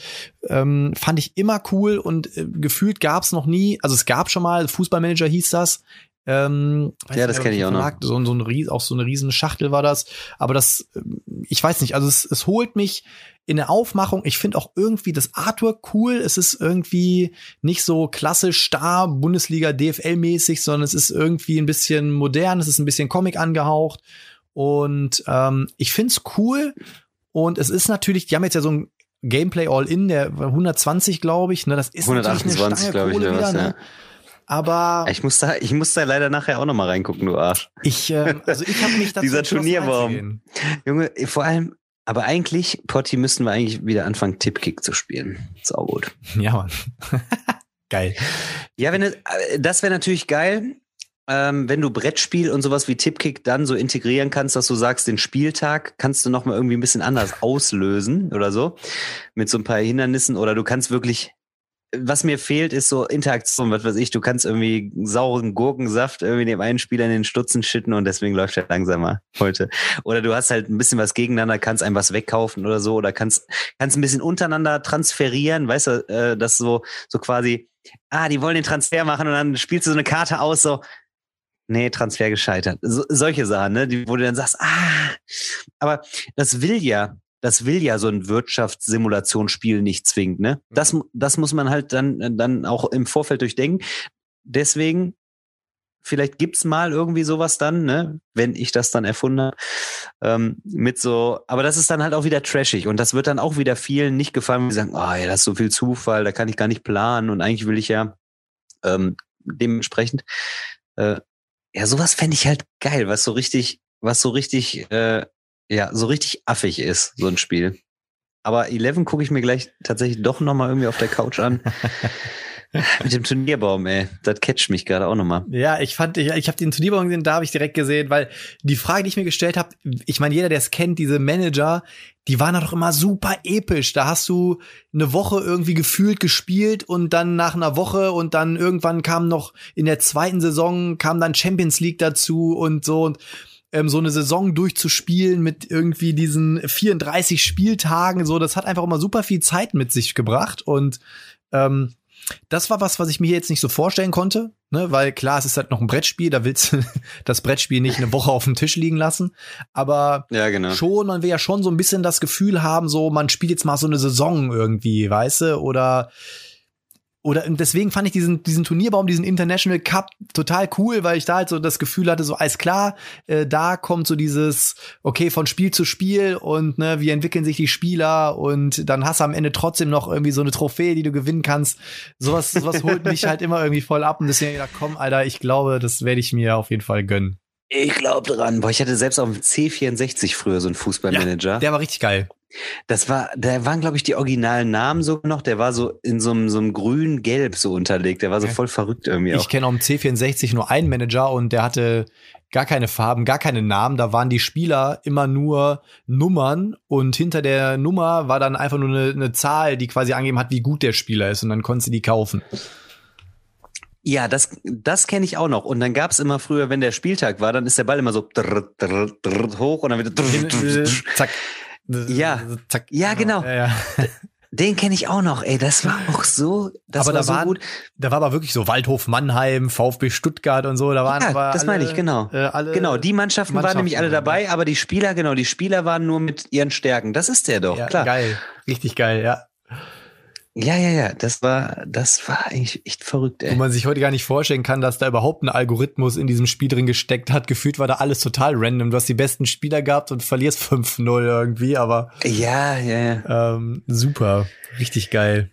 ähm, fand ich immer cool und äh, gefühlt gab es noch nie, also es gab schon mal Fußballmanager hieß das. Ähm, ja, das kenne ich auch noch. So, so ein, auch so eine riesen Schachtel war das. Aber das, äh, ich weiß nicht, also es, es holt mich in der Aufmachung. Ich finde auch irgendwie das Artwork cool. Es ist irgendwie nicht so klassisch starr Bundesliga DFL mäßig, sondern es ist irgendwie ein bisschen modern. Es ist ein bisschen Comic angehaucht. Und ähm, ich find's cool. Und es ist natürlich, die haben jetzt ja so ein Gameplay All-In, der 120, glaube ich. Ne, das ist 128, glaube ich, wieder, was, ne? ja. Aber ich muss da, ich muss da leider nachher auch noch mal reingucken, du Arsch. Ich, äh, also ich habe mich dazu dieser Turnierbaum, Junge, vor allem. Aber eigentlich, Potti, müssten wir eigentlich wieder anfangen, Tipkick zu spielen. Sau gut. Ja, Mann. geil. Ja, wenn äh, das wäre natürlich geil ähm, wenn du Brettspiel und sowas wie Tipkick dann so integrieren kannst, dass du sagst, den Spieltag kannst du nochmal irgendwie ein bisschen anders auslösen oder so, mit so ein paar Hindernissen oder du kannst wirklich was mir fehlt, ist so Interaktion, was weiß ich, du kannst irgendwie sauren Gurkensaft irgendwie dem einen Spieler in den Stutzen schütten und deswegen läuft er langsamer heute. Oder du hast halt ein bisschen was gegeneinander, kannst einem was wegkaufen oder so, oder kannst, kannst ein bisschen untereinander transferieren, weißt du, äh, das so, so quasi, ah, die wollen den Transfer machen und dann spielst du so eine Karte aus, so, nee, Transfer gescheitert. So, solche Sachen, ne, die, wo du dann sagst, ah, aber das will ja, das will ja so ein Wirtschaftssimulationsspiel nicht zwingend, ne? Das, mhm. das muss man halt dann, dann auch im Vorfeld durchdenken. Deswegen, vielleicht gibt's mal irgendwie sowas dann, ne, wenn ich das dann erfunden habe, ähm, mit so, aber das ist dann halt auch wieder trashig und das wird dann auch wieder vielen nicht gefallen, die sagen, oh ja, das ist so viel Zufall, da kann ich gar nicht planen und eigentlich will ich ja ähm, dementsprechend. Äh, ja, sowas fände ich halt geil, was so richtig, was so richtig, äh, ja, so richtig affig ist, so ein Spiel. Aber Eleven gucke ich mir gleich tatsächlich doch nochmal irgendwie auf der Couch an. Mit dem Turnierbaum, ey. Das catcht mich gerade auch nochmal. Ja, ich fand, ich, ich habe den Turnierbaum gesehen, da habe ich direkt gesehen, weil die Frage, die ich mir gestellt habe, ich meine, jeder, der es kennt, diese Manager, die waren doch immer super episch. Da hast du eine Woche irgendwie gefühlt gespielt und dann nach einer Woche und dann irgendwann kam noch in der zweiten Saison kam dann Champions League dazu und so und ähm, so eine Saison durchzuspielen mit irgendwie diesen 34 Spieltagen, so, das hat einfach immer super viel Zeit mit sich gebracht und ähm, das war was, was ich mir jetzt nicht so vorstellen konnte, ne, weil klar, es ist halt noch ein Brettspiel, da willst du das Brettspiel nicht eine Woche auf dem Tisch liegen lassen, aber ja, genau. schon, man will ja schon so ein bisschen das Gefühl haben, so man spielt jetzt mal so eine Saison irgendwie, weißt du, oder oder deswegen fand ich diesen, diesen Turnierbaum, diesen International Cup total cool, weil ich da halt so das Gefühl hatte, so alles klar, äh, da kommt so dieses, okay, von Spiel zu Spiel und ne, wie entwickeln sich die Spieler und dann hast du am Ende trotzdem noch irgendwie so eine Trophäe, die du gewinnen kannst. Sowas, sowas holt mich halt immer irgendwie voll ab und deswegen gedacht, komm, Alter, ich glaube, das werde ich mir auf jeden Fall gönnen. Ich glaube dran. Boah, ich hatte selbst auf dem C64 früher so einen Fußballmanager. Ja, der war richtig geil. Das war, da waren, glaube ich, die originalen Namen so noch. Der war so in so einem, so einem grün-gelb so unterlegt. Der war so voll verrückt irgendwie auch. Ich kenne dem C64 nur einen Manager und der hatte gar keine Farben, gar keine Namen. Da waren die Spieler immer nur Nummern und hinter der Nummer war dann einfach nur eine, eine Zahl, die quasi angegeben hat, wie gut der Spieler ist und dann konntest du die kaufen. Ja, das, das kenne ich auch noch. Und dann gab's immer früher, wenn der Spieltag war, dann ist der Ball immer so drr, drr, drr, hoch und dann wieder zack. Ja, zack. Ja, genau. Ja, ja. Den kenne ich auch noch, ey, das war auch so, das aber war da so waren, gut. Da war aber wirklich so Waldhof Mannheim, VfB Stuttgart und so, da waren ja, aber das alle, meine ich, genau. Äh, alle genau, die Mannschaften, Mannschaften waren nämlich alle dabei, aber die Spieler, genau, die Spieler waren nur mit ihren Stärken. Das ist der doch, ja, klar. Geil, richtig geil, ja. Ja, ja, ja, das war, das war eigentlich echt verrückt, ey. Wo man sich heute gar nicht vorstellen kann, dass da überhaupt ein Algorithmus in diesem Spiel drin gesteckt hat. Gefühlt war da alles total random. Du hast die besten Spieler gehabt und verlierst 5-0 irgendwie, aber. Ja, ja, ja. Ähm, super. Richtig geil.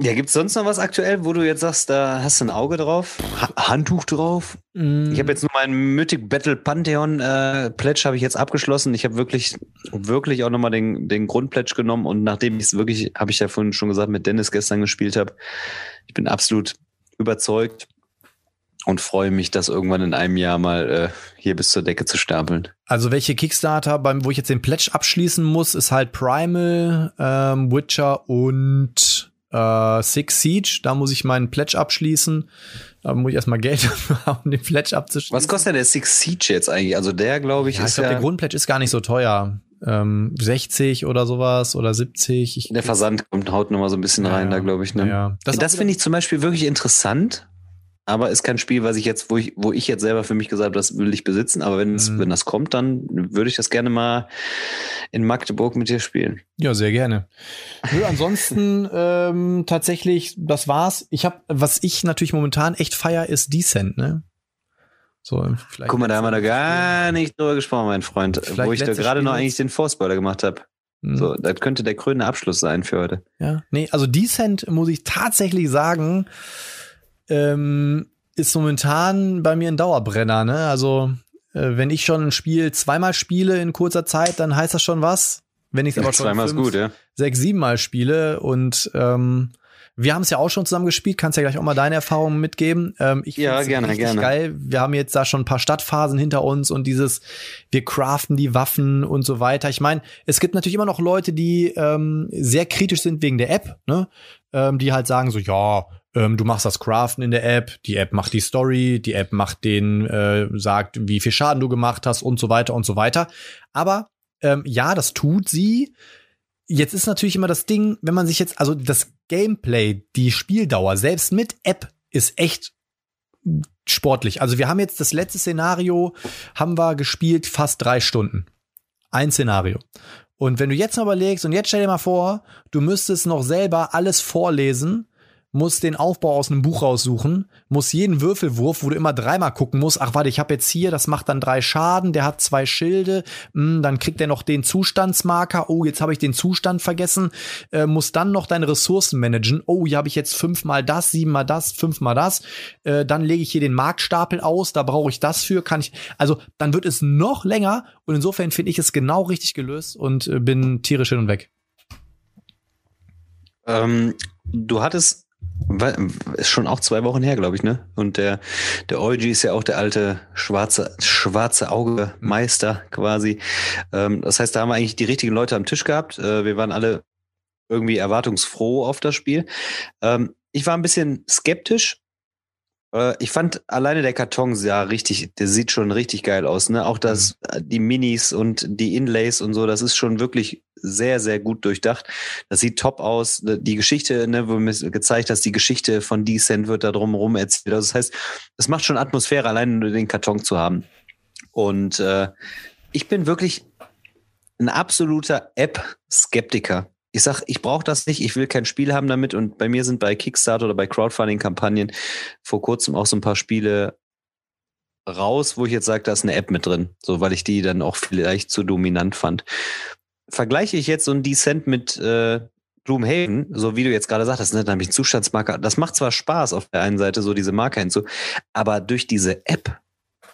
Ja, gibt's sonst noch was aktuell, wo du jetzt sagst, da hast du ein Auge drauf? Ha Handtuch drauf? Mm. Ich habe jetzt nur meinen Mythic Battle Pantheon äh, Pledge habe ich jetzt abgeschlossen. Ich habe wirklich, wirklich auch nochmal den, den Grundpledge genommen und nachdem ich es wirklich, habe ich ja vorhin schon gesagt, mit Dennis gestern gespielt habe, ich bin absolut überzeugt und freue mich, das irgendwann in einem Jahr mal äh, hier bis zur Decke zu stapeln. Also welche Kickstarter, beim, wo ich jetzt den Pledge abschließen muss, ist halt Primal, ähm, Witcher und äh, Six Siege, da muss ich meinen Pledge abschließen. Da muss ich erstmal Geld haben, um den Pledge abzuschließen. Was kostet der Six Siege jetzt eigentlich? Also der, glaube ich, ja, ist ich glaube, ja der Grundpledge ist gar nicht so teuer. Ähm, 60 oder sowas oder 70. Ich, der Versand kommt haut noch mal so ein bisschen ja, rein, da glaube ich. Ne? Ja. Das, das finde ich zum Beispiel wirklich interessant, aber ist kein Spiel, was ich jetzt, wo ich, wo ich jetzt selber für mich gesagt habe, das will ich besitzen. Aber wenn, es, mhm. wenn das kommt, dann würde ich das gerne mal in Magdeburg mit dir spielen. Ja, sehr gerne. Nö, ansonsten ähm, tatsächlich, das war's. Ich habe, was ich natürlich momentan echt feier, ist Decent, ne? So, vielleicht Guck mal, da haben wir da gar nicht drüber gesprochen, mein Freund, wo ich da gerade noch eigentlich den Vorspoiler gemacht habe. Mhm. So, das könnte der krönende Abschluss sein für heute. Ja, nee, also Decent muss ich tatsächlich sagen, ähm, ist momentan bei mir ein Dauerbrenner. Ne? Also äh, wenn ich schon ein Spiel zweimal spiele in kurzer Zeit, dann heißt das schon was. Wenn ich es aber schon zweimal fünf, gut, ja. sechs, sieben Mal spiele und ähm, wir haben es ja auch schon zusammen gespielt. Kannst ja gleich auch mal deine Erfahrungen mitgeben. Ähm, ich ja, gerne, gerne. geil. Wir haben jetzt da schon ein paar Stadtphasen hinter uns und dieses, wir craften die Waffen und so weiter. Ich meine, es gibt natürlich immer noch Leute, die ähm, sehr kritisch sind wegen der App, ne? Ähm, die halt sagen so, ja, ähm, du machst das Craften in der App, die App macht die Story, die App macht den, äh, sagt, wie viel Schaden du gemacht hast und so weiter und so weiter. Aber ähm, ja, das tut sie. Jetzt ist natürlich immer das Ding, wenn man sich jetzt, also das Gameplay, die Spieldauer, selbst mit App ist echt sportlich. Also wir haben jetzt das letzte Szenario, haben wir gespielt fast drei Stunden. Ein Szenario. Und wenn du jetzt mal überlegst, und jetzt stell dir mal vor, du müsstest noch selber alles vorlesen, muss den Aufbau aus einem Buch raussuchen, muss jeden Würfelwurf, wo du immer dreimal gucken musst, ach warte, ich habe jetzt hier, das macht dann drei Schaden, der hat zwei Schilde, mh, hm, dann kriegt er noch den Zustandsmarker, oh, jetzt habe ich den Zustand vergessen, äh, muss dann noch deine Ressourcen managen, oh, hier habe ich jetzt fünfmal das, siebenmal das, fünfmal das, äh, dann lege ich hier den Marktstapel aus, da brauche ich das für, kann ich, also dann wird es noch länger und insofern finde ich es genau richtig gelöst und äh, bin tierisch hin und weg. Ähm, du hattest ist schon auch zwei Wochen her, glaube ich, ne? Und der, der Eugi ist ja auch der alte schwarze, schwarze Auge Meister quasi. Ähm, das heißt, da haben wir eigentlich die richtigen Leute am Tisch gehabt. Äh, wir waren alle irgendwie erwartungsfroh auf das Spiel. Ähm, ich war ein bisschen skeptisch, äh, ich fand alleine der Karton sah richtig, der sieht schon richtig geil aus, ne? Auch das, mhm. Äh, die Minis und die Inlays und so, das ist schon wirklich sehr, sehr gut durchdacht. Das sieht top aus. Die Geschichte, ne, wo mir gezeigt hast, die Geschichte von Descent wird da drumherum erzählt. Also das heißt, es macht schon Atmosphäre, allein nur den Karton zu haben. Und äh, ich bin wirklich ein absoluter App-Skeptiker ich sag, ich brauche das nicht, ich will kein Spiel haben damit. Und bei mir sind bei Kickstarter oder bei Crowdfunding-Kampagnen vor kurzem auch so ein paar Spiele raus, wo ich jetzt sage, da ist eine App mit drin, so weil ich die dann auch vielleicht zu dominant fand. Vergleiche ich jetzt so ein Descent mit äh, Gloomhaven, so wie du jetzt gerade sagtest, ne, da habe ich Zustandsmarker. Das macht zwar Spaß auf der einen Seite, so diese Marker hinzu, aber durch diese App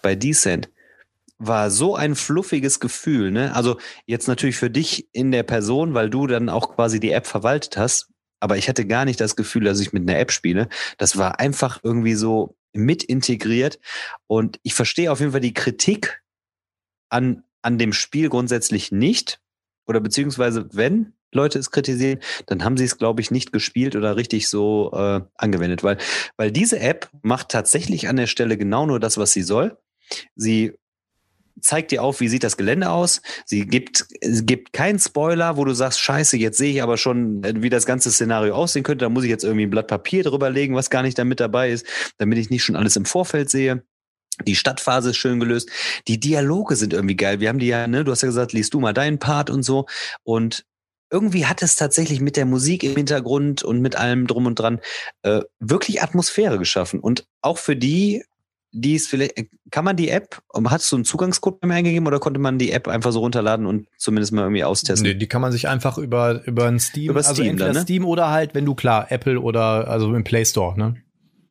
bei Descent war so ein fluffiges Gefühl, ne? Also jetzt natürlich für dich in der Person, weil du dann auch quasi die App verwaltet hast. Aber ich hatte gar nicht das Gefühl, dass ich mit einer App spiele. Das war einfach irgendwie so mit integriert. Und ich verstehe auf jeden Fall die Kritik an, an dem Spiel grundsätzlich nicht. Oder beziehungsweise, wenn Leute es kritisieren, dann haben sie es, glaube ich, nicht gespielt oder richtig so äh, angewendet. Weil, weil diese App macht tatsächlich an der Stelle genau nur das, was sie soll. Sie zeigt dir auf, wie sieht das Gelände aus. Sie gibt, gibt keinen Spoiler, wo du sagst, scheiße, jetzt sehe ich aber schon, wie das ganze Szenario aussehen könnte. Da muss ich jetzt irgendwie ein Blatt Papier drüber legen, was gar nicht damit dabei ist, damit ich nicht schon alles im Vorfeld sehe. Die Stadtphase ist schön gelöst. Die Dialoge sind irgendwie geil. Wir haben die ja, ne, du hast ja gesagt, liest du mal deinen Part und so. Und irgendwie hat es tatsächlich mit der Musik im Hintergrund und mit allem drum und dran äh, wirklich Atmosphäre geschaffen. Und auch für die die ist vielleicht, kann man die App, hast du einen Zugangscode bei mir eingegeben oder konnte man die App einfach so runterladen und zumindest mal irgendwie austesten? Nee, die kann man sich einfach über, über ein Steam, über also Steam entweder dann, ne? Steam oder halt, wenn du klar, Apple oder also im Play Store, ne?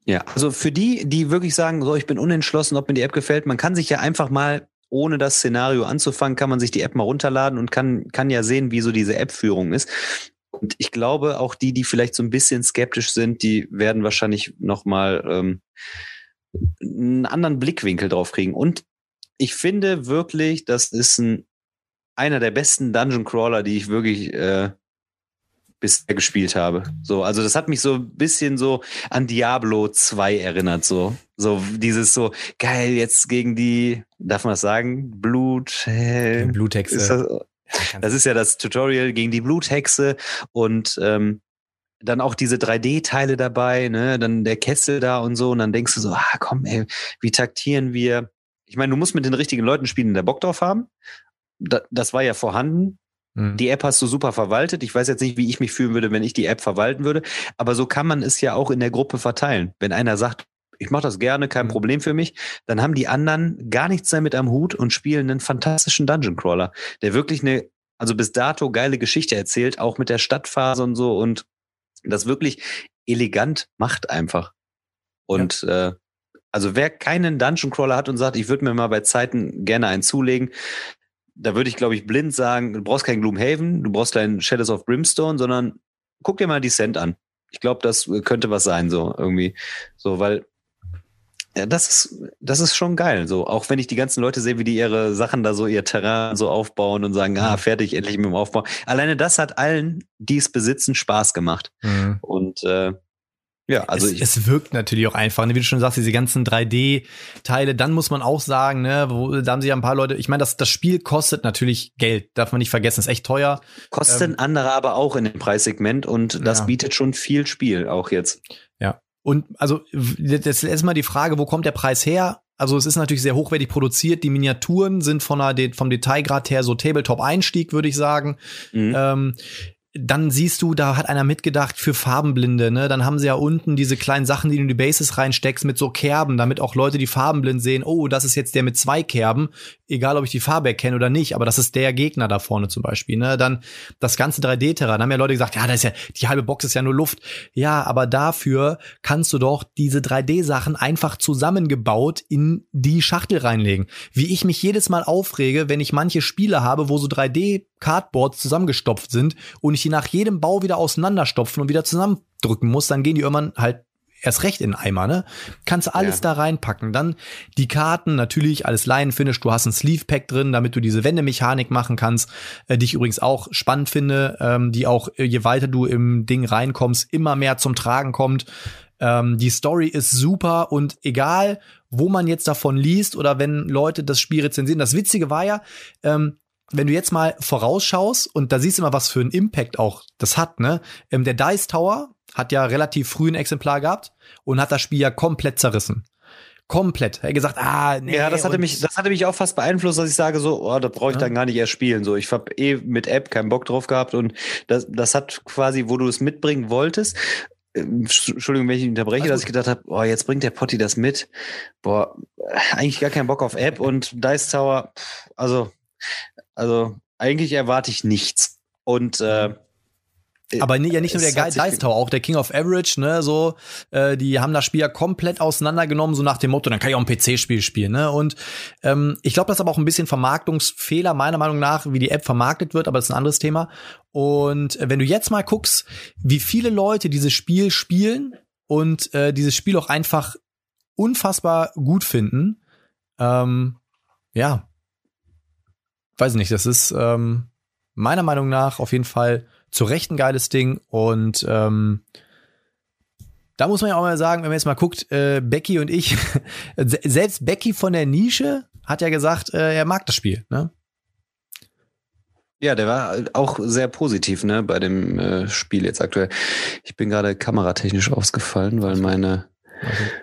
Ja, also für die, die wirklich sagen, so, ich bin unentschlossen, ob mir die App gefällt, man kann sich ja einfach mal, ohne das Szenario anzufangen, kann man sich die App mal runterladen und kann, kann ja sehen, wie so diese App-Führung ist. Und ich glaube, auch die, die vielleicht so ein bisschen skeptisch sind, die werden wahrscheinlich noch mal ähm, einen anderen Blickwinkel drauf kriegen. Und ich finde wirklich, das ist ein, einer der besten Dungeon Crawler, die ich wirklich äh, bisher gespielt habe. So, also das hat mich so ein bisschen so an Diablo 2 erinnert, so. So dieses so, geil, jetzt gegen die, darf man das sagen? Blut, äh, Bluthexe. Ist das, das ist ja das Tutorial gegen die Bluthexe und ähm, dann auch diese 3D-Teile dabei, ne, dann der Kessel da und so, und dann denkst du so, ah, komm, ey, wie taktieren wir? Ich meine, du musst mit den richtigen Leuten spielen, der Bock drauf haben. Da, das war ja vorhanden. Mhm. Die App hast du super verwaltet. Ich weiß jetzt nicht, wie ich mich fühlen würde, wenn ich die App verwalten würde. Aber so kann man es ja auch in der Gruppe verteilen. Wenn einer sagt, ich mache das gerne, kein mhm. Problem für mich, dann haben die anderen gar nichts damit am Hut und spielen einen fantastischen Dungeon Crawler, der wirklich eine, also bis dato geile Geschichte erzählt, auch mit der Stadtphase und so und das wirklich elegant macht einfach. Und ja. äh, also wer keinen Dungeon Crawler hat und sagt, ich würde mir mal bei Zeiten gerne einen zulegen, da würde ich, glaube ich, blind sagen, du brauchst keinen Gloomhaven, du brauchst keinen Shadows of Brimstone, sondern guck dir mal Descent an. Ich glaube, das könnte was sein, so irgendwie. So, weil ja, das ist, das ist schon geil. So, auch wenn ich die ganzen Leute sehe, wie die ihre Sachen da so, ihr Terrain so aufbauen und sagen, ah, fertig, endlich mit dem Aufbau. Alleine das hat allen, die es besitzen, Spaß gemacht. Mhm. Und äh, ja, also es, es, wirkt natürlich auch einfach, ne? wie du schon sagst, diese ganzen 3D-Teile. Dann muss man auch sagen, ne, wo, da haben sich ja ein paar Leute. Ich meine, das, das Spiel kostet natürlich Geld, darf man nicht vergessen, ist echt teuer. Kosten ähm, andere aber auch in dem Preissegment und das ja. bietet schon viel Spiel auch jetzt. Und also das ist erstmal die Frage, wo kommt der Preis her? Also es ist natürlich sehr hochwertig produziert. Die Miniaturen sind von der, vom Detailgrad her so Tabletop-Einstieg, würde ich sagen. Mhm. Ähm, dann siehst du, da hat einer mitgedacht für Farbenblinde, ne? Dann haben sie ja unten diese kleinen Sachen, die du in die Bases reinsteckst mit so Kerben, damit auch Leute, die farbenblind sehen, oh, das ist jetzt der mit zwei Kerben, egal ob ich die Farbe erkenne oder nicht, aber das ist der Gegner da vorne zum Beispiel, ne? Dann das ganze 3D-Terrain, da haben ja Leute gesagt, ja, das ist ja, die halbe Box ist ja nur Luft. Ja, aber dafür kannst du doch diese 3D-Sachen einfach zusammengebaut in die Schachtel reinlegen. Wie ich mich jedes Mal aufrege, wenn ich manche Spiele habe, wo so 3D Cardboards zusammengestopft sind und ich die nach jedem Bau wieder auseinanderstopfen und wieder zusammendrücken muss, dann gehen die irgendwann halt erst recht in den Eimer, ne? Kannst alles ja. da reinpacken. Dann die Karten, natürlich alles Line-Finish. Du hast ein Sleeve-Pack drin, damit du diese Wendemechanik machen kannst, äh, die ich übrigens auch spannend finde, ähm, die auch, äh, je weiter du im Ding reinkommst, immer mehr zum Tragen kommt. Ähm, die Story ist super und egal, wo man jetzt davon liest oder wenn Leute das Spiel rezensieren. Das Witzige war ja, ähm, wenn du jetzt mal vorausschaust und da siehst du mal, was für einen Impact auch das hat, ne? Ähm, der Dice Tower hat ja relativ früh ein Exemplar gehabt und hat das Spiel ja komplett zerrissen. Komplett. Er hat gesagt, ah, nee. Ja, das hatte mich, das hatte mich auch fast beeinflusst, dass ich sage so, oh, da brauche ich ja. dann gar nicht erst spielen. So, ich habe eh mit App keinen Bock drauf gehabt und das, das hat quasi, wo du es mitbringen wolltest, ähm, Entschuldigung, wenn ich unterbreche, dass ich gedacht habe, oh, jetzt bringt der Potti das mit. Boah, eigentlich gar keinen Bock auf App und Dice Tower, also also eigentlich erwarte ich nichts. Und äh, aber ja nicht nur der Dice Tower, auch der King of Average, ne, so, äh, die haben das Spiel ja komplett auseinandergenommen, so nach dem Motto, dann kann ich auch ein PC-Spiel spielen, ne, und ähm, ich glaube, das ist aber auch ein bisschen Vermarktungsfehler, meiner Meinung nach, wie die App vermarktet wird, aber das ist ein anderes Thema. Und äh, wenn du jetzt mal guckst, wie viele Leute dieses Spiel spielen und äh, dieses Spiel auch einfach unfassbar gut finden, ähm, ja, weiß nicht, das ist ähm, meiner Meinung nach auf jeden Fall zu Recht ein geiles Ding und ähm, da muss man ja auch mal sagen, wenn man jetzt mal guckt, äh, Becky und ich, selbst Becky von der Nische hat ja gesagt, äh, er mag das Spiel, ne? Ja, der war auch sehr positiv, ne, bei dem äh, Spiel jetzt aktuell. Ich bin gerade kameratechnisch ausgefallen, weil meine okay.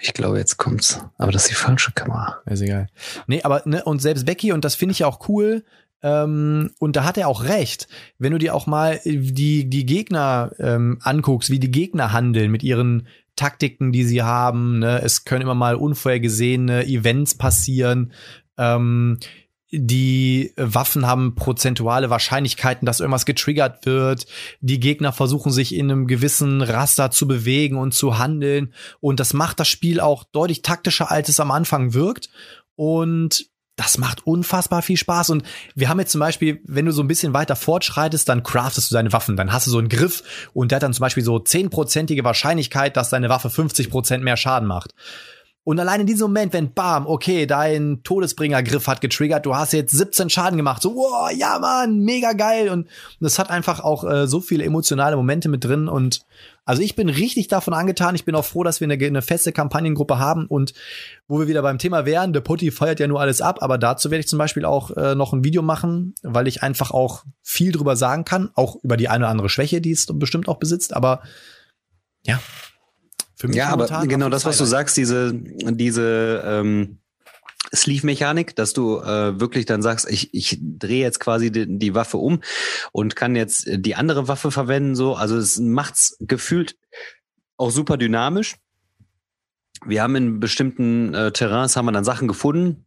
Ich glaube, jetzt kommt's. Aber das ist die falsche Kamera. Ist egal. Nee, aber, ne, und selbst Becky, und das finde ich auch cool, ähm, und da hat er auch recht. Wenn du dir auch mal die, die Gegner ähm, anguckst, wie die Gegner handeln mit ihren Taktiken, die sie haben, ne? es können immer mal unvorhergesehene Events passieren. Ähm, die Waffen haben prozentuale Wahrscheinlichkeiten, dass irgendwas getriggert wird. Die Gegner versuchen sich in einem gewissen Raster zu bewegen und zu handeln. Und das macht das Spiel auch deutlich taktischer, als es am Anfang wirkt. Und das macht unfassbar viel Spaß. Und wir haben jetzt zum Beispiel, wenn du so ein bisschen weiter fortschreitest, dann craftest du deine Waffen. Dann hast du so einen Griff und der hat dann zum Beispiel so zehnprozentige Wahrscheinlichkeit, dass deine Waffe 50 Prozent mehr Schaden macht. Und allein in diesem Moment, wenn bam, okay, dein Todesbringergriff hat getriggert, du hast jetzt 17 Schaden gemacht, so, wow, ja, Mann, mega geil. Und das hat einfach auch äh, so viele emotionale Momente mit drin. Und also ich bin richtig davon angetan. Ich bin auch froh, dass wir eine, eine feste Kampagnengruppe haben und wo wir wieder beim Thema wären, der Putti feiert ja nur alles ab, aber dazu werde ich zum Beispiel auch äh, noch ein Video machen, weil ich einfach auch viel drüber sagen kann, auch über die eine oder andere Schwäche, die es bestimmt auch besitzt, aber ja, für mich ja, aber genau das, was du sagst, diese, diese ähm, Sleeve-Mechanik, dass du äh, wirklich dann sagst, ich, ich drehe jetzt quasi die, die Waffe um und kann jetzt die andere Waffe verwenden. So, also es macht's gefühlt auch super dynamisch. Wir haben in bestimmten äh, Terrains haben wir dann Sachen gefunden,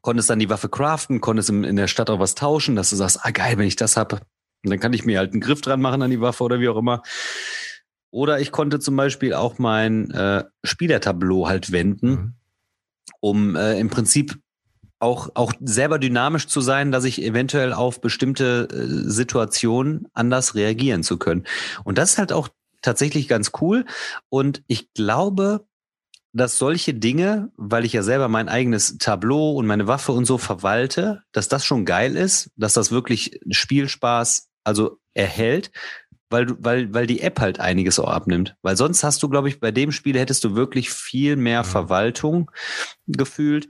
konntest dann die Waffe craften, konntest in, in der Stadt auch was tauschen, dass du sagst, ah geil, wenn ich das habe, dann kann ich mir halt einen Griff dran machen an die Waffe oder wie auch immer. Oder ich konnte zum Beispiel auch mein äh, Spielertableau halt wenden, mhm. um äh, im Prinzip auch, auch selber dynamisch zu sein, dass ich eventuell auf bestimmte äh, Situationen anders reagieren zu können. Und das ist halt auch tatsächlich ganz cool. Und ich glaube, dass solche Dinge, weil ich ja selber mein eigenes Tableau und meine Waffe und so verwalte, dass das schon geil ist, dass das wirklich Spielspaß also erhält weil du, weil, weil die App halt einiges auch abnimmt. Weil sonst hast du, glaube ich, bei dem Spiel hättest du wirklich viel mehr Verwaltung gefühlt.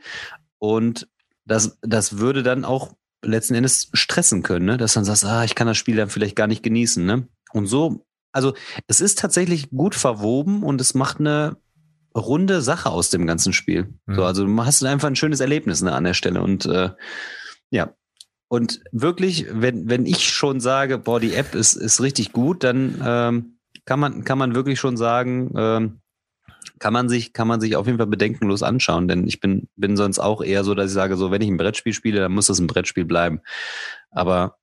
Und das, das würde dann auch letzten Endes stressen können, ne? Dass dann sagst, ah, ich kann das Spiel dann vielleicht gar nicht genießen, ne? Und so, also es ist tatsächlich gut verwoben und es macht eine runde Sache aus dem ganzen Spiel. Mhm. So, also du hast einfach ein schönes Erlebnis ne, an der Stelle. Und äh, ja, und wirklich, wenn, wenn ich schon sage, boah, die App ist, ist richtig gut, dann ähm, kann, man, kann man wirklich schon sagen, ähm, kann man sich, kann man sich auf jeden Fall bedenkenlos anschauen, denn ich bin, bin sonst auch eher so, dass ich sage, so, wenn ich ein Brettspiel spiele, dann muss das ein Brettspiel bleiben. Aber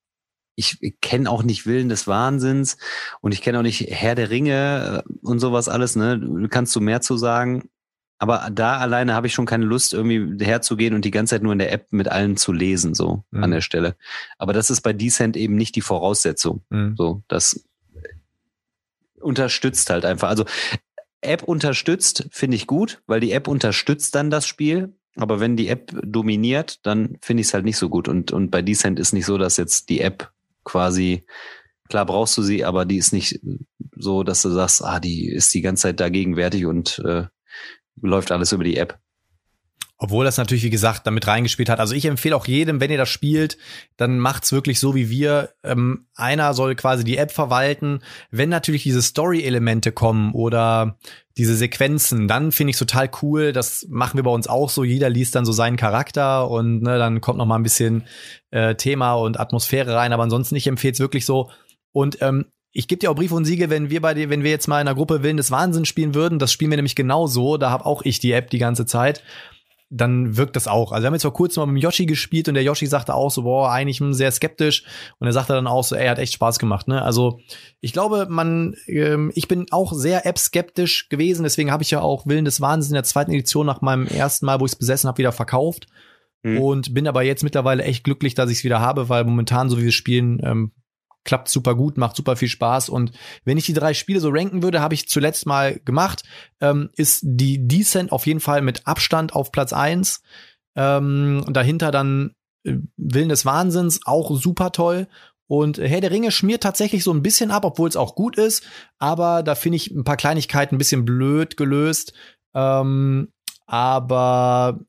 ich, kenne auch nicht Willen des Wahnsinns und ich kenne auch nicht Herr der Ringe äh, und sowas alles, ne? Kannst du mehr zu sagen? Aber da alleine habe ich schon keine Lust, irgendwie herzugehen und die ganze Zeit nur in der App mit allen zu lesen, so mhm. an der Stelle. Aber das ist bei Decent eben nicht die Voraussetzung. Mhm. So, das unterstützt halt einfach. Also App unterstützt, finde ich gut, weil die App unterstützt dann das Spiel. Aber wenn die App dominiert, dann finde ich es halt nicht so gut. Und, und bei Decent ist nicht so, dass jetzt die App quasi, klar brauchst du sie, aber die ist nicht so, dass du sagst, ah, die ist die ganze Zeit dagegenwärtig und äh, läuft alles über die App. Obwohl das natürlich, wie gesagt, damit reingespielt hat. Also ich empfehle auch jedem, wenn ihr das spielt, dann macht's wirklich so wie wir. Ähm, einer soll quasi die App verwalten. Wenn natürlich diese Story-Elemente kommen oder diese Sequenzen, dann finde ich total cool. Das machen wir bei uns auch so. Jeder liest dann so seinen Charakter und ne, dann kommt noch mal ein bisschen äh, Thema und Atmosphäre rein. Aber ansonsten, ich empfehle es wirklich so. Und ähm, ich gebe dir auch Brief und Siegel, wenn wir bei dir, wenn wir jetzt mal in einer Gruppe Willen des Wahnsinns spielen würden, das spielen wir nämlich genau so, da habe auch ich die App die ganze Zeit, dann wirkt das auch. Also wir haben jetzt vor kurzem mal mit Yoshi gespielt und der Yoshi sagte auch so, boah, eigentlich sehr skeptisch und er sagte dann auch so, ey, hat echt Spaß gemacht, ne? Also ich glaube, man, ähm, ich bin auch sehr App-skeptisch gewesen, deswegen habe ich ja auch Willen des Wahnsinns in der zweiten Edition nach meinem ersten Mal, wo ich es besessen habe, wieder verkauft. Mhm. Und bin aber jetzt mittlerweile echt glücklich, dass ich es wieder habe, weil momentan, so wie wir spielen, ähm, klappt super gut, macht super viel Spaß. Und wenn ich die drei Spiele so ranken würde, habe ich zuletzt mal gemacht, ähm, ist die Decent auf jeden Fall mit Abstand auf Platz eins. Ähm, dahinter dann äh, Willen des Wahnsinns, auch super toll. Und Herr der Ringe schmiert tatsächlich so ein bisschen ab, obwohl es auch gut ist. Aber da finde ich ein paar Kleinigkeiten ein bisschen blöd gelöst. Ähm, aber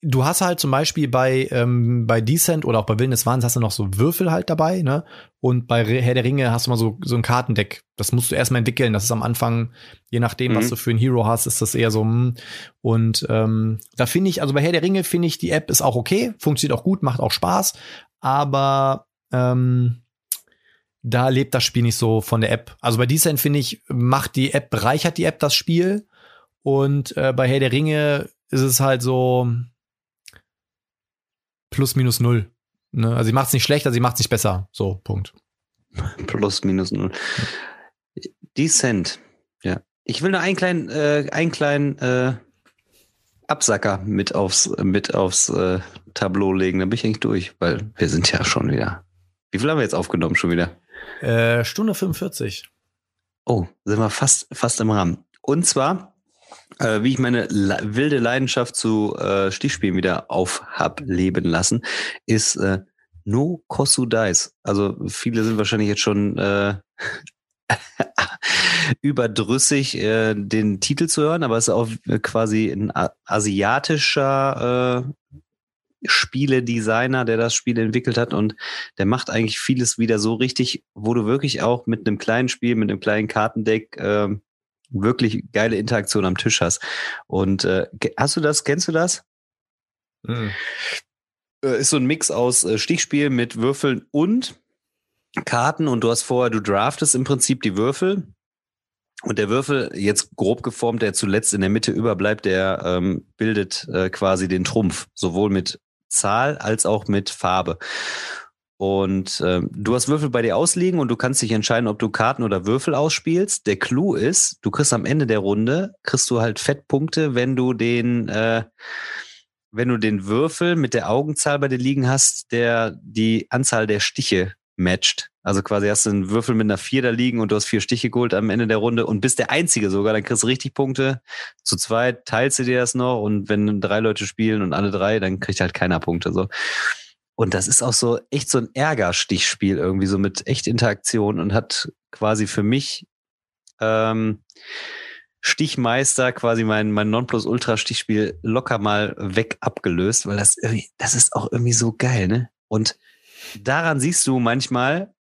du hast halt zum Beispiel bei, ähm, bei Descent oder auch bei Wilden des Wahns hast du noch so Würfel halt dabei, ne? Und bei Herr der Ringe hast du mal so, so ein Kartendeck. Das musst du erstmal entwickeln. Das ist am Anfang, je nachdem, mhm. was du für ein Hero hast, ist das eher so, hm. und ähm, da finde ich, also bei Herr der Ringe finde ich, die App ist auch okay, funktioniert auch gut, macht auch Spaß, aber ähm, da lebt das Spiel nicht so von der App. Also bei Descent finde ich, macht die App, bereichert die App das Spiel. Und äh, bei Herr der Ringe ist es halt so, plus minus null. Ne? Also sie macht es nicht schlechter, sie macht es nicht besser. So, Punkt. Plus minus null. Decent. Ja. Ich will nur einen kleinen, äh, einen kleinen äh, Absacker mit aufs, mit aufs äh, Tableau legen. Dann bin ich eigentlich durch, weil wir sind ja schon wieder. Wie viel haben wir jetzt aufgenommen schon wieder? Äh, Stunde 45. Oh, sind wir fast, fast im Rahmen. Und zwar äh, wie ich meine wilde Leidenschaft zu äh, Stichspielen wieder auf hab leben lassen, ist äh, No Kosu Dice. Also viele sind wahrscheinlich jetzt schon äh, überdrüssig, äh, den Titel zu hören, aber es ist auch quasi ein asiatischer äh, Spieledesigner, der das Spiel entwickelt hat und der macht eigentlich vieles wieder so richtig, wo du wirklich auch mit einem kleinen Spiel, mit einem kleinen Kartendeck äh, wirklich geile Interaktion am Tisch hast. Und äh, hast du das, kennst du das? Mhm. Ist so ein Mix aus äh, Stichspiel mit Würfeln und Karten und du hast vorher, du draftest im Prinzip die Würfel und der Würfel, jetzt grob geformt, der zuletzt in der Mitte überbleibt, der ähm, bildet äh, quasi den Trumpf, sowohl mit Zahl als auch mit Farbe. Und äh, du hast Würfel bei dir ausliegen und du kannst dich entscheiden, ob du Karten oder Würfel ausspielst. Der Clou ist, du kriegst am Ende der Runde, kriegst du halt Fettpunkte, wenn du den, äh, wenn du den Würfel mit der Augenzahl bei dir liegen hast, der die Anzahl der Stiche matcht. Also quasi hast du einen Würfel mit einer vier da liegen und du hast vier Stiche geholt am Ende der Runde und bist der Einzige sogar, dann kriegst du richtig Punkte. Zu zweit teilst du dir das noch und wenn drei Leute spielen und alle drei, dann kriegt halt keiner Punkte. So. Und das ist auch so echt so ein Ärgerstichspiel irgendwie so mit echt Interaktion und hat quasi für mich ähm, Stichmeister quasi mein, mein Nonplusultra-Stichspiel locker mal weg abgelöst, weil das irgendwie, das ist auch irgendwie so geil, ne? Und daran siehst du manchmal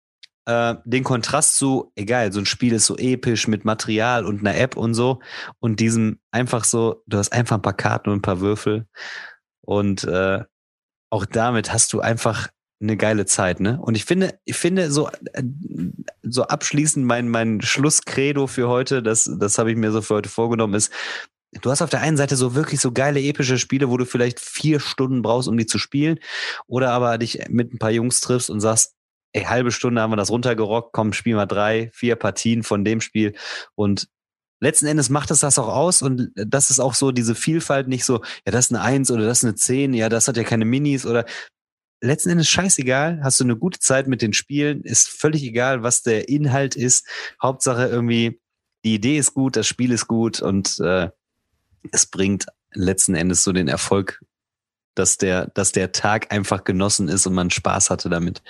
äh, den Kontrast zu, egal, so ein Spiel ist so episch mit Material und einer App und so und diesem einfach so, du hast einfach ein paar Karten und ein paar Würfel und äh, auch damit hast du einfach eine geile Zeit, ne? Und ich finde, ich finde so, äh, so abschließend mein, mein Schlusskredo für heute, das, das habe ich mir so für heute vorgenommen, ist, du hast auf der einen Seite so wirklich so geile epische Spiele, wo du vielleicht vier Stunden brauchst, um die zu spielen, oder aber dich mit ein paar Jungs triffst und sagst, ey, halbe Stunde haben wir das runtergerockt, komm, spiel mal drei, vier Partien von dem Spiel und letzten Endes macht es das auch aus und das ist auch so diese Vielfalt, nicht so, ja, das ist eine Eins oder das ist eine Zehn, ja, das hat ja keine Minis oder letzten Endes scheißegal, hast du eine gute Zeit mit den Spielen, ist völlig egal, was der Inhalt ist. Hauptsache irgendwie, die Idee ist gut, das Spiel ist gut und äh, es bringt letzten Endes so den Erfolg, dass der, dass der Tag einfach genossen ist und man Spaß hatte damit.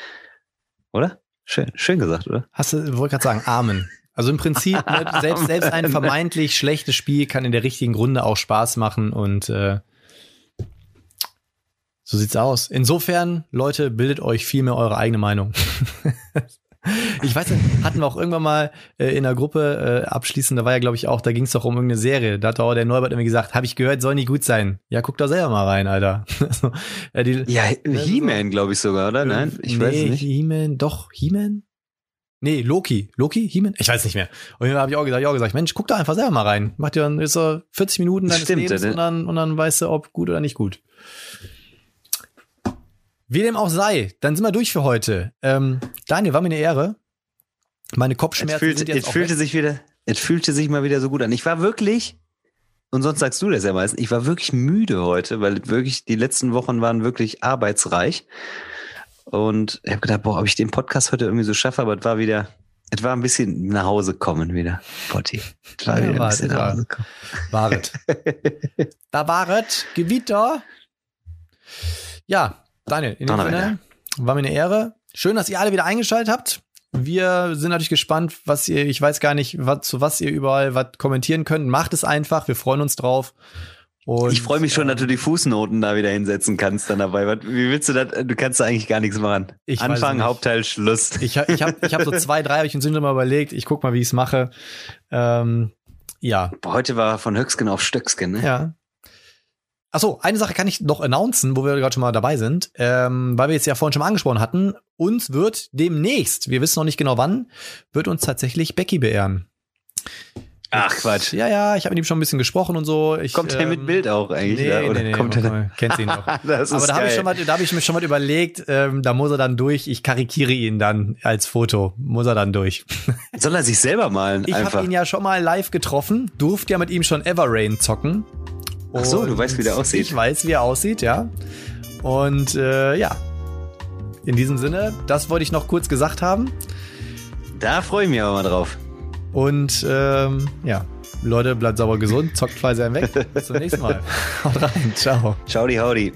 Oder? Schön, schön gesagt, oder? Hast du, wollte gerade sagen, Amen. Also im Prinzip, ne, selbst, selbst ein vermeintlich schlechtes Spiel kann in der richtigen Runde auch Spaß machen und äh, so sieht's aus. Insofern, Leute, bildet euch viel mehr eure eigene Meinung. ich weiß nicht, hatten wir auch irgendwann mal äh, in der Gruppe äh, abschließend, da war ja, glaube ich, auch, da ging es doch um irgendeine Serie. Da hat auch der Neubert immer gesagt, habe ich gehört, soll nicht gut sein. Ja, guck da selber mal rein, Alter. also, ja, die, ja He-Man, glaube ich sogar, oder? Nein, ich nee, weiß nicht. He-Man, doch, He-Man? Nee, Loki. Loki? He-Man? Ich weiß nicht mehr. Und dann habe ich auch gesagt, ich auch gesagt, Mensch, guck da einfach selber mal rein. Mach dir dann ist so 40 Minuten deines Stimmt, Lebens und dann, und dann weißt du, ob gut oder nicht gut. Wie dem auch sei, dann sind wir durch für heute. Ähm, Daniel, war mir eine Ehre. Meine Kopfschmerzen fühlte, sind jetzt es fühlte sich wieder, es fühlte sich mal wieder so gut an. Ich war wirklich, und sonst sagst du das ja meistens, ich war wirklich müde heute, weil wirklich die letzten Wochen waren wirklich arbeitsreich. Und ich habe gedacht, boah, ob ich den Podcast heute irgendwie so schaffe, aber es war wieder, es war ein bisschen nach Hause kommen wieder, Potti. Es war ja, wieder ein bisschen nach Hause kommen. Waret. da waret, Gewitter. Ja, Daniel, in dem Sinne, war mir eine Ehre. Schön, dass ihr alle wieder eingeschaltet habt. Wir sind natürlich gespannt, was ihr, ich weiß gar nicht, was, zu was ihr überall was kommentieren könnt. Macht es einfach, wir freuen uns drauf. Und, ich freue mich schon, dass du die Fußnoten da wieder hinsetzen kannst dann dabei. Wie willst du das? Du kannst da eigentlich gar nichts machen. Ich Anfang, Hauptteil, Schluss. Ich, ich habe ich hab so zwei, drei, habe ich uns mal überlegt. Ich guck mal, wie ich es mache. Ähm, ja. Boah, heute war von Höchsken auf Stöcksken, ne? Ja. Achso, eine Sache kann ich noch announcen, wo wir gerade schon mal dabei sind, ähm, weil wir jetzt ja vorhin schon mal angesprochen hatten. Uns wird demnächst, wir wissen noch nicht genau wann, wird uns tatsächlich Becky beehren. Ach Quatsch. Ja, ja, ich habe mit ihm schon ein bisschen gesprochen und so. Ich, kommt ähm, er mit Bild auch eigentlich? Nee, ja, oder nee, nee, kommt er kennt ihn noch. das ist Aber da habe ich, schon mal, da hab ich mir schon mal überlegt, ähm, da muss er dann durch. Ich karikiere ihn dann als Foto. Muss er dann durch. Soll er sich selber malen? Ich habe ihn ja schon mal live getroffen, durfte ja mit ihm schon Everrain zocken. Ach so, du weißt, wie der aussieht. Ich weiß, wie er aussieht, ja. Und äh, ja, in diesem Sinne, das wollte ich noch kurz gesagt haben. Da freue ich mich aber mal drauf. Und ähm, ja, Leute, bleibt sauber gesund, zockt fleißig weg. Bis zum nächsten Mal. Haut rein, ciao. Ciao, die Howdy.